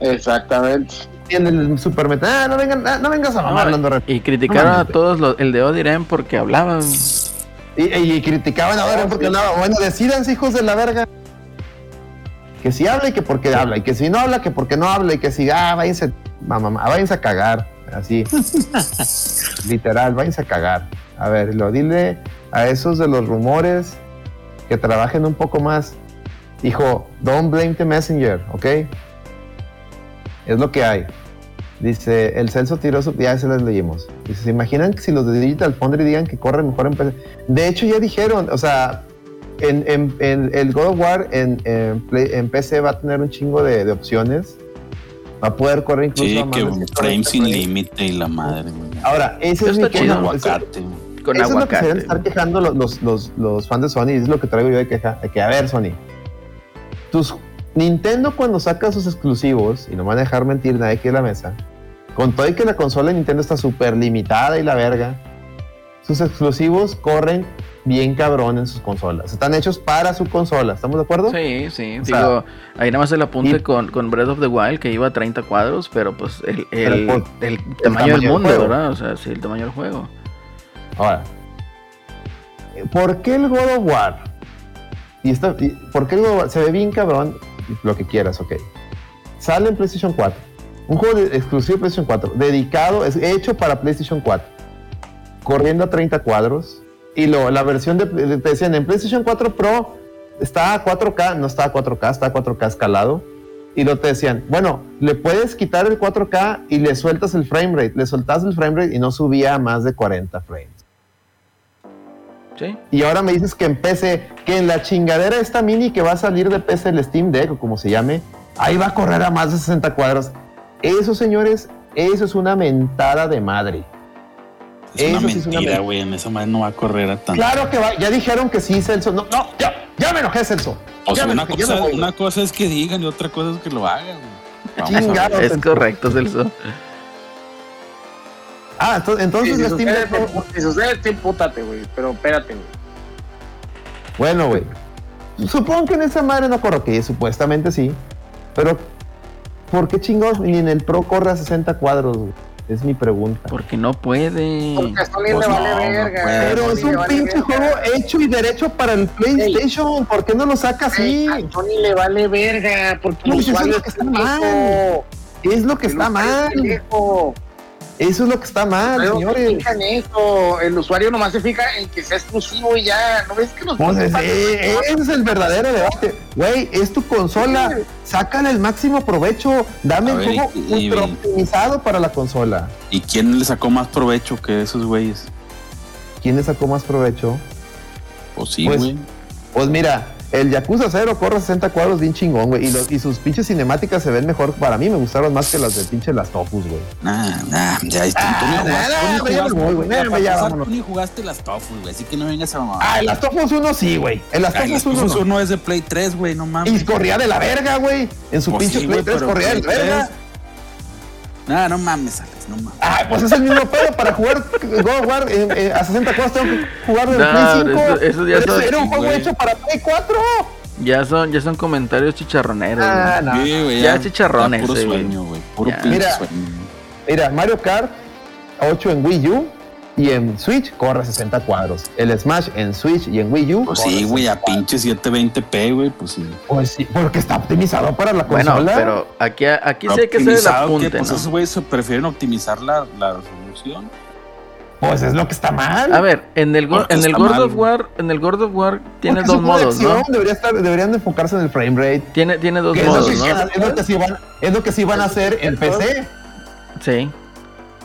Exactamente. Y en el Super Metroid. Ah, no, vengan, ah, no vengas a mamar, Ram. Y criticaron No a todos los, el de Odiren porque hablaban. Y, y criticaban ahora porque hablaba. Bueno, decidanse, hijos de la verga. Que si habla y que porque habla. Y que si no habla, que porque no habla. Y que si, ah, váyanse, mamá, váyanse a cagar. Así. Literal, váyanse a cagar. A ver, lo dile a esos de los rumores que trabajen un poco más. Hijo, don't blame the messenger, ¿ok? Es lo que hay. Dice, el Celso tiró su... Ya se las leímos. Dice, ¿se imaginan que si los de Digital Foundry digan que corre mejor en PC? De hecho, ya dijeron, o sea, en, en- en el God of War en, en Play- en PC va a tener un chingo de, de opciones. Va a poder correr incluso Sí, a que frame 140 sin límite y la madre, güey. Ahora, ese Eso es mi queja. Eso- aguacate, güey. Con eso es lo que se aguacate. deben estar quejando los, los, los, los fans de Sony. Es lo que traigo yo de queja. De que, a ver, Sony. Tus, Nintendo cuando saca sus exclusivos, y no me van a dejar mentir nadie aquí en la mesa, con todo y que la consola de Nintendo está súper limitada y la verga, sus exclusivos corren bien cabrón en sus consolas. Están hechos para su consola. ¿Estamos de acuerdo? Sí, sí. O sea, digo, ahí nada más el apunte y- con, con Breath of the Wild que iba a 30 cuadros, pero pues el, el, el tamaño del mundo. ¿verdad? O sea, sí, el tamaño del juego. Ahora, ¿por qué el God of War? Y esta- y- ¿Por qué el God of War? Se ve bien cabrón, lo que quieras, ok. Sale en PlayStation 4. Un juego de- exclusivo de PlayStation 4, dedicado, es hecho para PlayStation 4. Corriendo a 30 cuadros. Y lo, la versión de, de- te decían, en PlayStation 4 Pro está a 4K, no está a 4K, está a 4K escalado. Y lo te decían, bueno, le puedes quitar el 4K y le sueltas el frame rate. Le soltas el frame rate y no subía a más de 40 frames. Sí. Y ahora me dices que en PC, que en la chingadera esta mini que va a salir de PC, el Steam Deck o como se llame, ahí va a correr a más de 60 cuadros. Eso, señores, eso es una mentada de madre. Es una Eso sí es una mentira, mentira. güey. En esa madre no va a correr a tanto. Claro que va, ya dijeron que sí, Celso. No, no, ya, ya me enojé, Celso. O sea, una enojé, cosa, me voy. una cosa es que digan y otra cosa es que lo hagan. Chingado, Es Celso. correcto, Celso. Ah, entonces, entonces si, el Steam sucede, Deck. te- si sucede, te empútate, güey. Pero espérate, güey. Bueno, güey. Supongo que en esa madre no corre, que supuestamente sí. Pero, ¿por qué chingados ni en el Pro corre a 60 cuadros? güey? Es mi pregunta. Porque no puede. Porque a Sony Pues le no, vale no verga. puede. Pero Sony es un vale pinche verga. juego hecho y derecho para el PlayStation. ¿Por qué no lo saca así? Ey, A Sony le vale verga. Porque eso es lo que es está pendejo. Es lo que está mal. Eso es lo que está mal, Pero no se señores. en eso. El usuario nomás se fija en que sea exclusivo y ya. ¿No ves que nos Pues ese, eh, ese es el verdadero debate. Güey, es tu consola. Sácale el máximo provecho. Dame ver, juego ultra optimizado para la consola. ¿Y quién le sacó más provecho que esos güeyes? ¿Quién le sacó más provecho? Pues sí, Pues, güey. Pues mira, el Yakuza 0 corre a 60 cuadros bien chingón, güey. Y, los- y sus pinches cinemáticas se ven mejor. Para mí me gustaron más que las de pinche las Tofus, güey. Nah, nah, ya está. Ah, tú ni jugaste, las Tofus, güey. Así que no vengas a mamar. Ah, el Last of Us 1 sí, güey. El las Us 1 Tofus no. 1 es de Play 3, güey, no mames. Y corría de la verga, güey. En su Pues pinche sí, Play güey, 3 pero corría de la verga. 3. Nah, no mames, Alex, no mames. Ah, pues es el mismo pedo para jugar God of War eh, eh, a 60 cuadros tengo que jugarlo en No, Play 5. eso- eso ya son- era un juego güey. hecho para Play 4. Ya son, ya son comentarios chicharroneros. Ah, no. Sí, güey, ya chicharrones, Puro sueño, güey. Puro Ya. pinche Mira. sueño. Mira, Mario Kart 8 en Wii U y en Switch corre a 60 cuadros. El Smash en Switch y en Wii U. Pues corre sí, güey, a 60 cuadros. pinche 720p, güey, pues sí. Pues sí, porque está optimizado para la Bueno, consola. pero aquí, aquí sí hay que hacer el apunte, que, Pues ¿no? esos güeyes se prefieren optimizar la, la resolución. Pues es lo que está mal. A ver, en el, go- en el God mal. of War, en el God of War tiene Porque dos modos, ¿no? Debería estar, deberían de enfocarse en el frame rate. Tiene, tiene dos Que es, lo modos, que, ¿no? es lo que sí van, es lo que sí van a hacer en PC. Sí.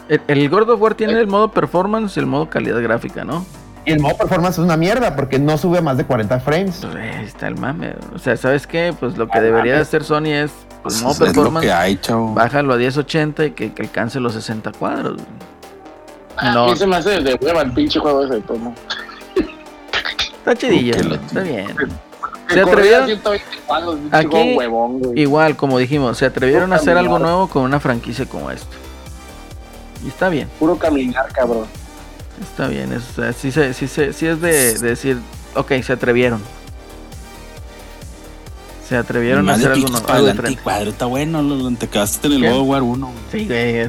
El, el God of War tiene el modo performance y el modo calidad gráfica, ¿no? Y el modo performance es una mierda porque no sube a más de 40 frames. Pues, ahí está el mame. O sea, ¿sabes qué? Pues lo que debería hacer Sony es, pues, Pues modo es lo performance, que hay, chavo. bájalo a 1080 y que, que alcance los 60 cuadros. güey. A No, mí se me hace de hueva el pinche juego ese de tomo. está chidillo, lo- está bien. ¿Se atrevieron? 120 cuadros, pinche Aquí- juego huevón, güey. Igual, como dijimos, se atrevieron a hacer algo nuevo con una franquicia como esto. Y está bien, Puro caminar, cabrón. está bien. Es, o sea, sí, se- sí, se- sí es de, de decir, ok, se atrevieron. Se atrevieron a hacer algo, nuevo, está bueno, lo, te quedaste en el. God War 1. Sí, güey,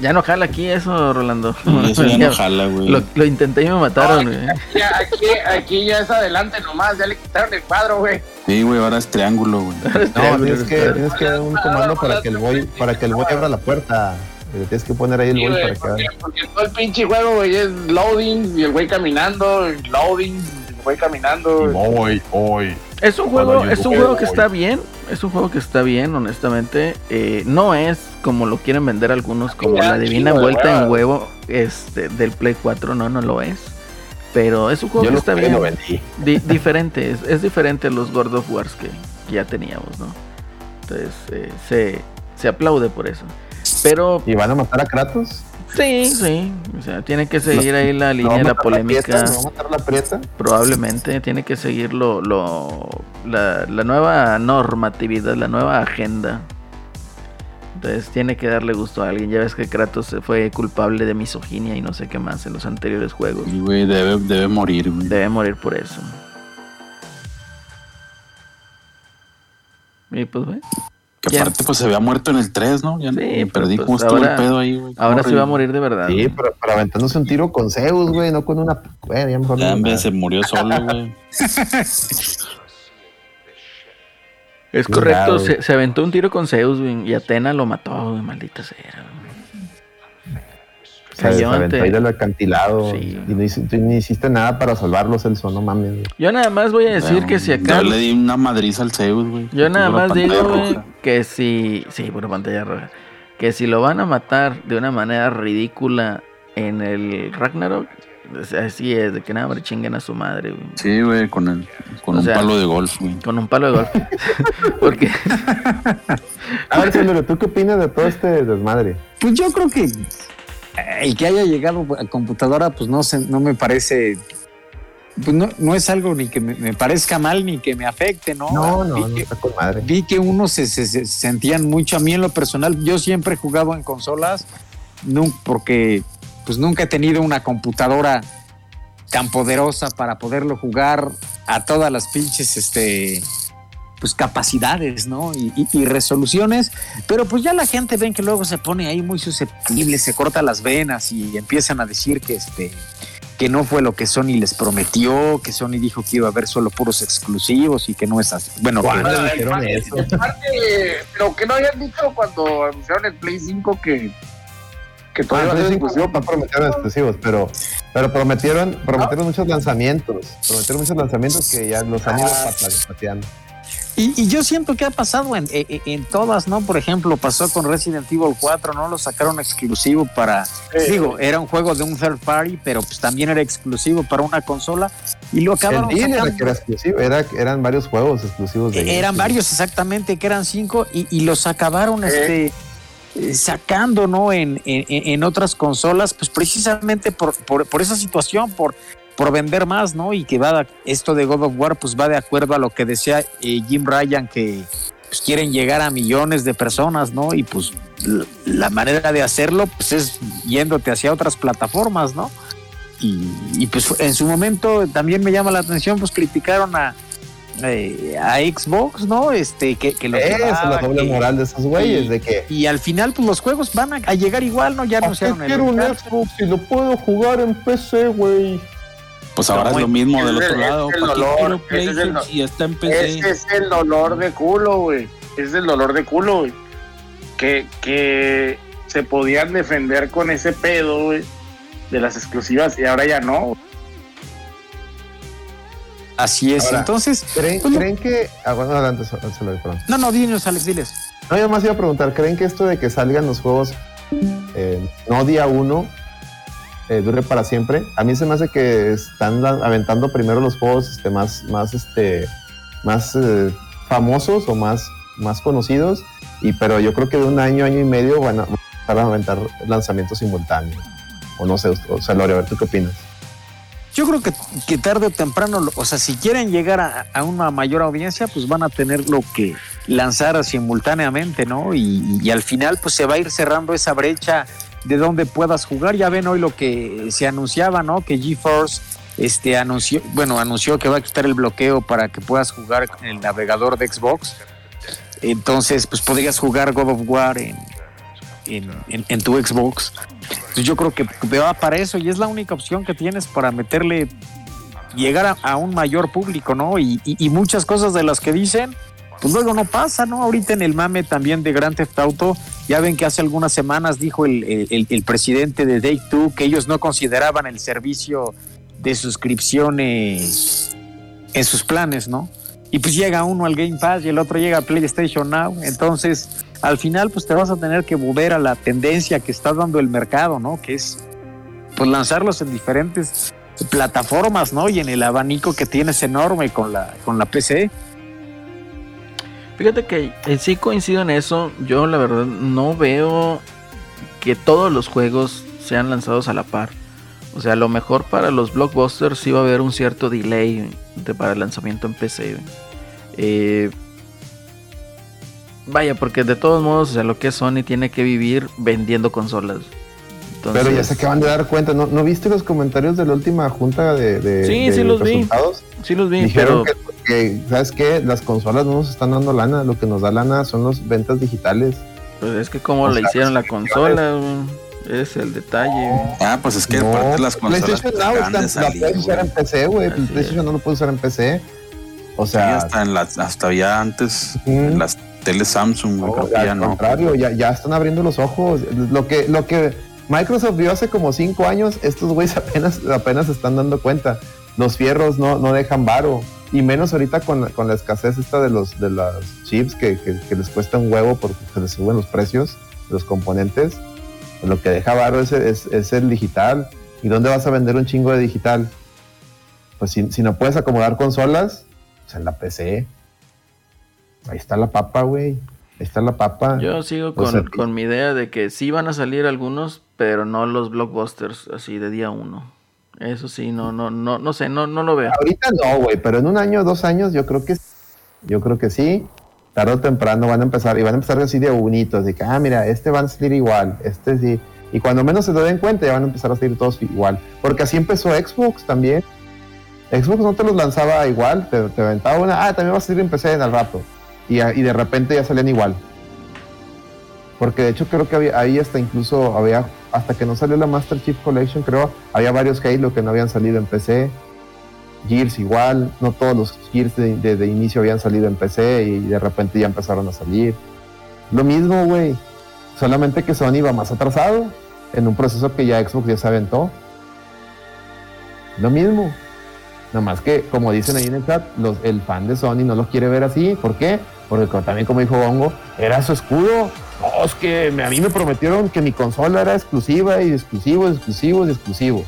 ya no jala aquí eso, Rolando. Eso ya no jala, güey. Lo, lo intenté y me mataron, güey. Aquí, aquí ya es adelante nomás, ya le quitaron el cuadro, güey. Sí, güey, ahora es triángulo, güey. No, tienes que, tienes que dar un comando para que el boy, para que el boy abra la puerta. Le tienes que poner ahí el Sí, güey, para que porque, porque todo el pinche juego, güey, es loading y el güey caminando, loading, y el güey caminando. Voy, voy. Es un juego, Cuando yo es un juego que voy. está bien, es un juego que está bien, honestamente. Eh, no es como lo quieren vender algunos, como Ya, la divina vuelta en huevo este, del Play 4, no, no lo es. Pero es un juego Yo que lo está bien. lo vendí. Di- diferente, es, es diferente a los God of Wars que ya teníamos, ¿no? Entonces, eh, se, se aplaude por eso. Pero ¿Y van a matar a Kratos? sí, sí, o sea, tiene que seguir ahí la ¿No va línea de la polémica. prieta? ¿No va a matar la prieta? Probablemente tiene que seguir lo, lo- la, la nueva normatividad, la nueva agenda. Entonces tiene que darle gusto a alguien. Ya ves que Kratos fue culpable de misoginia y no sé qué más en los anteriores juegos. Y, güey, debe, debe morir, güey. Debe morir por eso. Y pues, güey. Que Ya. aparte, pues se había muerto en el 3, ¿no? Ya Sí, me perdí pues, cómo estuvo ahora- el pedo ahí, güey. Ahora sí va a morir de verdad. Sí, güey. pero, pero aventándose un tiro con Zeus, güey, no con una. Bueno, ya mejor Ya no. se murió solo, güey. Es correcto, se, güey. se aventó un tiro con Zeus, güey, y Atena lo mató, güey, maldita sea. güey. Se Cayó aventó ahí del acantilado. Sí. Y no, tú hiciste nada para salvarlo, Celso, no mames. güey. Yo nada más voy a decir que si acá... Yo le di una madriza al Zeus, güey. Yo nada más digo, güey, que si... Sí, por pantalla roja. Que si lo van a matar de una manera ridícula en el Ragnarok, sea, así es, de que nada, hombre, chinguen a su madre, güey. Sí, güey, con, el, con O un sea, palo de golf, güey. Con un palo de golf. Porque... A ver, ¿tú qué opinas de todo este desmadre? Pues yo creo que el que haya llegado a computadora, pues no se, no me parece, pues no, no es algo ni que me, me parezca mal ni que me afecte, ¿no? No, no, Vi no que- está con madre. vi que unos se, se- se sentían mucho a mí en lo personal. Yo siempre he jugado en consolas, porque pues nunca he tenido una computadora tan poderosa para poderlo jugar a todas las pinches este pues capacidades, ¿no? Y, y- y resoluciones, pero pues ya la gente ven que luego se pone ahí muy susceptible, se corta las venas y empiezan a decir que este que no fue lo que Sony les prometió, que Sony dijo que iba a haber solo puros exclusivos y que no es así. Bueno, que- ¿Cuándo dijeron eso? Aparte, pero que no habían dicho cuando anunciaron el Play 5 que, que todo Ah, iba a ser entonces exclusivo no prometieron exclusivos, pero, pero prometieron, prometieron muchos lanzamientos. Prometieron muchos lanzamientos que ya los han ido Ah. pateando. Y, y yo siento que ha pasado en, en- en todas, ¿no? Por ejemplo, pasó con Resident Evil 4, ¿no? Lo sacaron exclusivo para... Digo, era un juego de un third party, pero pues también era exclusivo para una consola y lo El acabaron era sacando. que era exclusivo, era, eran varios juegos exclusivos de Eh, Eran varios exactamente, que eran cinco, y, y los acabaron este, eh, sacando, ¿no? En, en, en otras consolas, pues precisamente por, por, por esa situación, por, por vender más, ¿no? Y que va, esto de God of War, pues va de acuerdo a lo que decía eh, Jim Ryan, que pues quieren llegar a millones de personas, ¿no? Y pues la manera de hacerlo, pues es yéndote hacia otras plataformas, ¿no? Y, y, pues en su momento también me llama la atención, pues criticaron a, eh, a Xbox, ¿no? Este, que, que los es llevaba, la doble que- moral de esos güeyes, de que Y al final, pues los juegos van a, a llegar igual, ¿no? Ya anunciaron el Xbox y lo puedo jugar en PC, güey? Pues ahora es lo mismo del otro lado. el ¿Para qué dolor, quiero ese es el PlayStation do- si ya está en PC? Ese es el dolor de culo, güey. Ese es el dolor de culo, güey. Que, que se podían defender con ese pedo, güey, de las exclusivas y ahora ya no. Así es. Ahora, Entonces, ¿Creen, Pues no. ¿creen que.? Ah, bueno, adelante, se se lo doy, perdón. no, no, dinos, Alex, diles. No, yo más iba a preguntar, ¿creen que esto de que salgan los juegos eh, no día uno eh, dure para siempre. A mí se me hace que están aventando primero los juegos este, más, más, este, más eh, famosos o más, más conocidos. Y, pero yo creo que de un año, año y medio van a, van aventar lanzamientos simultáneos. O no sé, o sea, Lore, a ver, ¿tú qué opinas? Yo creo que, tarde o temprano, o sea, si quieren llegar a, a una mayor audiencia, pues van a tener lo que lanzar simultáneamente, ¿no? Y, y al final, pues se va a ir cerrando esa brecha de donde puedas jugar. Ya ven hoy lo que se anunciaba, ¿no? Que GeForce este, anunció, bueno, anunció que va a quitar el bloqueo para que puedas jugar en el navegador de Xbox. Entonces, pues podrías jugar God of War en- en tu Xbox. Entonces yo creo que va para eso y es la única opción que tienes para meterle, llegar a, a un mayor público, ¿no? Y, y- y muchas cosas de las que dicen, pues luego no pasa, ¿no? Ahorita en el mame también de Grand Theft Auto, ya ven que hace algunas semanas dijo el, el- presidente de Take Two que ellos no consideraban el servicio de suscripciones en sus planes, ¿no? Y pues llega uno al Game Pass y el otro llega a PlayStation Now. Entonces, al final, pues te vas a tener que volver a la tendencia que está dando el mercado, ¿no? Que es, pues, lanzarlos en diferentes plataformas, ¿no? Y en el abanico que tienes enorme con la, con la PC. Fíjate que eh, sí coincido en eso. Yo la verdad no veo que todos los juegos sean lanzados a la par. O sea, a lo mejor para los blockbusters sí va a haber un cierto delay de- para el lanzamiento en PC. Eh, vaya, porque de todos modos, o sea, lo que es Sony tiene que vivir vendiendo consolas. Entonces, Pero ya se acaban de dar cuenta, ¿no, ¿no viste los comentarios de la última junta de, de- Sí, de sí los vi. resultados? Sí los vi, Dijeron pero que, que, ¿sabes qué? Las consolas no nos están dando lana, lo que nos da lana son las ventas digitales. pues es que como le hicieron la consola, es el detalle. Ah, pues es que No, aparte las consolas PlayStation Now de la puedes usar en. PC, güey. PlayStation no lo puedes usar en PC. O Sí, sea, hasta, en las, hasta ya antes, en las teles Samsung, güey, no, creo que al no. contrario, ya, ya están abriendo los ojos. Lo que, lo que Microsoft vio hace como cinco años, estos güeyes apenas, apenas se están dando cuenta. Los fierros no, no dejan varo. Y menos ahorita con, la- con la escasez esta de los de las chips que, que- que les cuesta un huevo porque se les suben los precios los componentes. Lo que deja varo es, es, es el digital. ¿Y dónde vas a vender un chingo de digital? Pues si, si no puedes acomodar consolas, pues en la PC. Ahí está la papa, güey. Ahí está la papa. Yo sigo O con, sea, con mi idea de que sí van a salir algunos, pero no los blockbusters así de día uno. Eso sí, no, no, no, no sé, no, no lo veo. Ahorita no, güey, pero en un año, dos años, yo creo que yo creo que sí. Tarde o temprano van a empezar, y van a empezar así de bonitos, de que, ah, mira, este van a salir igual, este sí. Y cuando menos se lo den cuenta, ya van a empezar a salir todos igual. Porque así empezó Xbox también. Xbox no te los lanzaba igual, te, te aventaba una, ah, también va a salir en PC en al rato. Y, y de repente ya salían igual. Porque de hecho creo que había, ahí hasta incluso había, hasta que no salió la Master Chief Collection, creo, había varios Halo que no habían salido en PC. Gears igual, no todos los Gears de, inicio habían salido en PC y de repente ya empezaron a salir. Lo mismo, güey. Solamente que Sony va más atrasado en un proceso que ya Xbox ya se aventó. Lo mismo. Nada más que, como dicen ahí en el chat, los- el fan de Sony no lo quiere ver así. ¿Por qué? Porque también como dijo Bongo, era su escudo. No, es que a mí me prometieron que mi consola era exclusiva y exclusivos, exclusivos, exclusivos.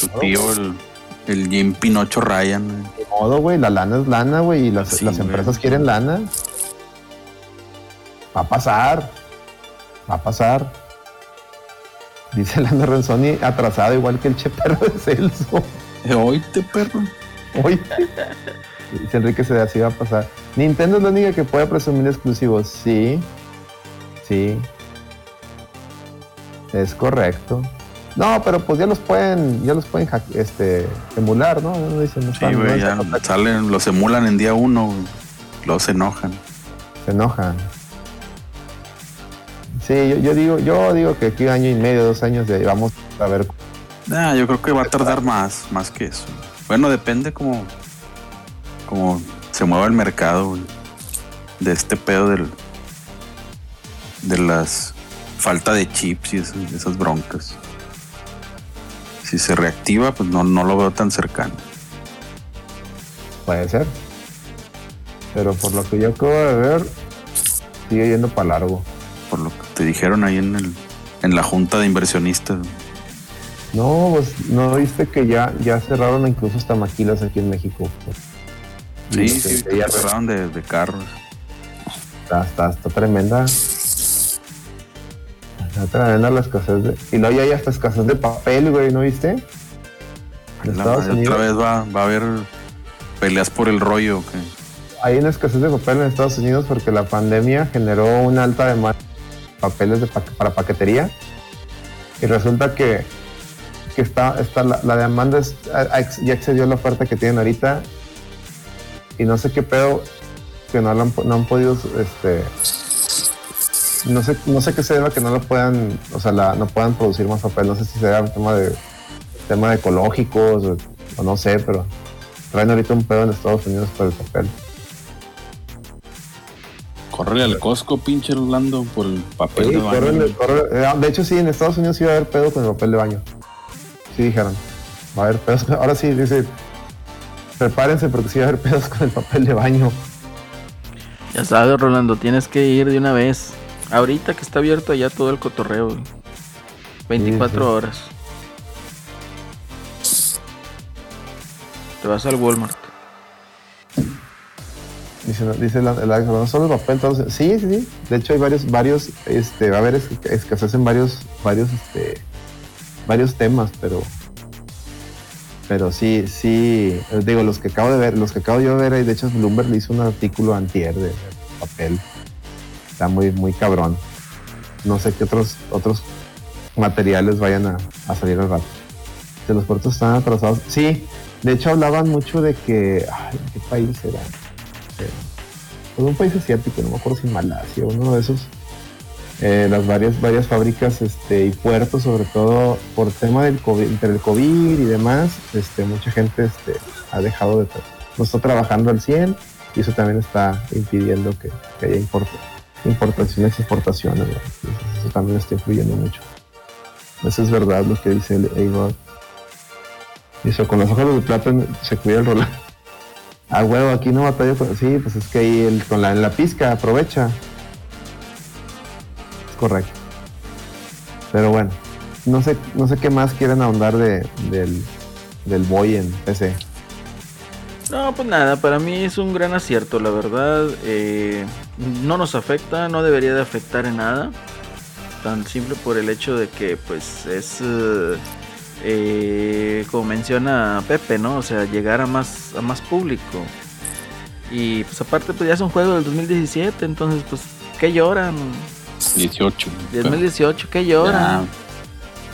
Tu tío, el, el Jim Pinocho Ryan. De modo, güey, la lana es lana, güey, y las, Sí, las güey. empresas quieren lana. Va a pasar. Va a pasar. Dice Lana Renzoni, atrasado igual que el che perro de Celso. Eh, Oíte, perro. Hoy. Dice Enrique se así va a pasar. Nintendo es la única que puede presumir exclusivos. Sí. Sí. Es correcto. No, pero pues ya los pueden, ya los pueden este, emular, ¿no? Sí, están- no ya salen, los emulan en día uno, se enojan. se enojan. Sí, yo, yo digo, yo digo que aquí año y medio, dos años de vamos a ver. Ah, yo creo que va a tardar más, más que eso. Bueno, depende como, como se mueva el mercado güey, de este pedo del, de las falta de chips y esas, esas broncas. Si se reactiva, pues no, no lo veo tan cercano. Puede ser. Pero por lo que yo acabo de ver, sigue yendo para largo. Por lo que te dijeron ahí en el, en la junta de inversionistas. No, pues no viste que ya, ya cerraron incluso hasta maquilas aquí en México. Sí, sí, este, ya cerraron de, de carros. está, está, está tremenda. Está tremenda la escasez de. Y luego ya hay hasta escasez de papel, güey, ¿no viste? En La Estados Unidos otra vez va, va a haber peleas por el rollo. ¿ok? hay una escasez de papel en Estados Unidos porque la pandemia generó una alta demanda de papeles de pa- para paquetería. Y resulta que, que está, está la, la demanda es- ya excedió la oferta que tienen ahorita. Y no sé qué pedo que no, lo han, no han podido este no sé, no sé qué se deba que no lo puedan, o sea, la- no puedan producir más papel. No sé si será un tema de tema de ecológicos o, o no sé, pero traen ahorita un pedo en Estados Unidos por el papel. Corre al Costco, pinche Orlando, por el papel Sí, de baño. eh, de hecho, sí, en Estados Unidos sí va a haber pedo con el papel de baño. Sí dijeron. Va a haber pedos. Ahora sí, dice. Prepárense porque sí va a haber pedos con el papel de baño. Ya sabes, Rolando, tienes que ir de una vez. Ahorita que está abierto ya todo el cotorreo. güey. 24 Sí, sí. horas. Te vas al Walmart. Dice, dice la, la- no solo el papel, todos- sí, sí, sí. De hecho, hay varios, varios, este, va a haber es- escasez en varios, varios, este, varios temas, pero, pero sí, sí, eh, digo, los que acabo de ver, los que acabo yo de ver, de hecho, Bloomberg le hizo un artículo antier de, de papel. Está muy, muy cabrón. No sé qué otros, otros materiales vayan a, a salir al rato. De los puertos están atrasados. Sí, de hecho hablaban mucho de que, ay, ¿qué país era? Eh, pues un país asiático, no me acuerdo si Malasia, uno de esos. Eh, las varias, varias fábricas este, y puertos, sobre todo por tema del COVID, entre el COVID y demás, este, mucha gente este, ha dejado de, no está trabajando al 100 y eso también está impidiendo que, que haya import- importaciones exportaciones. eso también está influyendo mucho. Eso es verdad lo que dice el Eivor. Dice, con los ojos de plata se cuida el rolar. Ah, huevo, aquí no batalla. Sí, pues es que ahí el, con la, en la pizca aprovecha. Correcto. Pero bueno, no sé, no sé qué más quieren ahondar de, del, del boy en PC. No, pues nada, para mí es un gran acierto, la verdad. eh, no nos afecta, no debería de afectar en nada. Tan simple por el hecho de que, pues, es. eh, eh, como menciona Pepe, ¿no? O sea, llegar a más, a más público. Y pues aparte, pues ya es un juego del 2017, entonces, pues, ¿qué lloran? 18. 2018, ¿qué Ya, lloran?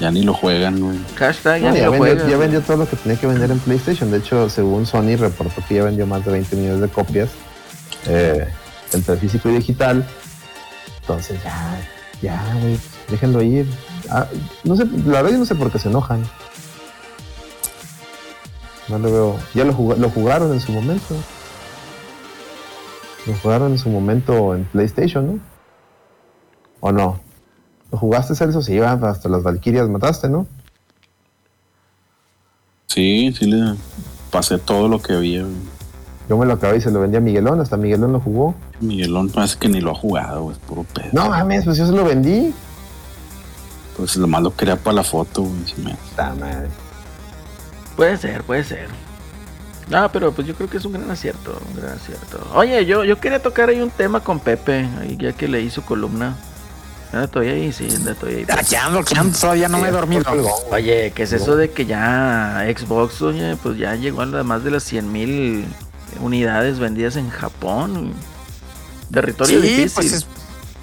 ya ni lo juegan, güey. Hashtag, ya No, ni ya, lo vendió, ya vendió todo lo que tenía que vender en PlayStation. De hecho, según Sony reportó que ya vendió más de 20 millones de copias eh, entre físico y digital. Entonces ya, ya, güey, déjenlo ir. Ah, no sé, la verdad yo no sé por qué se enojan. No lo veo. Ya lo, jug- lo jugaron en su momento. Lo jugaron en su momento en PlayStation, ¿no? ¿O no? ¿Lo jugaste, Celso? Sí, hasta las Valkyrias mataste, ¿no? Sí, sí le pasé todo lo que había. Yo me lo acabé y se lo vendí a Miguelón, hasta Miguelón lo jugó. Miguelón parece que ni lo ha jugado, güey, es puro pedo. No mames, pues yo se lo vendí. Pues lo más lo quería para la foto, güey. se me- Está madre. Puede ser, puede ser. No, pero pues yo creo que es un gran acierto, un gran acierto. Oye, yo, yo quería tocar ahí un tema con Pepe, ahí ya que leí su columna. ¿Anda todavía ahí? Sí, anda todavía ahí. Ando, aquí ando, todavía no me he dormido. Oye, ¿qué es eso de que ya Xbox, oye, pues ya llegó a más de las 100 mil unidades vendidas en Japón? Territorio Sí, difícil. pues es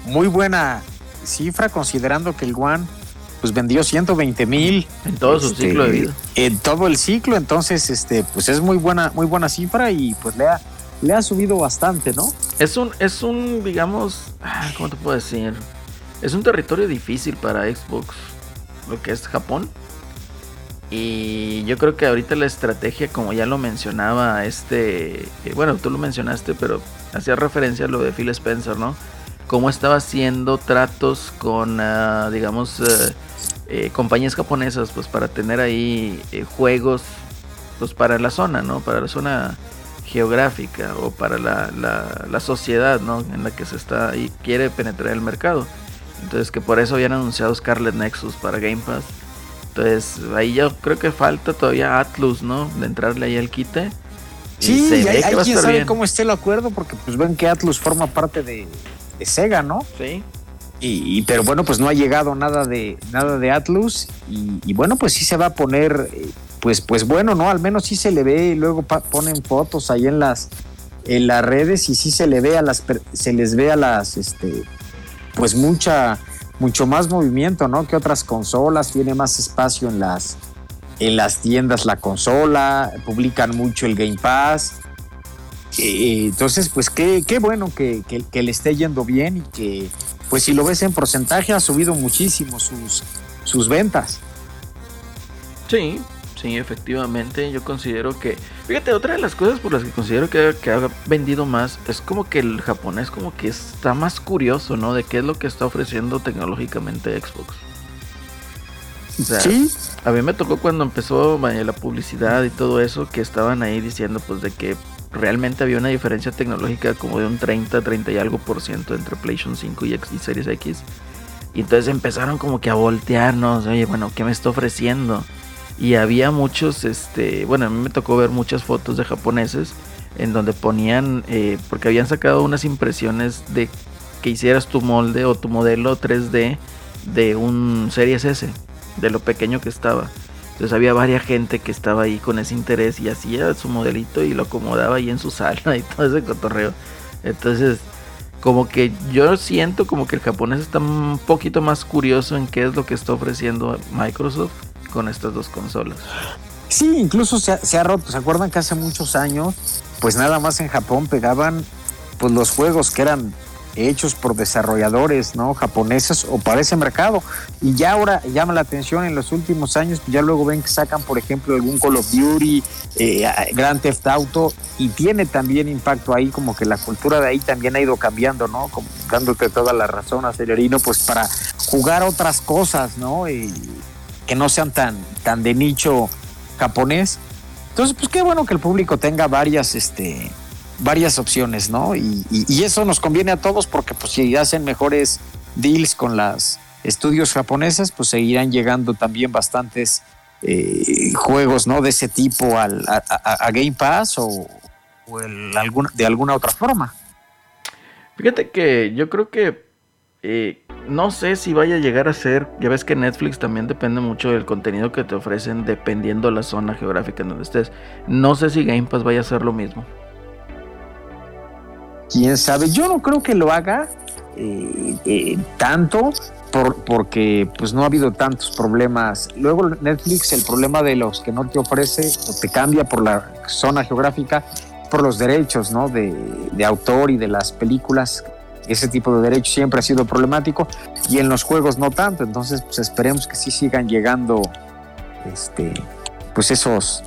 muy buena cifra considerando que el One pues vendió 120 mil En todo su ciclo de vida. En todo el ciclo, entonces este pues es muy buena muy buena cifra y pues le ha le ha subido bastante, ¿no? Es un, es un, digamos, ah, ¿cómo te puedo decir? Es un territorio difícil para Xbox, lo que es Japón. Y yo creo que ahorita la estrategia, como ya lo mencionaba este, eh, bueno, tú lo mencionaste, pero hacía referencia a lo de Phil Spencer, ¿no? Cómo estaba haciendo tratos con, ah, digamos, eh, eh, compañías japonesas, pues para tener ahí eh, juegos, pues para la zona, ¿no? Para la zona geográfica o para la, la- la sociedad ¿no? en la que se está y quiere penetrar el mercado. Entonces que por eso habían anunciado Scarlet Nexus para Game Pass. Entonces, ahí yo creo que falta todavía Atlus, ¿no? De entrarle ahí al quite. Y Sí, y ve hay, que hay quien sabe bien. cómo esté el acuerdo, porque pues ven que Atlus forma parte de, de Sega, ¿no? Sí. Y, y- pero bueno, pues no ha llegado nada de nada de Atlus y, y bueno, pues sí se va a poner, eh, pues pues bueno, no, al menos sí se le ve y luego ponen fotos ahí en las en las redes y sí se le ve a las se les ve a las este pues mucha mucho más movimiento, ¿no? Que otras consolas, tiene más espacio en las en las tiendas la consola, publican mucho el Game Pass. Eh, entonces, pues qué, qué bueno que, que- que le esté yendo bien y que, pues si lo ves en porcentaje, ha subido muchísimo sus, sus ventas. Sí, sí, efectivamente. Yo considero que. Fíjate, otra de las cosas por las que considero que, que ha vendido más es como que el japonés, como que está más curioso, ¿no? De qué es lo que está ofreciendo tecnológicamente Xbox. O sea, Sí, A mí me tocó cuando empezó la publicidad y todo eso, que estaban ahí diciendo pues de que realmente había una diferencia tecnológica como de un 30, 30 y algo por ciento entre PlayStation 5 y, X- y Series X. Y entonces empezaron como que a voltearnos, oye, bueno, ¿qué me está ofreciendo? Y había muchos, este, bueno, a mí me tocó ver muchas fotos de japoneses en donde ponían, eh, porque habían sacado unas impresiones de que hicieras tu molde o tu modelo 3D de un Series S, de lo pequeño que estaba. Entonces había varias gente que estaba ahí con ese interés y hacía su modelito y lo acomodaba ahí en su sala y todo ese cotorreo. Entonces, como que yo siento como que el japonés está un poquito más curioso en qué es lo que está ofreciendo Microsoft con estas dos consolas. sí, incluso se ha, se ha roto. ¿Se acuerdan que hace muchos años, pues nada más en Japón pegaban pues los juegos que eran hechos por desarrolladores no japoneses o para ese mercado y ya ahora llama la atención en los últimos años ya luego ven que sacan por ejemplo algún Call of Duty eh, Grand Theft Auto y tiene también impacto ahí como que la cultura de ahí también ha ido cambiando no como dándote toda la razón acelerino pues para jugar otras cosas no y que no sean tan tan de nicho japonés entonces pues qué bueno que el público tenga varias este varias opciones, ¿no? Y, y- eso nos conviene a todos porque pues si hacen mejores deals con las estudios japoneses, pues seguirán llegando también bastantes eh, juegos, ¿no? De ese tipo al, a, Game Pass o, de alguna otra forma. Fíjate que yo creo que eh, no sé si vaya a llegar a ser, ya ves que Netflix también depende mucho del contenido que te ofrecen dependiendo la zona geográfica en donde estés. No sé si Game Pass vaya a ser lo mismo. quién sabe. Yo no creo que lo haga eh, eh, tanto por- porque pues no ha habido tantos problemas. Luego Netflix, el problema de los que no te ofrece o te cambia por la zona geográfica, por los derechos ¿no? de, de autor y de las películas. Ese tipo de derechos siempre ha sido problemático y en los juegos no tanto. Entonces, pues esperemos que sí sigan llegando este, pues esos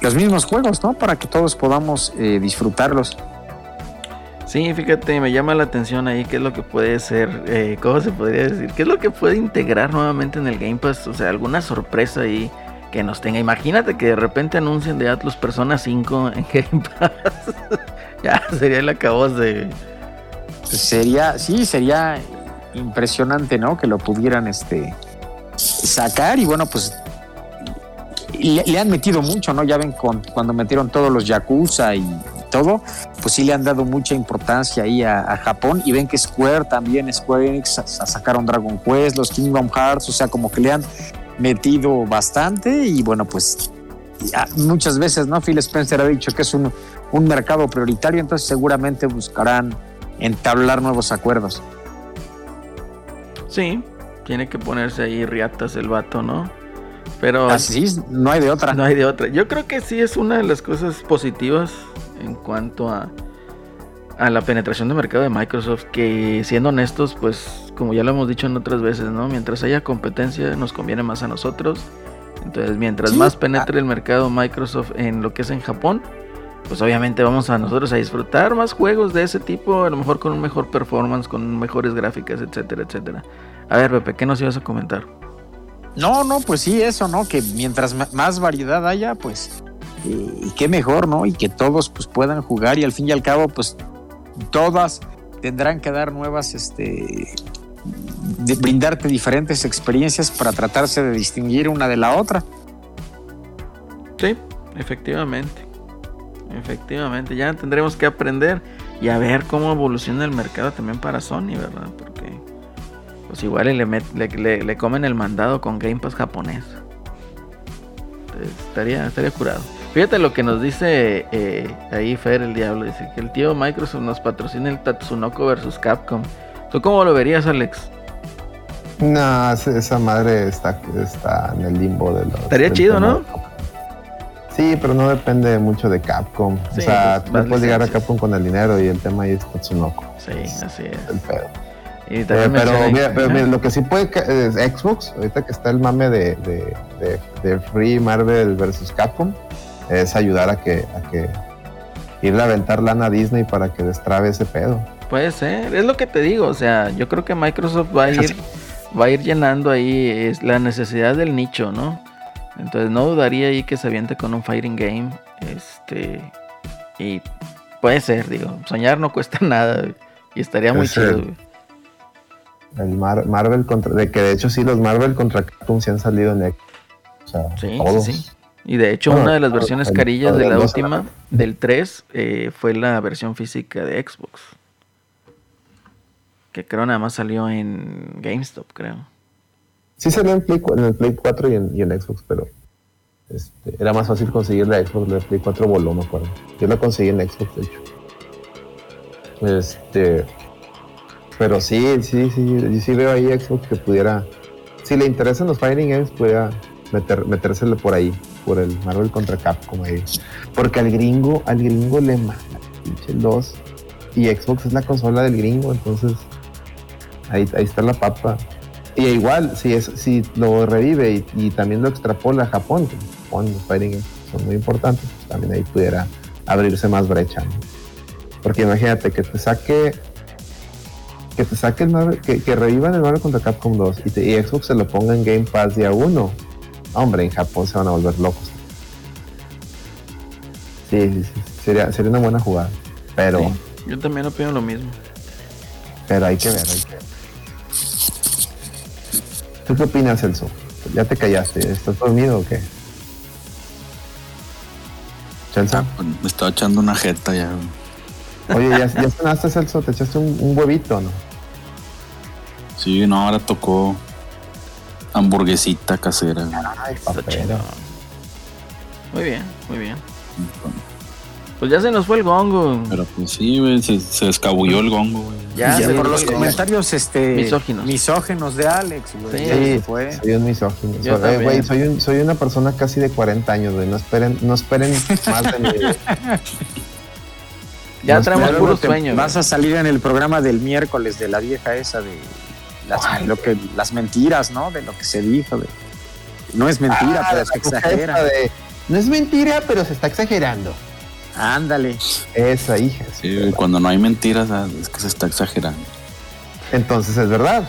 los mismos juegos, ¿no? Para que todos podamos eh, disfrutarlos. Sí, fíjate, me llama la atención ahí qué es lo que puede ser, eh, ¿cómo se podría decir? ¿Qué es lo que puede integrar nuevamente en el Game Pass? O sea, alguna sorpresa ahí que nos tenga. Imagínate que de repente anuncien de Atlus Persona 5 en Game Pass. ya, sería el acabos de... Sería, sí, sería impresionante, ¿no? Que lo pudieran este sacar y bueno, pues le, le han metido mucho, ¿no? Ya ven con, cuando metieron todos los Yakuza y todo, pues sí le han dado mucha importancia ahí a, Japón y ven que Square también, Square Enix sa- sa- sacaron Dragon Quest, los Kingdom Hearts, o sea, como que le han metido bastante y bueno, pues muchas veces, ¿no? Phil Spencer ha dicho que es un, un mercado prioritario, entonces seguramente buscarán entablar nuevos acuerdos. Sí, tiene que ponerse ahí riatas el vato, ¿no? Pero... Así no hay de otra. No hay de otra. Yo creo que sí es una de las cosas positivas en cuanto a, a la penetración de mercado de Microsoft. Que siendo honestos, pues como ya lo hemos dicho en otras veces, ¿no? Mientras haya competencia nos conviene más a nosotros. Entonces, mientras Sí. más penetre el mercado Microsoft en lo que es en Japón, pues obviamente vamos a nosotros a disfrutar más juegos de ese tipo, a lo mejor con un mejor performance, con mejores gráficas, etcétera, etcétera. A ver, Pepe, ¿qué nos ibas a comentar? No, no, pues sí, eso, ¿no? Que mientras más variedad haya, pues, eh, y qué mejor, ¿no? Y que todos pues puedan jugar y al fin y al cabo, pues, todas tendrán que dar nuevas, este, de brindarte diferentes experiencias para tratarse de distinguir una de la otra. Sí, efectivamente. Efectivamente, ya tendremos que aprender y a ver cómo evoluciona el mercado también para Sony, ¿verdad? Porque pues igual y le, met- le, le- le comen el mandado con Game Pass japonés. Entonces, estaría, estaría curado. Fíjate lo que nos dice eh, ahí Fer el Diablo. Dice que el tío Microsoft nos patrocina el Tatsunoko versus Capcom. ¿Tú cómo lo verías, Alex? No, esa madre está, está en el limbo de los. Estaría chido, ¿no? Sí, pero no depende mucho de Capcom. Sí, o sea, pues, tú puedes llegar a. Capcom con el dinero y el tema ahí es Tatsunoko. Sí, así es. El pedo. Y Eh, pero mira, pero mira, lo que sí puede es Xbox, ahorita que está el mame de, de, de- de Free Marvel versus Capcom, es ayudar a que, a que irle a aventar lana a Disney para que destrabe ese pedo. Puede ser, es lo que te digo, o sea, yo creo que Microsoft va a ir, va a ir llenando ahí es la necesidad del nicho, ¿no? Entonces no dudaría ahí que se aviente con un fighting game, este, y puede ser, digo, soñar no cuesta nada y estaría muy chido. güey. El Mar- Marvel contra, de que de hecho sí los Marvel contra Capcom sí han salido en Xbox. O sea, Sí, todos. sí. Y de hecho Bueno, una de las versiones el- carillas de el la última, del 3, eh, fue la versión física de Xbox. Que creo nada más salió en GameStop, creo. Sí salió en, Play en el Play 4 y en, y en Xbox, pero este, era más fácil conseguir la Xbox, la Play 4 voló, me acuerdo. Yo la conseguí en Xbox, de hecho. Este, pero sí, sí, sí, yo sí veo ahí Xbox que pudiera, si le interesan los Fighting Games, pudiera meter, metérsele por ahí, por el Marvel contra Capcom ahí. Porque al gringo, al gringo le manda el 2 y Xbox es la consola del gringo, entonces ahí, ahí está la papa. Y igual, si, es, si lo revive y, y también lo extrapola a Japón, que Japón los fighting games son muy importantes, pues también ahí pudiera abrirse más brecha. ¿no? Porque imagínate que te saque que te saque el Marvel, que, que revivan el Marvel contra Capcom 2 y, te- y Xbox se lo ponga en Game Pass día 1. Hombre, en Japón se van a volver locos. Sí, sí, sí, sería, sería una buena jugada. Pero, Sí, yo también opino lo mismo. pero hay que ver, hay que ver. ¿Tú qué opinas, Celso? Ya te callaste, ¿estás dormido o qué? Celso, Ah, pues, me estaba echando una jeta ya. oye, ¿ya, ya cenaste, Celso? ¿Te echaste un, un huevito, no? Sí, no, ahora tocó hamburguesita casera. Ay, papero. Muy bien, muy bien. Pues ya se nos fue el gongo. Pero pues sí, güey, se, se escabulló el gongo, güey. Ya, por nos los comentarios este, Misóginos. misógenos de Alex, güey. Sí. fue. soy un misógino. Yo Soy, eh, güey, soy, un- soy una persona casi de 40 años, güey. No esperen, no esperen más de mí. Ya No, traemos Luego puro te sueño. Vas a salir en el programa del miércoles de la vieja esa de las, lo que, las mentiras, ¿no? De lo que se dijo. de- no es mentira, Ah, pero se exagera. de, no es mentira, pero se está exagerando. Ándale. Esa hija. Sí, cuando no hay mentiras, ah, es que se está exagerando. Entonces es verdad,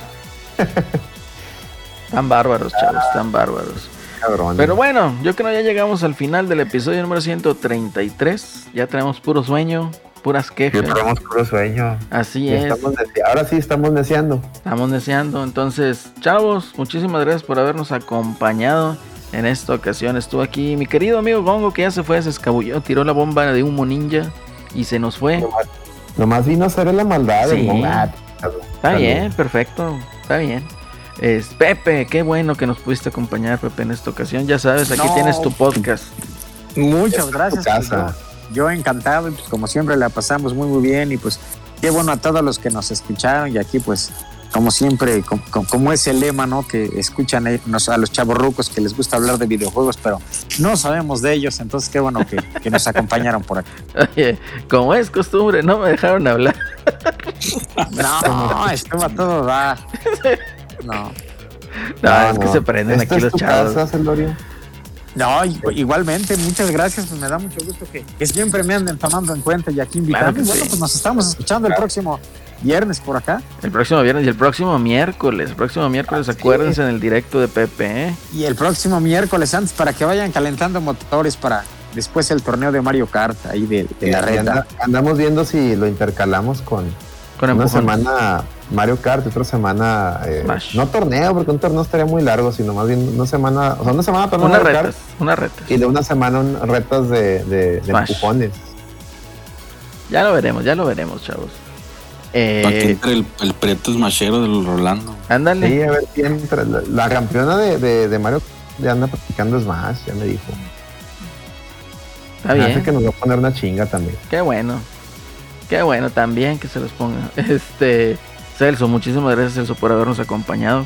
Tan bárbaros, chavos, tan bárbaros. cabrón. Pero bueno, yo creo que ya llegamos al final del episodio número 133. Ya tenemos puro sueño, puras Ya quejas. tenemos puro sueño. Así Ya es, ahora sí estamos deseando. estamos deseando. Entonces, chavos, muchísimas gracias por habernos acompañado en esta ocasión. Estuvo aquí mi querido amigo Gongo, que ya se fue, se escabulló, tiró la bomba de humo ninja y se nos fue. Nomás vino a hacer la maldad. Sí. el monad. Está bien, perfecto, está bien. Es Pepe, qué bueno que nos pudiste acompañar, Pepe, en esta ocasión. Ya sabes, aquí No. tienes tu podcast. Muchas Esta gracias. pues, casa. yo, yo encantado y pues como siempre la pasamos muy muy bien y pues qué bueno a todos los que nos escucharon y aquí pues como siempre, com- com- como es el lema, ¿no? Que escuchan a, nos- a los chavorrucos que les gusta hablar de videojuegos, pero no sabemos de ellos, entonces qué bueno que, que nos acompañaron por aquí. Oye, como es costumbre, no me dejaron hablar. No, esto va todo da. No. No, es que se prenden aquí es los chavos. casa. No, igualmente, muchas gracias, pues me da mucho gusto que, que siempre me anden tomando en cuenta y aquí invitando. Claro bueno, sí. pues nos estamos escuchando el próximo viernes por acá. El próximo viernes y el próximo miércoles. El próximo miércoles, acuérdense en el directo de Pepe, ¿eh? Y el próximo miércoles antes para que vayan calentando motores para después el torneo de Mario Kart ahí de, de la red. anda- andamos viendo si lo intercalamos con Con una semana Mario Kart y otra semana, eh, no torneo, porque un torneo estaría muy largo, sino más bien una semana, o sea, una semana torneo Unas Mario retas, Kart unas retas. y de una semana un- retas de, de, de Smash. empujones. Ya lo veremos, ya lo veremos, chavos. Para que Eh, entre el, el preto smashero del Rolando. ándale. Sí, a ver quién entra. La, la campeona de, de, de Mario ya anda practicando Smash, ya me dijo. Está Me hace bien. que nos va a poner una chinga también. Qué bueno. Qué bueno también que se los ponga. Este, Celso, muchísimas gracias Celso por habernos acompañado.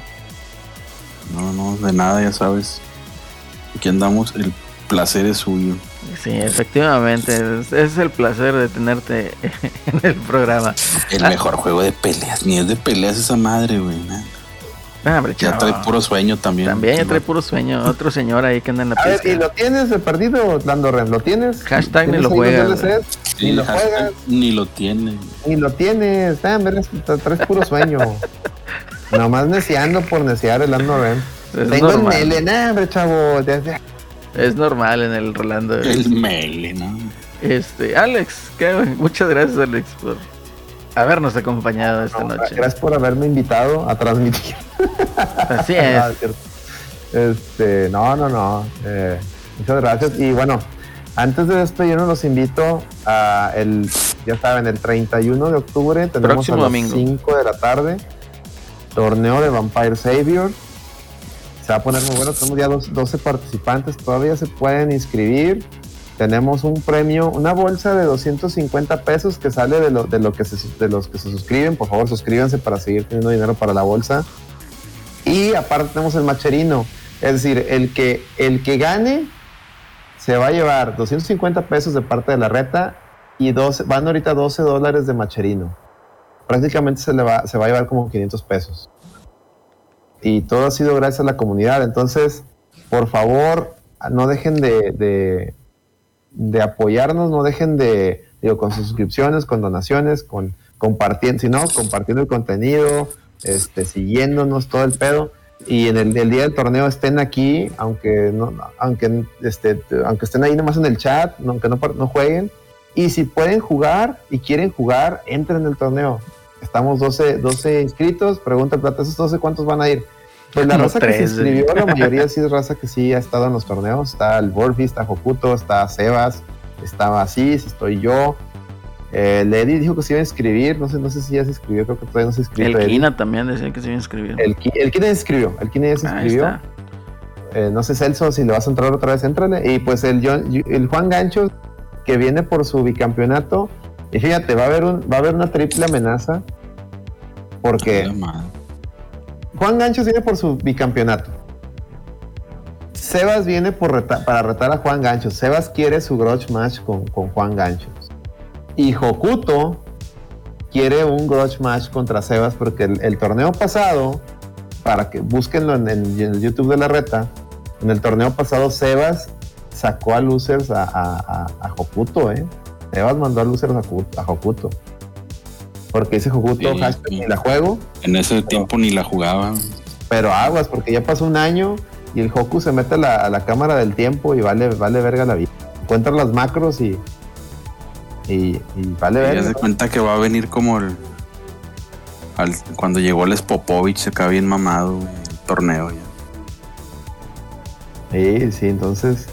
No, no, de nada, ya sabes. Aquí andamos, el placer es suyo. Sí, efectivamente, es, es el placer de tenerte en el programa. El Ah. mejor juego de peleas, ni es de peleas esa madre, güey. Ah, hombre, Ya trae puro sueño también. También ya trae puro sueño. Otro señor ahí que anda en la A ver, ¿y pista. lo tienes de perdido, Lando Ren? ¿Lo tienes? Hashtag ni ¿Tienes lo juegas? Sí, Ni lo juegas, Ni lo tiene. ni lo tienes. Ah, traes puro sueño. Nomás neciando por neciar el Lando Ren. Es Tengo el normal. mele, nah, hombre, chavo. Ya- ya. Es normal en el Rolando. El mele, ¿no? Este, Alex, qué bueno. muchas gracias Alex por habernos acompañado esta No, noche. Gracias por haberme invitado a transmitir. Así es. Este, no, no, no. eh, muchas gracias. Y bueno, antes de despedirnos, los invito a el, ya saben, el 31 de octubre tenemos Próximo a las domingo. 5 de la tarde torneo de Vampire Savior. Se va a poner muy bueno. Tenemos ya dos- 12 participantes. Todavía se pueden inscribir. Tenemos un premio, una bolsa de 250 pesos que sale de, lo, de, lo que de los que se suscriben. Por favor, suscríbanse para seguir teniendo dinero para la bolsa. Y aparte tenemos el macherino. Es decir, el que, el que gane se va a llevar 250 pesos de parte de la reta y 12, van ahorita 12 dólares de macherino. Prácticamente se, le va, se va a llevar como 500 pesos. Y todo ha sido gracias a la comunidad. Entonces, por favor, no dejen de, de, apoyarnos, no dejen de, digo, con sus suscripciones, con donaciones, con compartiendo, si no, compartiendo el contenido, este, siguiéndonos todo el pedo. Y en el, día del torneo estén aquí, aunque no, aunque, este, aunque estén ahí nomás en el chat, aunque no, no jueguen. Y si pueden jugar y quieren jugar, entren en el torneo. Estamos 12, 12 inscritos. Pregunta plata, ¿esos 12 cuántos van a ir? Pues la raza que se tres, inscribió, la mayoría sí es raza que sí ha estado en los torneos. Está el Borfi, está Hokuto, está Sebas, estaba Asís, estoy yo. Eh, Eddie dijo que se iba a inscribir. No sé, no sé si ya se inscribió, creo que todavía no se inscribió. El. Kina también decía que se iba a inscribir. El, el Kine se inscribió, el Kine ya se inscribió. está. Eh, no sé, Celso, si le vas a entrar otra vez, éntrale. Y pues el, John- el Juan Gancho, que viene por su bicampeonato. Y fíjate, va a haber, un, va a haber una triple amenaza. Porque. Juan Gancho viene por su bicampeonato. Sebas viene por reta- para retar a Juan Gancho. Sebas quiere su grudge match con, con Juan Gancho. Y Hokuto quiere un grudge match contra Sebas porque el, el torneo pasado, para que búsquenlo en, en- en el YouTube de la reta, en el torneo pasado Sebas sacó a losers a, a, a- a Hokuto, ¿eh? Sebas mandó a losers a, Hokuto. Porque ese Hokuto Sí, hashtag ni la juego. En ese tiempo ni la jugaba. Pero aguas, porque ya pasó un año y el Hoku se mete a la, a la cámara del tiempo y vale, vale verga la vida. Encuentra las macros y. Y, y vale Y ya verga. se cuenta que va a venir como el. al- cuando llegó el Spopovich, acá bien mamado, el torneo. ya. Sí, sí, entonces.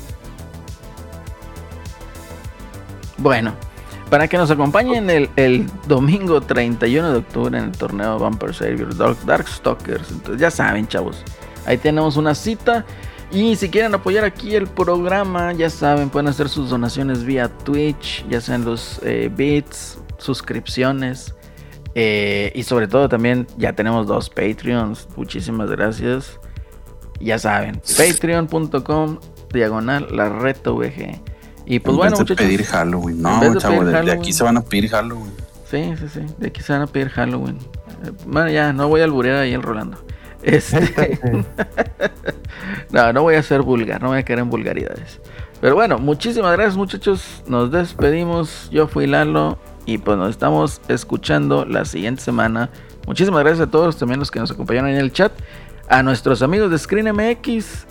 Bueno, para que nos acompañen el, el domingo 31 de octubre en el torneo Vampire Savior Dark, Darkstalkers. Entonces ya saben, chavos. Ahí tenemos una cita. Y si quieren apoyar aquí el programa, ya saben, pueden hacer sus donaciones vía Twitch, ya sean los eh, bits, suscripciones. eh, y sobre todo también ya tenemos dos Patreons. Muchísimas gracias. Ya saben, patreon.com diagonal la reta VG. Y pues en bueno, vez de muchachos. pedir Halloween. en No, de chavo, pedir de, aquí se van a pedir Halloween. Sí, sí, sí. De aquí se van a pedir Halloween. Eh, Bueno, ya, no voy a alburear ahí el Rolando. Este, no, no voy a ser vulgar, no voy a caer en vulgaridades. Pero bueno, muchísimas gracias muchachos. Nos despedimos. Yo fui Lalo y pues nos estamos escuchando la siguiente semana. Muchísimas gracias a todos, también los que nos acompañaron en el chat. A nuestros amigos de Screen MX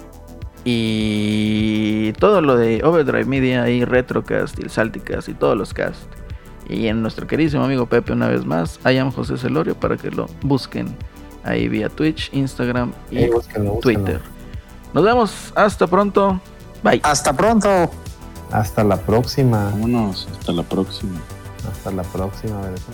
y todo lo de Overdrive Media y Retrocast y el Salticast y todos los cast. Y en nuestro queridísimo amigo Pepe una vez más, I am José Celorio para que lo busquen ahí vía Twitch, Instagram y Eh, búsquenlo, búsquenlo. Twitter. Nos vemos, hasta pronto. Bye. Hasta pronto. Hasta la próxima. Vámonos, hasta la próxima. Hasta la próxima. a ver, eso-